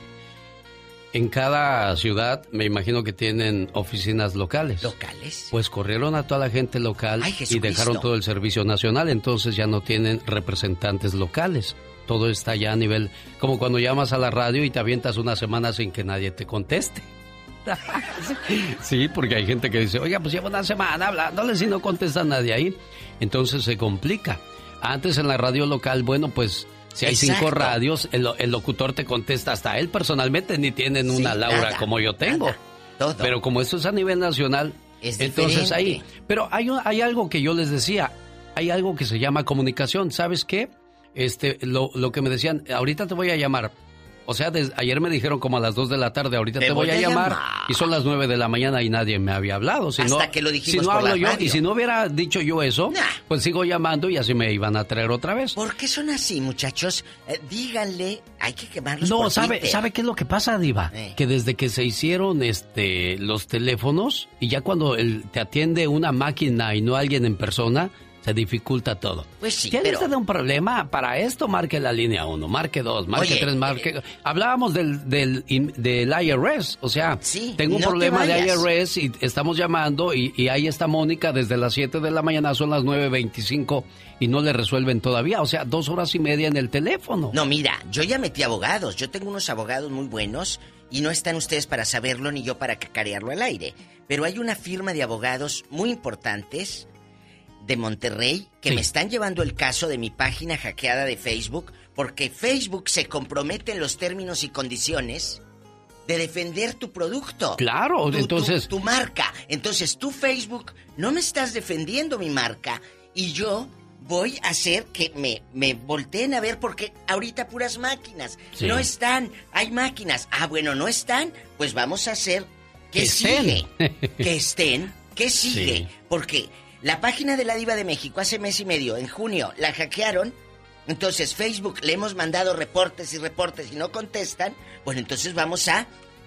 en cada ciudad me imagino que tienen oficinas locales. ¿Locales? Pues corrieron a toda la gente local Ay, y dejaron todo el servicio nacional, entonces ya no tienen representantes locales. Todo está ya a nivel, como cuando llamas a la radio y te avientas una semana sin que nadie te conteste. *laughs* Sí, porque hay gente que dice, oiga, pues llevo una semana hablándole si no contesta nadie ahí. Entonces se complica. Antes en la radio local, bueno, pues si hay cinco radios, el, el locutor te contesta hasta él personalmente, ni tienen una Laura nada, como yo tengo. Pero como esto es a nivel nacional, Es entonces ahí. Pero hay, hay algo que yo les decía, hay algo que se llama comunicación. ¿Sabes qué? Este, lo, lo que me decían, ahorita te voy a llamar. O sea, des- ayer me dijeron como a las 2 de la tarde, ahorita te, voy, a, llamar, y son las 9 de la mañana y nadie me había hablado. Si Hasta no, que lo si dijimos no por la hablo yo, radio. y si no hubiera dicho yo eso, pues sigo llamando y así me iban a traer otra vez. ¿Por qué son así, muchachos? Eh, díganle, hay que quemarlos No, por ¿sabe, Twitter. ¿sabe qué es lo que pasa, Diva? Eh. Que desde que se hicieron este los teléfonos y ya cuando el- te atiende una máquina y no alguien en persona, se dificulta todo. Pues sí, ¿Tiene pero- usted un problema? Para esto marque la línea 1, marque 2, marque Oye, 3, marque... Hablábamos del, del, del IRS, o sea, tengo un no te problema de. IRS y estamos llamando y, y ahí está Mónica desde las 7 de la mañana, son las 9.25 y no le resuelven todavía, o sea, dos horas y media en el teléfono. No, mira, yo ya metí abogados. Yo tengo unos abogados muy buenos y no están ustedes para saberlo ni yo para cacarearlo al aire. Pero hay una firma de abogados muy importantes de Monterrey que Sí. me están llevando el caso de mi página hackeada de Facebook porque Facebook se compromete en los términos y condiciones de defender tu producto. Claro, Tu- entonces- Tu, marca. Entonces tú, Facebook, no me estás defendiendo mi marca y yo voy a hacer que me, me volteen a ver porque ahorita puras máquinas. Sí. No están, hay máquinas. Ah, bueno, no están, pues vamos a hacer que, Que estén. sigue. *laughs* que estén, que sigue. Sí. Porque la página de la Diva de México hace mes y medio, en junio, la hackearon. Entonces Facebook le hemos mandado reportes y reportes y no contestan. Bueno, entonces vamos a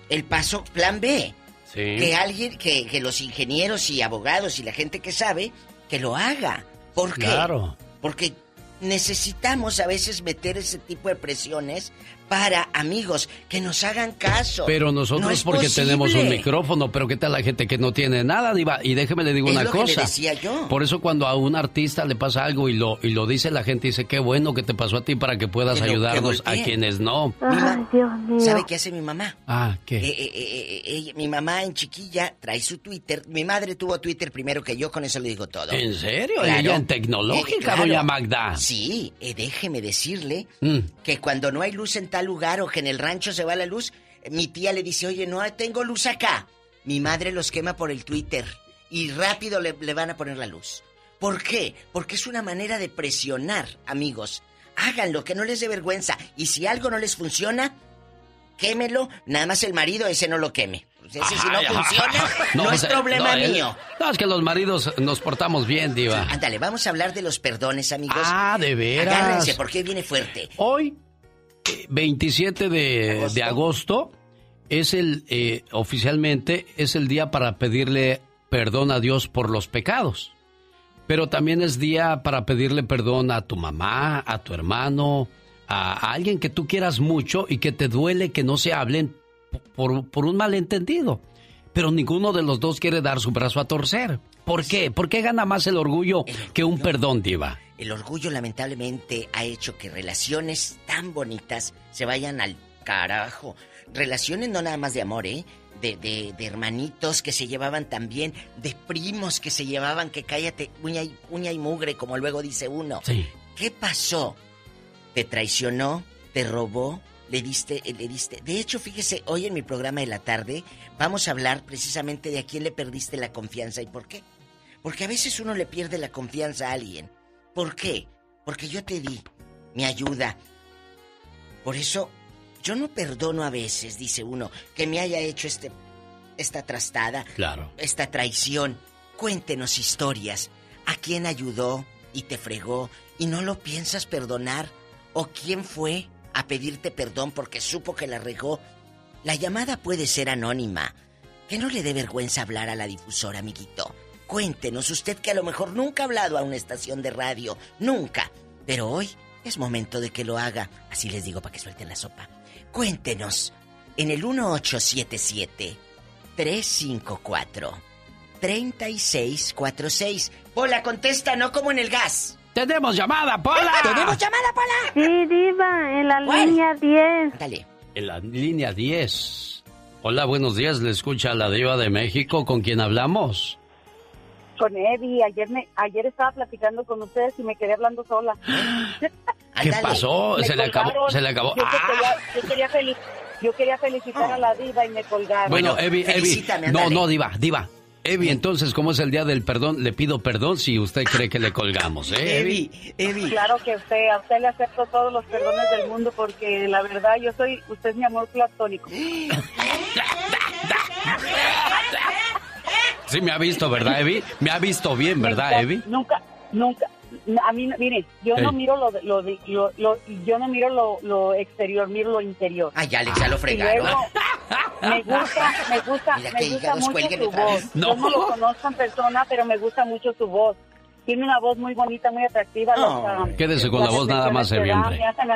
el paso plan B. Sí. Que alguien, que, que los ingenieros y abogados y la gente que sabe, que lo haga. ¿Por qué? Claro. Porque necesitamos a veces meter ese tipo de presiones para amigos que nos hagan caso. Pero nosotros No es porque tenemos un micrófono, pero ¿qué tal la gente que no tiene nada, Diva? Y déjeme le digo Es una lo que le cosa. decía yo. Por eso cuando a un artista le pasa algo y lo y lo dice la gente dice, "Qué bueno que te pasó a ti para que puedas que ayudarnos a quienes no." Mi ma- ¿Sabe qué hace mi mamá? Ah, ¿qué? Eh, eh, eh, eh, mi mamá en chiquilla trae su Twitter. Mi madre tuvo Twitter primero que yo, con eso le digo todo. ¿En serio? Claro. Ella en tecnológica, Eh, claro. doña Magda. Sí, eh, déjeme decirle Mm. que cuando no hay luz en tal lugar o que en el rancho se va la luz, mi tía le dice, oye, no tengo luz acá. Mi madre los quema por el Twitter y rápido le, le van a poner la luz. ¿Por qué? Porque es una manera de presionar, amigos. Háganlo, que no les dé vergüenza. Y si algo no les funciona, quémelo. Nada más el marido ese no lo queme. Pues ese si no ajá. funciona, no, es pues, eh, problema no, eh, mío. No, es que los maridos nos portamos bien, Diva. Ándale, vamos a hablar de los perdones, amigos. Ah, de veras. Agárrense, porque viene fuerte. Hoy, 27 de, de agosto, es el, eh, oficialmente, es el día para pedirle perdón a Dios por los pecados. Pero también es día para pedirle perdón a tu mamá, a tu hermano, a, a alguien que tú quieras mucho y que te duele que no se hablen por, por un malentendido. Pero ninguno de los dos quiere dar su brazo a torcer. ¿Por qué? ¿Por qué gana más el orgullo que un perdón, Diva? El orgullo lamentablemente ha hecho que relaciones tan bonitas se vayan al carajo. Relaciones no nada más de amor, ¿eh? De, de- de hermanitos que se llevaban tan bien, de primos que se llevaban que cállate, uña y, uña y mugre, como luego dice uno. Sí. ¿Qué pasó? ¿Te traicionó? ¿Te robó? ¿Le diste, eh, le diste? De hecho, fíjese, hoy en mi programa de la tarde vamos a hablar precisamente de a quién le perdiste la confianza y por qué. Porque a veces uno le pierde la confianza a alguien. ¿Por qué? Porque yo te di mi ayuda. Por eso, yo no perdono a veces, dice uno, que me haya hecho este, esta trastada, Claro. esta traición. Cuéntenos historias. ¿A quién ayudó y te fregó? y no lo piensas perdonar? ¿O quién fue a pedirte perdón porque supo que la regó? La llamada puede ser anónima. Que no le dé vergüenza hablar a la difusora, amiguito. Cuéntenos, usted que a lo mejor nunca ha hablado a una estación de radio, nunca. Pero hoy es momento de que lo haga. Así les digo para que suelten la sopa. Cuéntenos en el 1877 354 3646. Pola, contesta, no como en el gas. ¡Tenemos llamada, Pola! ¡Tenemos llamada, Pola! Sí, Diva, en la ¿Cuál? línea 10. Dale. En la línea 10. Hola, buenos días. Le escucha la diva de México. ¿Con quién hablamos? Con Eddie, ayer, me, ayer estaba platicando con ustedes y me quedé hablando sola. *gasps* ¿Qué pasó? Me Se le acabó. Se le acabó. Yo, ¡Ah! quería, yo quería yo quería felicitar a la diva y me colgaron. Bueno, Evi, Evi. No, no, diva, diva. Evi, entonces, como es el día del perdón, le pido perdón si usted cree que le colgamos, ¿eh, Evi? Claro que usted, a usted le acepto todos los perdones del mundo porque la verdad yo soy, usted es mi amor platónico. *laughs* Sí, me ha visto, ¿verdad, Evi? Me ha visto bien, ¿verdad, Evi? Nunca, nunca. A mí, mire, yo no miro lo, de- lo, de- lo- lo- yo no miro lo, lo exterior, miro lo interior. Ay, Alex, ya lo fregaron. luego, me *laughs* gusta, me gusta, Mira me gusta mucho su voz. Yo No. no lo conozco en persona, pero me gusta mucho su voz. Tiene una voz muy bonita, muy atractiva. Las, ah, Quédese con la voz nada más, Evi, hombre. me hacen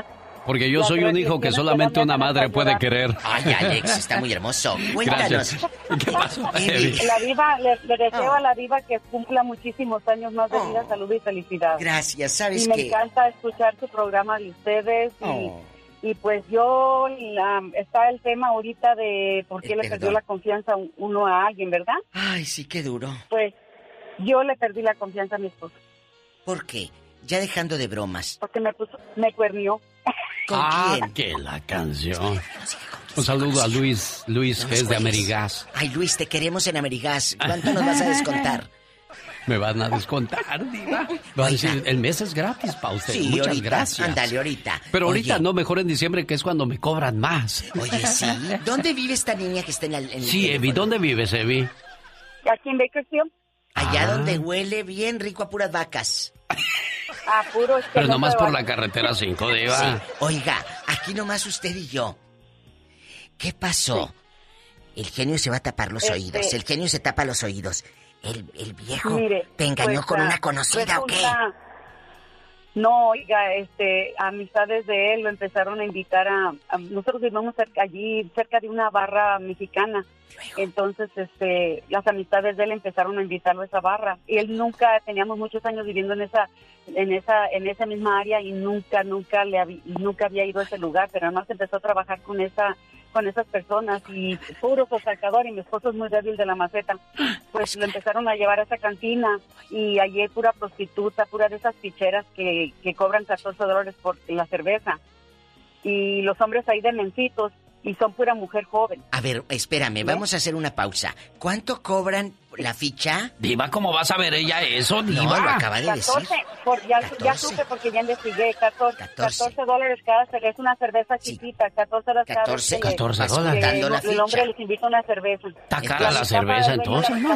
Porque yo soy un hijo que solamente una madre puede querer. Ay, Alex, está muy hermoso. *laughs* Cuéntanos. Gracias. ¿Qué pasó? La diva, le, le deseo a la diva que cumpla muchísimos años más de vida, salud y felicidad. Gracias, ¿sabes Y me qué? encanta escuchar su programa de ustedes y, Oh. y pues yo, la- está el tema ahorita de por qué El le perdió la confianza un- uno a alguien, ¿verdad? Ay, sí, qué duro. Pues yo le perdí la confianza a mi esposo ¿Por qué? Ya dejando de bromas. porque me puso, me cuernió. Ah, que la canción. Un saludo a Luis, Luis, que es de Amerigas. Ay, Luis, te queremos en Amerigas. *laughs* ¿Cuánto nos vas a descontar? Me van a descontar, diva. Va a decir, el mes es gratis para usted. Sí, Muchas ahorita. gracias. Ándale, ahorita. Pero ahorita Oye. no, mejor en diciembre, que es cuando me cobran más. Oye, sí. ¿Dónde vive esta niña que está en el... en el Sí, Evi? ¿dónde vives, Evi? Aquí en Bakersfield, Allá Ah. donde huele bien rico a puras vacas. *laughs* puro Pero nomás de por la carretera 5, Sí. diva. Oiga, aquí nomás usted y yo. ¿Qué pasó? El genio se va a tapar los Este- oídos. El genio se tapa los oídos. El, el viejo Mire, te engañó pues, con ah, una conocida o qué? No, oiga, este, amistades de él lo empezaron a invitar a, a- nosotros vivimos cerca, allí cerca de una barra mexicana. Entonces, este, las amistades de él empezaron a invitarlo a esa barra. Y él nunca, teníamos muchos años viviendo en esa, en esa, en esa misma área y nunca, nunca le habí- nunca había ido a ese lugar, pero además empezó a trabajar con esa, con esas personas y puro sacador y mi esposo es muy débil de la maceta. Pues lo empezaron a llevar a esa cantina y allí pura prostituta, pura de esas ficheras que, que cobran 14 dólares por la cerveza. Y los hombres ahí de mencitos y son pura mujer joven. A ver, espérame, vamos a hacer una pausa. ¿Cuánto cobran la ficha? Diva, ¿cómo vas a ver ella eso, No, diva? lo acaba de decir. 14, por, ya, ya 14. supe porque ya investigué, 14, 14. 14 dólares cada cerveza, es una cerveza chiquita, 14 dólares cada 14, vez que le- 14 que dólares. Dando la el, el hombre ficha. les invita una cerveza. Está cara la cerveza entonces, ¿no.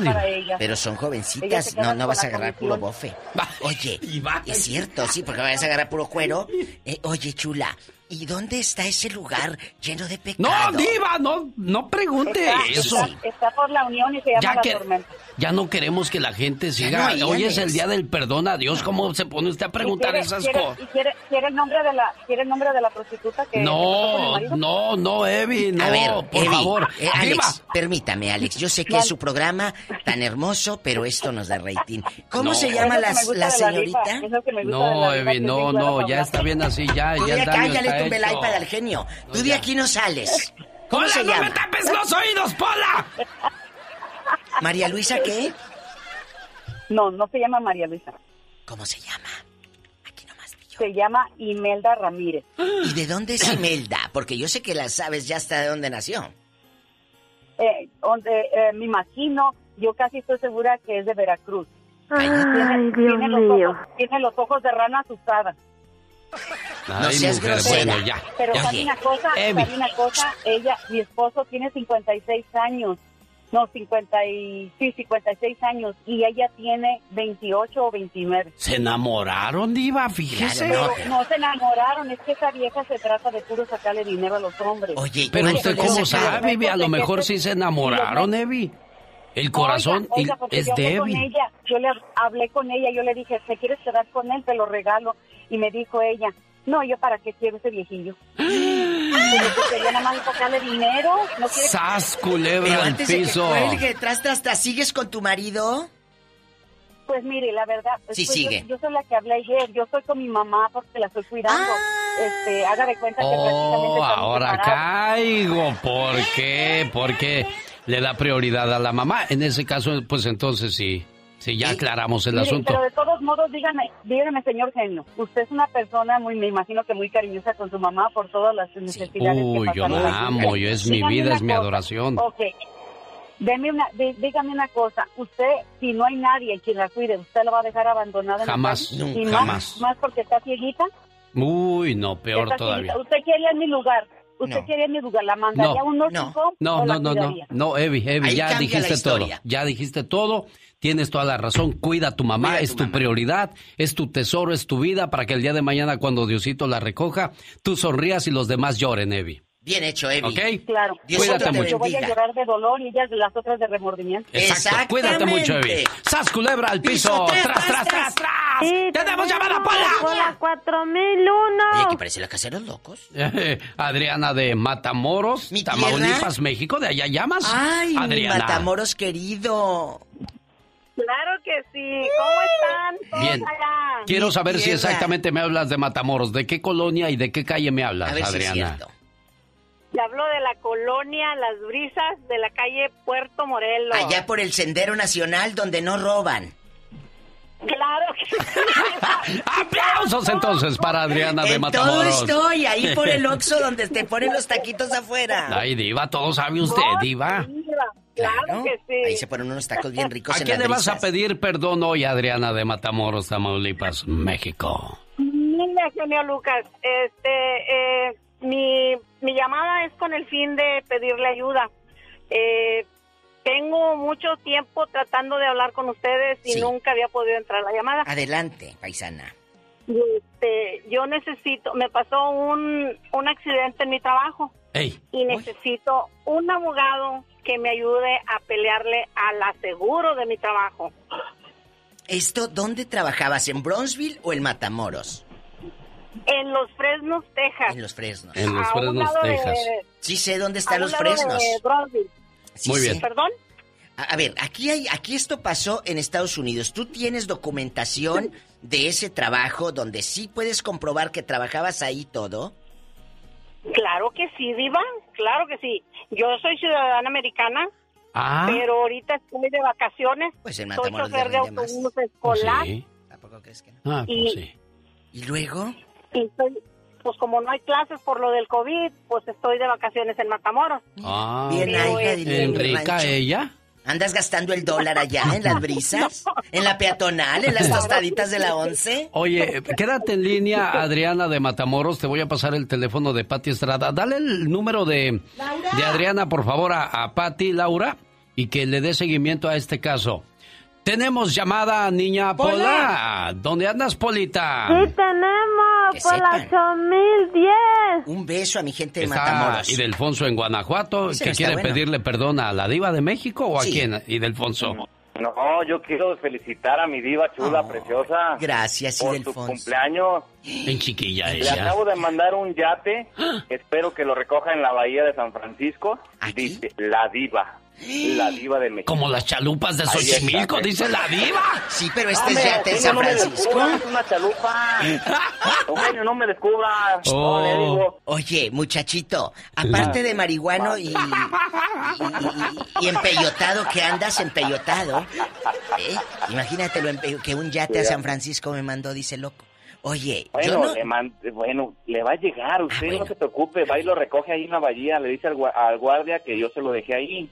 Pero son jovencitas, no, no vas a agarrar comisión. puro bofe. Oye, es cierto, sí, porque vas a agarrar puro cuero. Eh, oye, chula, ¿y dónde está ese lugar lleno de No, pecado? diva, no, no pregunte Está, eso. está- está por la unión y se llama Ya La que Tormenta. ya no queremos que la gente siga. no, Hoy es el día del perdón a Dios. ¿Cómo se pone usted a preguntar ¿Y quiere- esas quiere- cosas? ¿Y quiere, quiere el nombre de la, quiere el nombre de la prostituta que No, no, no, Evi, no, a ver, por Evi, favor. eh, Diva, Alex, permítame, Alex. Yo sé que es su programa tan hermoso, pero esto nos da rating. ¿Cómo No. se llama la, la señorita? diva, no, Evi, no, no, ya está bien así, ya, ya de le tumbé el iPad al genio. Tú de ya. aquí no sales. ¿Cómo ¡Pola, se no me llama? tapes los oídos, Pola! ¿María Luisa qué? No, no se llama María Luisa. ¿Cómo se llama? Se llama Imelda Ramírez. ¿Y de dónde es Imelda? Porque yo sé que la sabes ya hasta de dónde nació. Eh, donde, eh, me imagino, yo casi estoy segura que es de Veracruz. Ay, tiene, Dios tiene los mío. ojos, tiene los ojos de rana asustada. No Ay, seas mujer, grosera. bueno, ya. Pero ya. sabe una cosa, Evi. sabe una cosa, ella, mi esposo tiene 56 años No, 50 y, sí, 56 años. Y ella tiene 28 o 29. ¿Se enamoraron, Diva? Fíjese. Pero no se enamoraron, es que esa vieja se trata de puro sacarle dinero a los hombres. Oye, Pero usted, ¿cómo sabe, Evi? A lo mejor sí se enamoraron, Evi. El corazón Oiga, oiga, y- porque es yo hablé con débil. ella, yo le hablé con ella, yo le dije, ¿te quieres quedar con él? Te lo regalo. Y me dijo ella, no, yo para qué quiero ese viejillo. *gasps* Pero que quería nada más sacarle dinero. No quiere... ¡Sas, Pero culebra al antes de que piso! cuelgue, tras, tras, tras, ¿sigues con tu marido? Pues mire, la verdad, Sí, pues, sigue. Yo, yo soy la que hablé ayer, yo estoy con mi mamá porque la estoy cuidando. Este, haga de cuenta que prácticamente Oh, ahora caigo. ¿Por qué? Porque le da prioridad a la mamá. En ese caso, pues entonces sí, sí, ya aclaramos el Mire, asunto. Pero de todos modos, dígame, dígame, señor genio, usted es una persona muy, me imagino que muy cariñosa con su mamá por todas las necesidades Uy, que yo la amo, yo es mi vida, es mi cosa. adoración. Ok. Deme una, dí- dígame una cosa, usted, si no hay nadie quien la cuide, ¿usted la va a dejar abandonada? en Jamás, nunca, ¿Y jamás. Más, más porque está cieguita. Uy, no, peor todavía. cieguita. Usted quería en mi lugar, usted quería en mi lugar, ¿la mandaría No, a un nursing home No, o no, no, no, cuidaría? no, Evi, Evi, ya dijiste todo, ya dijiste todo, tienes toda la razón, cuida a tu mamá, Cuida es tu tu mamá. prioridad, es tu tesoro, es tu vida, para que el día de mañana cuando Diosito la recoja, tú sonrías y los demás lloren, Evi. Bien hecho, Evi. ¿Ok? Claro. Diosito Cuídate te mucho. Yo voy a llorar de dolor y ellas las otras de remordimiento. Exacto, cuídate mucho, Evi. ¡Sas, culebra al piso! ¡Tras, tras, tras, tras! ¡Tenemos llamada, Pola! 4001. Oye, aquí parece la casa de los locos. *laughs* Adriana de Matamoros, ¿Mi tierra? Tamaulipas, México, de allá llamas. Ay, mi Adriana. Matamoros querido. Claro que sí. ¿Cómo están? todos Bien. allá? Quiero Mi saber si exactamente me hablas de Matamoros, de qué colonia y de qué calle me hablas, A ver si es Adriana. cierto. Le hablo de la colonia Las Brisas de la calle Puerto Morelos. Allá por el Sendero Nacional donde no roban. Claro que sí. *laughs* ¡Aplausos entonces para Adriana de En todo Matamoros! estoy, ahí por el *laughs* Oxxo donde te ponen los taquitos afuera. Ay, Diva, todo sabe usted, Diva. Claro que sí. Ahí se ponen unos tacos bien ricos ¿A en quién le vas a pedir perdón hoy, Adriana de Matamoros, Tamaulipas, México? Mira, genio Lucas, este, eh, mi, mi llamada es con el fin de pedirle ayuda. Eh, tengo mucho tiempo tratando de hablar con ustedes y Sí. nunca había podido entrar la llamada. Adelante, paisana. Este, yo necesito, me pasó un, un accidente en mi trabajo Ey, y necesito un abogado que me ayude a pelearle al aseguro de mi trabajo. ¿Esto dónde trabajabas? ¿En Bronzeville o en Matamoros? En Los Fresnos, Texas. En Los Fresnos. En Los A un Fresnos, lado de- Texas. Sí sé dónde a están un los lado Fresnos. Sí Muy sé. bien. ¿Perdón? A, a ver, aquí hay, aquí esto pasó en Estados Unidos. ¿Tú tienes documentación *laughs* de ese trabajo donde sí puedes comprobar que trabajabas ahí todo? Claro que sí, Diva, claro que sí. Yo soy ciudadana americana, Ah, pero ahorita estoy de vacaciones. Pues en soy chofer de autobús pues escolar sí. ¿Tampoco crees que no? Ah, pues Y- sí. ¿Y luego? Y estoy, pues como no hay clases por lo del COVID, pues estoy de vacaciones en Matamoros. Ah, Bien, diría en mi ¿En rica rancho. ella? ¿Andas gastando el dólar allá en las *laughs* brisas? ¿En la peatonal? ¿En las *laughs* tostaditas de la once? Oye, quédate en línea, Adriana de Matamoros. Te voy a pasar el teléfono de Pati Estrada. Dale el número de, de Adriana, por favor, a, a Pati, Laura, y que le dé seguimiento a este caso. Tenemos llamada, niña Pola. Pola. ¿Dónde andas, Polita? Sí tenemos, por la sepan. 8010. Un beso a mi gente de Está Matamoros. Idelfonso en Guanajuato, Ese que no quiere bueno. pedirle perdón a la diva de México o a quién, Idelfonso. No, yo quiero felicitar a mi diva chula, Oh, preciosa. Gracias, Por su cumpleaños. En chiquilla Le ella. acabo de mandar un yate. *gasps* Espero que lo recoja en la bahía de San Francisco. ¿Aquí? Dice la diva. La diva de México. Como las chalupas de Xochimilco, dice la diva. Sí, pero este es yate en San no me Francisco. descubras, es una chalupa. *laughs* Eugenio, no me descubras. Oh. No, le digo. Oye, muchachito, aparte de marihuano y, y, y- y empeyotado que andas empeyotado, ¿eh? imagínate lo empe- que un yate a San Francisco me mandó, dice loco. Oye, Bueno, yo no... le man- bueno, le va a llegar, usted Ah, bueno. no se preocupe, va y lo recoge ahí en la bahía, le dice al, gua- al guardia que yo se lo dejé ahí,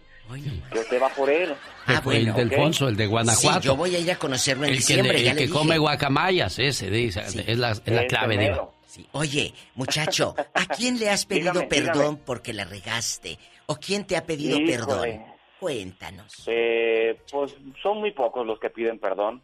Que va por él. Ah, Fue el bueno, de ok. Alfonso, el de Guanajuato. Sí, yo voy a ir a conocerlo en el que, diciembre, le- ya el le que dije. come guacamayas, ese dice, Sí. es la, es la clave, diva. mero. Sí. Oye, muchacho, ¿a quién le has pedido Dígame, perdón dígame. porque la regaste? ¿O quién te ha pedido Híjole. perdón? Cuéntanos. Eh, pues son muy pocos los que piden perdón.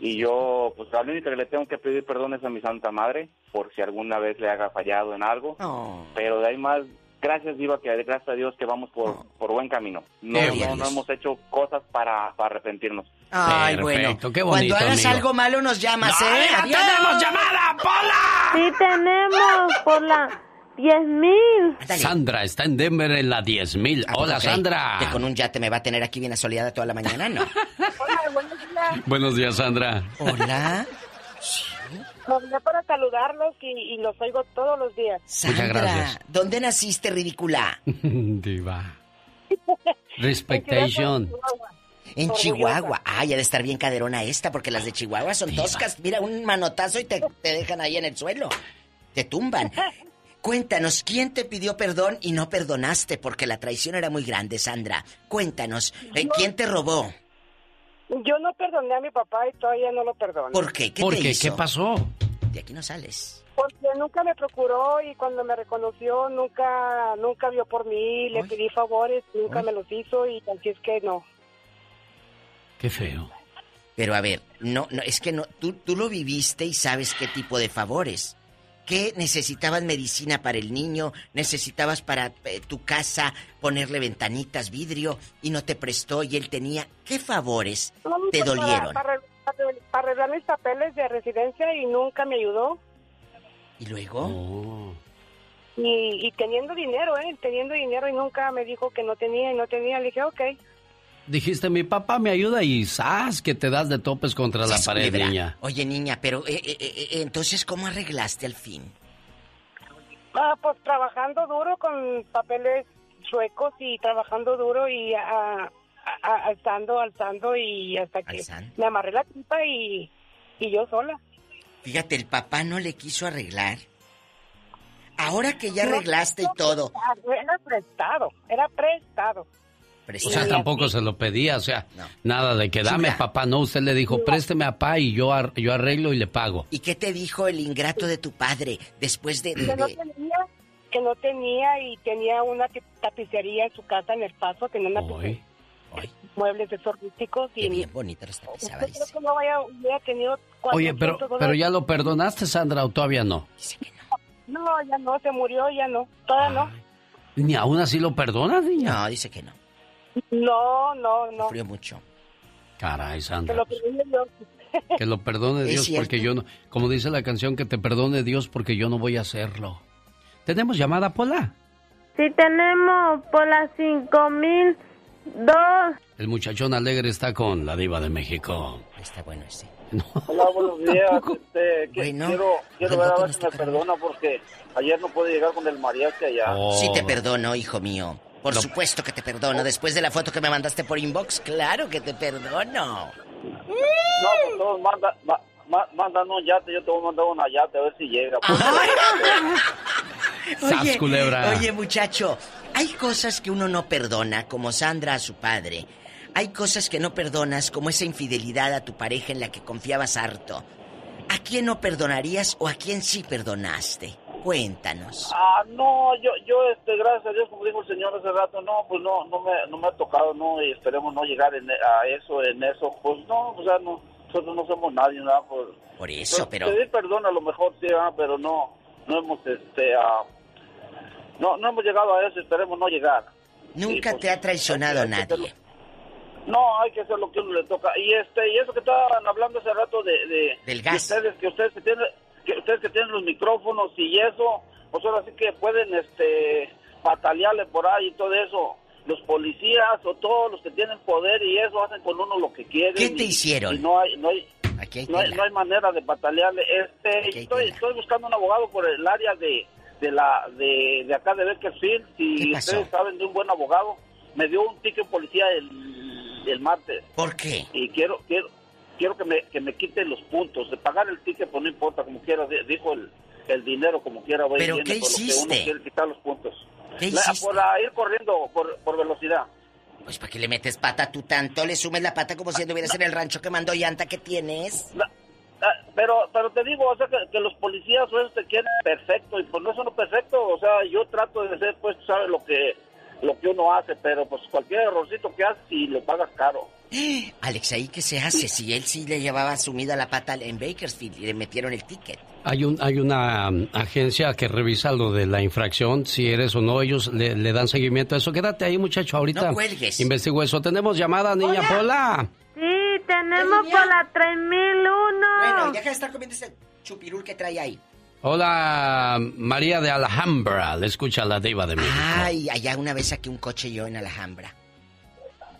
Y yo, pues la única que le tengo que pedir perdón es a mi Santa Madre, por si alguna vez le haga fallado en algo. Oh. Pero de ahí más, gracias Diva, que gracias a Dios que vamos por, por buen camino. No, no, no hemos hecho cosas para, para arrepentirnos. Ay, bueno. Cuando hagas algo malo nos llamas, No, ¿eh? Adiós. tenemos llamada, Pola! Sí tenemos por la 10.000. Sandra está en Denver en la 10.000. Hola, Ok, Sandra. Que con un yate me va a tener aquí bien asoleada toda la mañana, ¿no? *laughs* Buenos días, Sandra. Hola. Hablé para saludarlos y, y los oigo todos los días. Sandra, gracias. ¿dónde naciste, ridícula? *laughs* Diva. *laughs* Respectation. En Orgullosa. Chihuahua. Ay, ha de estar bien caderona esta, porque las de Chihuahua son toscas. Mira, un manotazo y te, te dejan ahí en el suelo. Te tumban. *laughs* Cuéntanos, ¿quién te pidió perdón y no perdonaste? Porque la traición era muy grande, Sandra. Cuéntanos, ¿eh, ¿quién te robó? Yo no perdoné a mi papá y todavía no lo perdono. ¿Por qué? ¿Qué ¿Por te qué? hizo? ¿Qué pasó? De aquí no sales. Porque nunca me procuró y cuando me reconoció nunca nunca vio por mí, le pedí favores, nunca me los hizo y así es que no. Qué feo. Pero a ver, no, no, es que no, tú, tú lo viviste y sabes qué tipo de favores. ¿Qué necesitabas medicina para el niño? ¿Necesitabas para eh, tu casa ponerle ventanitas, vidrio y no te prestó y él tenía? ¿Qué favores No, te pues, dolieron? Para, para- para arreglar mis papeles de residencia y nunca me ayudó. ¿Y luego? Oh. Y, y teniendo dinero, ¿eh? Teniendo dinero y nunca me dijo que no tenía y no tenía. Le dije, ok. Dijiste, mi papá me ayuda y ¡zas! que te das de topes contra la pared, niña. Oye, niña, pero eh, eh, eh, eh, entonces, ¿cómo arreglaste al fin? Ah, pues trabajando duro con papeles suecos y trabajando duro y ah, alzando, alzando y hasta que me amarré la tripa y, y yo sola. Fíjate, el papá no le quiso arreglar. Ahora que ya No, arreglaste y todo. Era prestado, era prestado. O sea, tampoco se lo pedía, o sea, nada de que dame, papá. No, usted le dijo, présteme a papá y yo, ar- yo arreglo y le pago. ¿Y qué te dijo el ingrato de tu padre después de... Que no tenía, que no tenía y tenía una que- tapicería en su casa en El Paso, tenía una tapicería, muebles de esos rústicos y... Qué bien bonita que no vaya, hubiera tenido Oye, 400 pero, pero ya lo perdonaste, Sandra, o todavía no. No, ya no, se murió, ya no, todavía Ni aún así lo perdonas, niña. No, dice que no. No. No, no. Sufrió mucho. Caray, Que Sandra. lo perdone Dios. *laughs* Que lo perdone Dios porque yo no. Como dice la canción, que te perdone Dios porque yo no voy a hacerlo. ¿Tenemos llamada, Pola? Sí tenemos mil dos. El muchachón alegre está con la diva de México. Está bueno ese. *laughs* Hola, buenos días. Este, que- Bueno, quiero quiero ver a que ver si me perdona porque ayer no pude llegar con el mariachi allá. Sí te perdono, hijo mío. Por supuesto que te perdono. Después de la foto que me mandaste por inbox, claro que te perdono. No, pues todos manda, ma- ma- mandan un yate, yo te voy a mandar una yate a ver si llega. pues. *laughs* Culebra. oye, muchacho, hay cosas que uno no perdona, como Sandra a su padre. Hay cosas que no perdonas, como esa infidelidad a tu pareja en la que confiabas harto. ¿A quién no perdonarías o a quién sí perdonaste? Cuéntanos. Ah, no, yo, yo, este, gracias a Dios, como dijo el señor hace rato, no, pues no, no me, no me ha tocado, no, y esperemos no llegar en- a eso, en eso, pues no, o sea, no, nosotros no somos nadie, nada, pues. Por eso, pero... Pedir perdón a lo mejor sí, ah, pero no, no hemos, este, ah, no, no hemos llegado a eso, esperemos no llegar. Nunca Sí, pues, te ha traicionado nadie. No, hay que hacer lo que uno le toca. Y este, y eso que estaban hablando hace rato de, de Del gas. ustedes que ustedes que tienen que ustedes que tienen los micrófonos y eso, pues ahora sí que pueden este patalearle por ahí y todo eso. Los policías o todos los que tienen poder y eso hacen con uno lo que quieren. ¿Qué te y- hicieron? Y no hay no hay Aquí hay no hay, no hay manera de patalearle. Este, estoy, estoy buscando un abogado por el área de, de la de, de acá de Bakersfield. Si ustedes saben de un buen abogado, me dio un ticket policía el, el martes. ¿Por qué? Y quiero quiero quiero que me, que me quiten los puntos. De pagar el ticket, pues no importa, como quiera. di- Dijo el, el dinero, como quiera. voy ¿Pero qué lo que hiciste? uno quiere quitar los puntos. ¿Qué La- hiciste? por ir corriendo por, por velocidad. Pues para que le metes pata tú tanto, le sumes la pata como si anduvieras en el rancho quemando llanta que tienes. Pero, pero te digo, o sea, que, que los policías o eso te quieren perfecto y pues no son perfecto, o sea, yo trato de ser, pues, tú sabes, lo que, lo que uno hace, pero pues cualquier errorcito que haces y lo pagas caro. Alex, ¿ahí qué se hace? Si él sí le llevaba sumida la pata en Bakersfield y le metieron el ticket. Hay, un, hay una um, agencia que revisa lo de la infracción, si eres o no, ellos le, le dan seguimiento a eso. Quédate ahí, muchacho, ahorita. No cuelgues. Investigo eso. Tenemos llamada, niña Pola. Sí, tenemos por la 3001. Bueno, deja de estar comiendo ese chupirul que trae ahí. Hola, María de Alhambra. Le escucha la diva de México. Ay, allá una vez saqué un coche yo en Alhambra.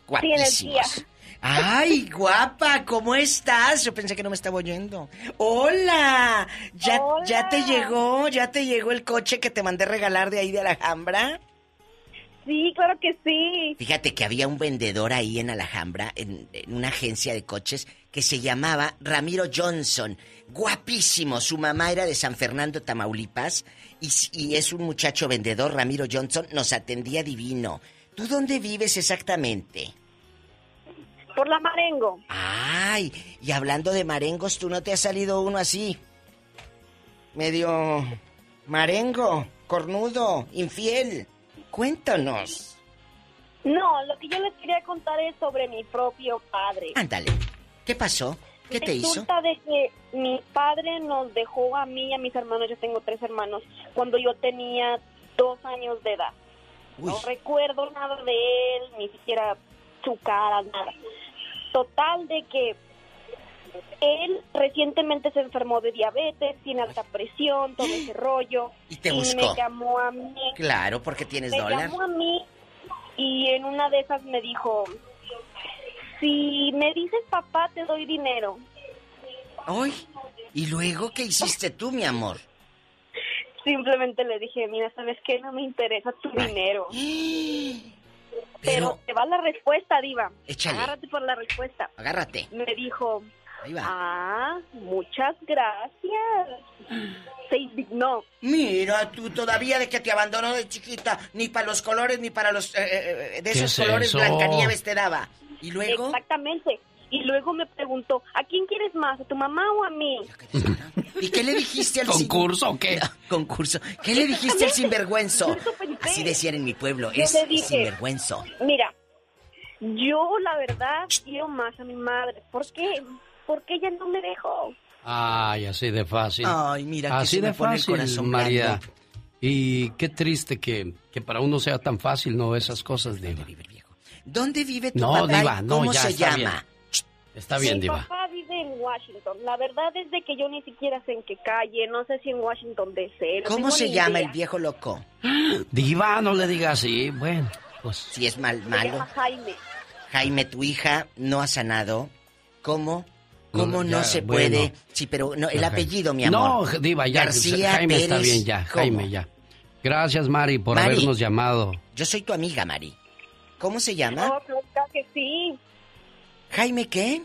Guapísimos. Ay, guapa, ¿cómo estás? Yo pensé que no me estaba oyendo. Hola, ¿ya, ya te llegó, ya te llegó el coche que te mandé regalar de ahí de Alhambra? Sí, claro que sí. Fíjate que había un vendedor ahí en Alhambra, en, en una agencia de coches, que se llamaba Ramiro Johnson. Guapísimo. Su mamá era de San Fernando, Tamaulipas. Y, y es un muchacho vendedor, Ramiro Johnson. Nos atendía divino. ¿Tú dónde vives exactamente? Por la Marengo. Ay, y hablando de marengos, ¿tú no te ha salido uno así? Medio marengo, cornudo, infiel. Cuéntanos. No, lo que yo les quería contar es sobre mi propio padre. Ándale. ¿Qué pasó? ¿Qué te hizo? Resulta de que mi padre nos dejó a mí y a mis hermanos, yo tengo tres hermanos, cuando yo tenía dos años de edad. No recuerdo nada de él, ni siquiera su cara, nada. Total de que él recientemente se enfermó de diabetes, tiene alta presión, todo *gasps* ese rollo. Y te buscó. me llamó a mí. Claro, porque tienes me dólar. llamó a mí y en una de esas me dijo, si me dices papá te doy dinero. Ay, ¿y luego qué hiciste tú, mi amor? Simplemente le dije, mira, ¿sabes qué? No me interesa tu dinero. *gasps* *gasps* Pero te va la respuesta, Diva. Échale. Agárrate por la respuesta. Agárrate. Me dijo, Ahí va. ah, muchas gracias. Se indignó. Mira, tú todavía de que te abandonó de chiquita, ni para los colores, ni para los... eh, eh, de ¿Qué esos es colores eso? Blancanieves te daba. ¿Y luego? Exactamente. Y luego me preguntó, ¿a quién quieres más? ¿A tu mamá o a mí? ¿Y qué le dijiste al ¿Concurso o qué? concurso. ¿Qué le dijiste al sinvergüenzo? Así decían en mi pueblo, Yo es le dije, sinvergüenzo. Mira, yo la verdad quiero más a mi madre. ¿Por qué? Porque ella no me dejó. Ay, así de fácil. Ay, mira que Así se me de el fácil, corazón María. Y qué triste que, que para uno sea tan fácil, ¿no? Esas cosas, Diva. ¿Dónde vive tu No, papá? Diva, no, ¿Cómo ya se está llama? bien. Está bien, mi Diva. papá vive en Washington. La verdad es de que yo ni siquiera sé en qué calle, no sé si en Washington DC. no ¿Cómo se llama idea. el viejo loco? Diva, no le digas así. Bueno, pues. Si es mal, Se malo. llama Jaime. Jaime, tu hija no ha sanado. ¿Cómo? ¿Cómo No, no, ya, se bueno. puede? Sí, pero no, el apellido, mi amor. No, Diva, ya. García Jaime está bien, ya. ¿cómo? Jaime, ya. Gracias, Mari, por Mari. habernos llamado. Yo soy tu amiga, Mari. ¿Cómo se llama? No, claro que sí. ¿Jaime qué?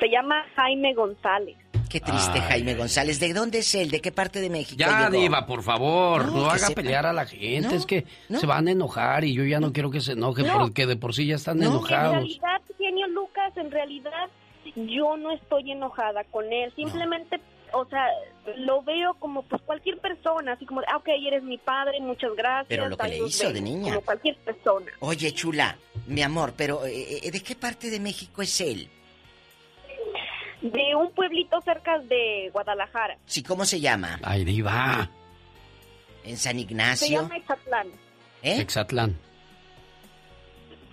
Se llama Jaime González. Qué triste, Ay. Jaime González. ¿De dónde es él? ¿De qué parte de México Ya, llegó? Diva, por favor, No, no, haga sepa. pelear a la gente. No, es que no. se van a enojar y yo ya no quiero que se enojen No. porque de por sí ya están En enojados. realidad, genio Lucas, en realidad yo no estoy enojada con él. Simplemente, o sea, lo veo como pues cualquier persona, así como, de, ah, ok, eres mi padre, muchas gracias. Pero lo que ahí le hizo de vemos", niña. Como cualquier persona. Oye, chula, mi amor, pero eh, eh, ¿de qué parte de México es él? De un pueblito cerca de Guadalajara. Sí, ¿cómo se llama? Ay, Diva. ¿En San Se Ignacio? llama Etzatlán. ¿Eh? Exatlán.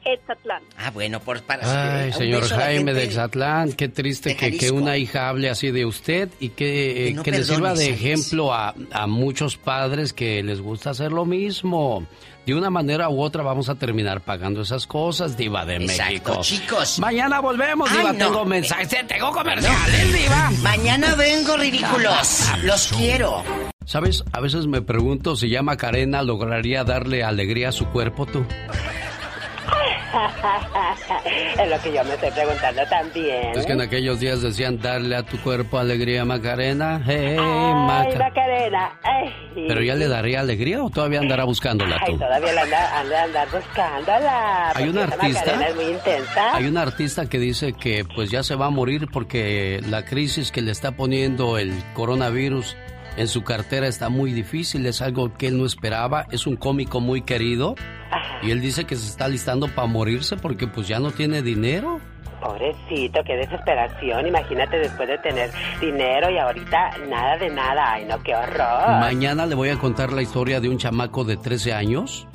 Etzatlán. Ah, bueno, por para... Ay, señor Jaime de Exatlán, qué triste que, que una hija hable así de usted y que, eh, Que no que le sirva de ejemplo a, a muchos padres que les gusta hacer lo mismo. De una manera u otra vamos a terminar pagando esas cosas, Diva de Exacto, México. chicos. Mañana volvemos, Ay, Diva. no. Tengo mensajes, tengo comerciales, Diva. Mañana vengo, ridículos. Los quiero. ¿Sabes? A veces me pregunto si ya Macarena lograría darle alegría a su cuerpo, tú. *laughs* es lo que yo me estoy preguntando también. Es que en aquellos días decían darle a tu cuerpo alegría, Macarena. Hey, Ay, Maca. Macarena. Ay. ¿Pero ya le daría alegría o todavía andará buscándola Ay, tú? todavía la anda, anda, andar buscándola. Hay porque una artista. Macarena es muy intensa. Hay una artista que dice que pues ya se va a morir porque la crisis que le está poniendo el coronavirus en su cartera está muy difícil, es algo que él no esperaba, es un cómico muy querido y él dice que se está listando para morirse porque pues ya no tiene dinero. Pobrecito, qué desesperación. Imagínate después de tener dinero y ahorita nada de nada. Ay, no, qué horror. Mañana le voy a contar la historia de un chamaco de 13 años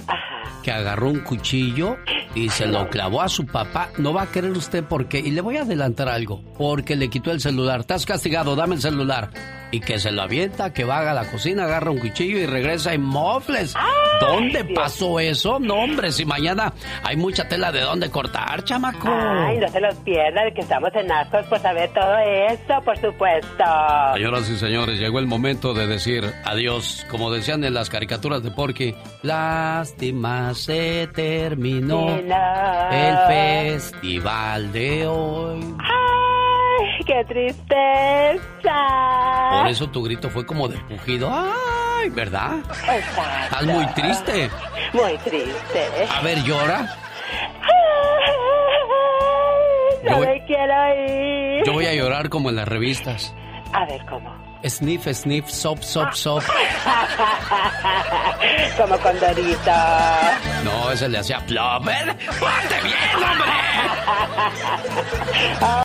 que agarró un cuchillo y se lo clavó a su papá. No va a querer usted por qué. Y le voy a adelantar algo. Porque le quitó el celular. Estás castigado, dame el celular. Y que se lo avienta, que va a la cocina, agarra un cuchillo y regresa en mofles. ¿Dónde pasó eso? No, hombre, si mañana hay mucha tela de dónde cortar, chamaco. Ay, no se los pierda, de que estamos en ascos por saber todo eso, por supuesto. Señoras y señores, llegó el momento de decir adiós. Como decían en las caricaturas de Porky, lástima se terminó el festival de hoy. Ay, qué tristeza. Por eso tu grito fue como de pujido. ¡Ay! ¿Verdad? Exacto. Estás muy triste. Muy triste. A ver, llora. No Yo voy- me quiero ir. Yo voy a llorar como en las revistas. A ver, ¿cómo? Sniff, sniff, sop, sop, sop. *laughs* como con Dorito. No, ese le hacía plop. ¡Ponte bien, hombre! *laughs*